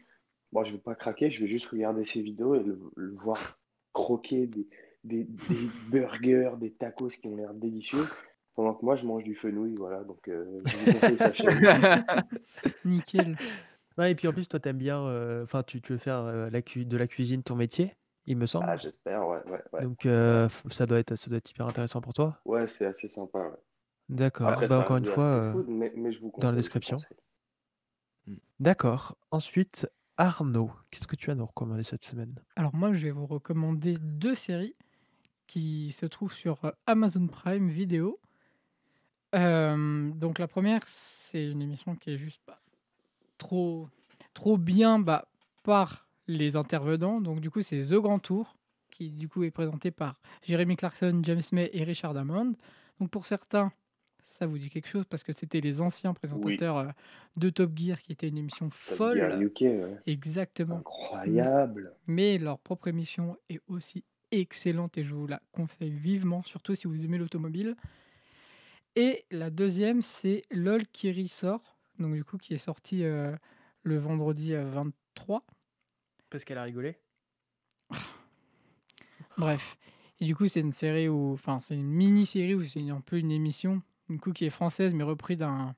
bon, je vais pas craquer, je vais juste regarder ses vidéos et le, le voir croquer des, des, des burgers, des tacos qui ont l'air délicieux. Pendant que moi, je mange du fenouil, voilà. Donc, euh, je vous conseille sa chaîne. Nickel. Ouais, et puis en plus, toi, t'aimes bien. euh, Enfin, tu, tu veux faire euh, la cu- de la cuisine ton métier, il me semble. Ah, j'espère, ouais, ouais, ouais. Donc, euh, f- ça doit être, ça doit être hyper intéressant pour toi. Ouais, c'est assez sympa, ouais. D'accord. Après, Bah, ça encore reste une de la fois, street euh, food, mais, mais je vous dans la conseille, je vous description. conseille. D'accord. Ensuite, Arnaud, qu'est-ce que tu as à nous recommander cette semaine? Alors moi, je vais vous recommander deux séries qui se trouvent sur euh, Amazon Prime Video. Euh, donc la première, c'est une émission qui est juste bah, trop, trop bien bah, par les intervenants. Donc du coup, c'est The Grand Tour, qui du coup est présenté par Jeremy Clarkson, James May et Richard Hammond. Donc pour certains, Ça vous dit quelque chose parce que c'était les anciens présentateur, heu, de Top Gear qui était une émission Top Gear folle. UK, ouais. Exactement. Incroyable. Mais leur propre émission est aussi excellente et je vous la conseille vivement, surtout si vous aimez l'automobile. Et la deuxième, c'est LOL qui ressort, donc du coup qui est sorti, heu, le vendredi, heu, 23. Parce qu'elle a rigolé? Bref et du coup, c'est une série où enfin, c'est une mini-série où c'est un peu une émission, du coup qui est française mais repris d'un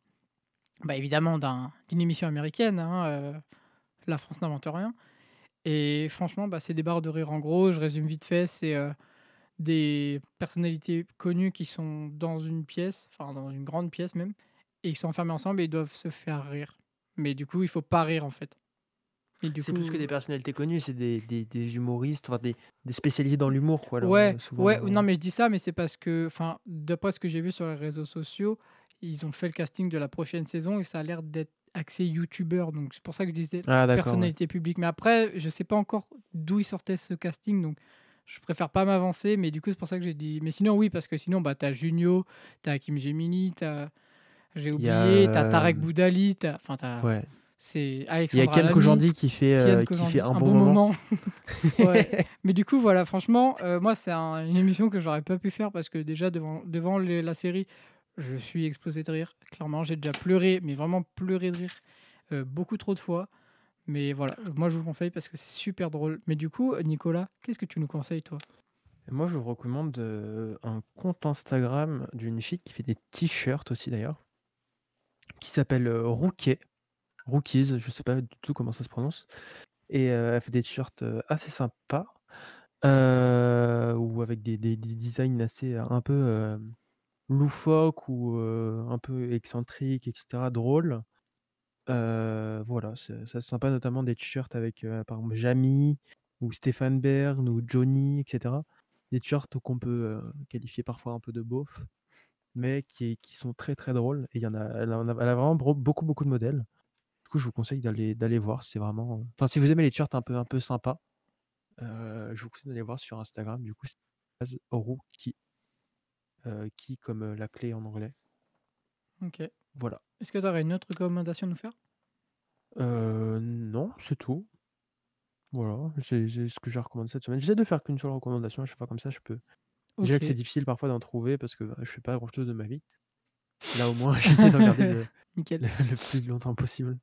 bah, évidemment d'un d'une émission américaine, hein, heu, La France n'invente rien et franchement, bah, c'est des barres de rire. En gros, je résume vite fait, c'est, des personnalités connues qui sont dans une pièce, enfin dans une grande pièce même et ils sont enfermés ensemble et ils doivent se faire rire. Mais du coup, il faut pas rire en fait. C'est coup plus que des personnalités connues, c'est des des des humoristes, enfin des des spécialisés dans l'humour quoi, Ouais, heu, souvent ouais, dans non mais je dis ça, mais c'est parce que enfin, d'après ce que j'ai vu sur les réseaux sociaux, ils ont fait le casting de la prochaine saison et ça a l'air d'être axé youtubeur, donc c'est pour ça que je disais Ah ouais. personnalité publique. Mais après, je sais pas encore d'où il sortait ce casting, donc je préfère pas m'avancer, mais du coup, c'est pour ça que j'ai dit mais sinon oui, parce que sinon, bah, tu as Junio, tu as Hakim Gemini, tu as j'ai oublié, tu as Tarek hem Boudali, tu as enfin Ouais. c'est Il y a Ken Kojandi qui fait, heu, qui fait un bon moment. Ouais, mais du coup, voilà, franchement, heu, moi, c'est un une émission que j'aurais pas pu faire parce que déjà devant devant les la série, je suis explosé de rire. Clairement, j'ai déjà pleuré, mais vraiment pleuré de rire, beaucoup trop de fois. Mais voilà, moi, je vous le conseille parce que c'est super drôle. Mais du coup, Nicolas, qu'est-ce que tu nous conseilles, toi? Moi, je vous recommande, un compte Instagram d'une fille qui fait des t-shirts aussi d'ailleurs qui s'appelle, Rookie, Rookies, je sais pas du tout comment ça se prononce et elle fait des t-shirts, assez sympas, ou avec des des des designs assez, un peu, hem, loufoques ou un peu excentriques et cetera, drôles. Voilà, c'est c'est sympa, notamment des t-shirts avec, par exemple Jamie ou Stéphane Bern ou Johnny et cetera. Des t-shirts qu'on peut, qualifier parfois un peu de beauf, mais qui qui sont très, très drôles et il y en a elle en a elle a vraiment beaucoup, beaucoup de modèles. Du coup, je vous conseille d'aller d'aller voir, c'est vraiment, enfin, si vous aimez les t-shirts un peu un peu sympas, heu, je vous conseille d'aller voir sur Instagram, du coup, c'est Rookie. Heu, key comme, heu, la clé en anglais. OK. Voilà. Est-ce que tu aurais une autre recommandation à nous faire? Heu, non, c'est tout. Voilà, c'est c'est ce que j'ai recommandé cette semaine. J'essaie de faire qu'une seule recommandation à chaque fois, comme ça je peux déjà que c'est OK. difficile parfois d'en trouver parce que, bah, je fais pas grand chose de ma vie. Là, au moins, j'essaie de regarder le Nickel. le le plus longtemps possible.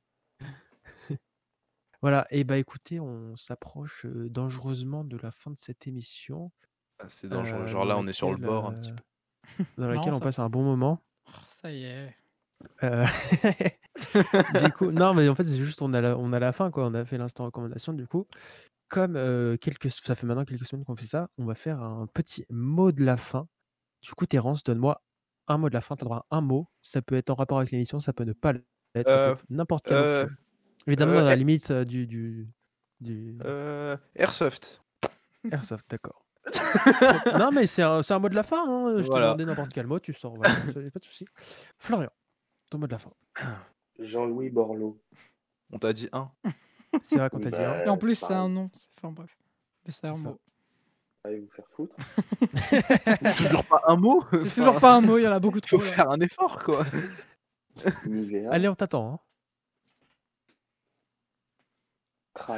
Voilà et bah, écoutez, on s'approche, dangereusement de la fin de cette émission. Ah, c'est dangereux. Genre dans là, on est sur le laquelle, bord un petit peu. dans Marrant laquelle on ça. passe un bon moment. Oh, ça y est. Du coup non, mais en fait, c'est juste on a la on a la fin, quoi. On a fait l'instant recommandation, du coup, comme, quelques ça fait maintenant quelques semaines qu'on fait ça, on va faire un petit mot de la fin. Du coup, Terence, donne-moi un mot de la fin. Tu as droit à un mot. Ça peut être en rapport avec l'émission, ça peut ne pas l'être, ça peut Heu, être n'importe quel veux. Évidemment, heu, dans la limite, du du du Heu, airsoft. airsoft, d'accord. Non, mais c'est un c'est un mot de la fin, hein, je t'ai Voilà. demandé n'importe quel mot, tu sors, voilà, pas de souci. Florian, ton mot de la fin. Jean-Louis Borloo. On t'a dit un. C'est vrai qu'on t'a dit Bah. Et en plus, c'est un nom. C'est enfin bref. Mais c'est un mot. Allez vous faire foutre. Toujours pas un mot. C'est toujours pas un mot, il y en a beaucoup Faut trop là. faire un effort, quoi. Allez, on t'attend, hein.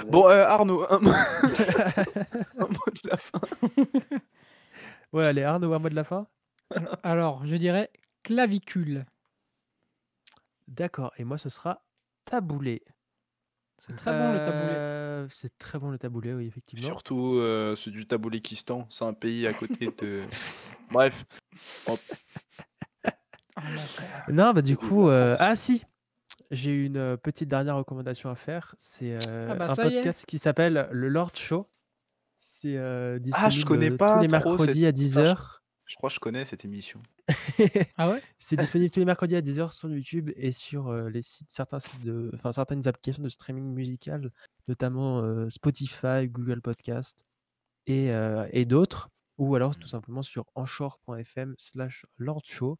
Bon, heu, Arnaud, un mot un mot de la fin. Ouais, allez, Arnaud, un mot de la fin? Alors, je dirais clavicule. D'accord et moi, ce sera taboulé. C'est très bon le taboulé. Heu, c'est très bon le taboulé, oui, effectivement. Surtout, heu, ceux du Taboulékistan, c'est un pays à côté de bref. Hop. Ah l'enfer. Non, bah, du coup, France. ah si! J'ai une, petite dernière recommandation à faire. C'est, Ah bah, un ça y est. podcast qui s'appelle le Lord Show. C'est, heu, Ah, je connais heu, tous pas les trop mercredis à enfin, je 10:00. Je crois que je connais cette émission. Ah ouais? C'est disponible tous les mercredis à 10:00 sur YouTube et sur, heu, les sites certains sites de enfin, certaines applications de streaming musical, notamment, heu, Spotify, Google Podcast et heu, et d'autres ou alors tout simplement sur anchor.fm/lordshow.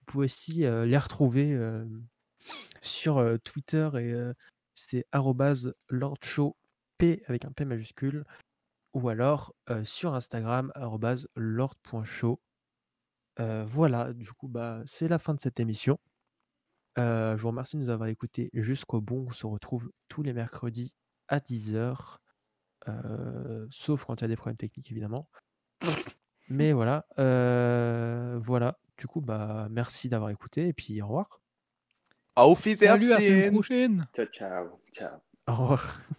Vous pouvez aussi, les retrouver, sur, Twitter et c'est arrobase lordshow, P avec un P majuscule ou alors, sur Instagram arrobase lord.show. Heu, voilà, du coup, bah, c'est la fin de cette émission. Heu, je vous remercie de nous avoir écoutés jusqu'au bout. On se retrouve tous les mercredis à 10:00, heu, sauf quand il y a des problèmes techniques évidemment. Mais voilà, heu, voilà, du coup, bah, merci d'avoir écouté et puis au revoir. Auf Salut, à la semaine Wiedersehen! prochaine! Ciao, ciao, ciao. Au revoir.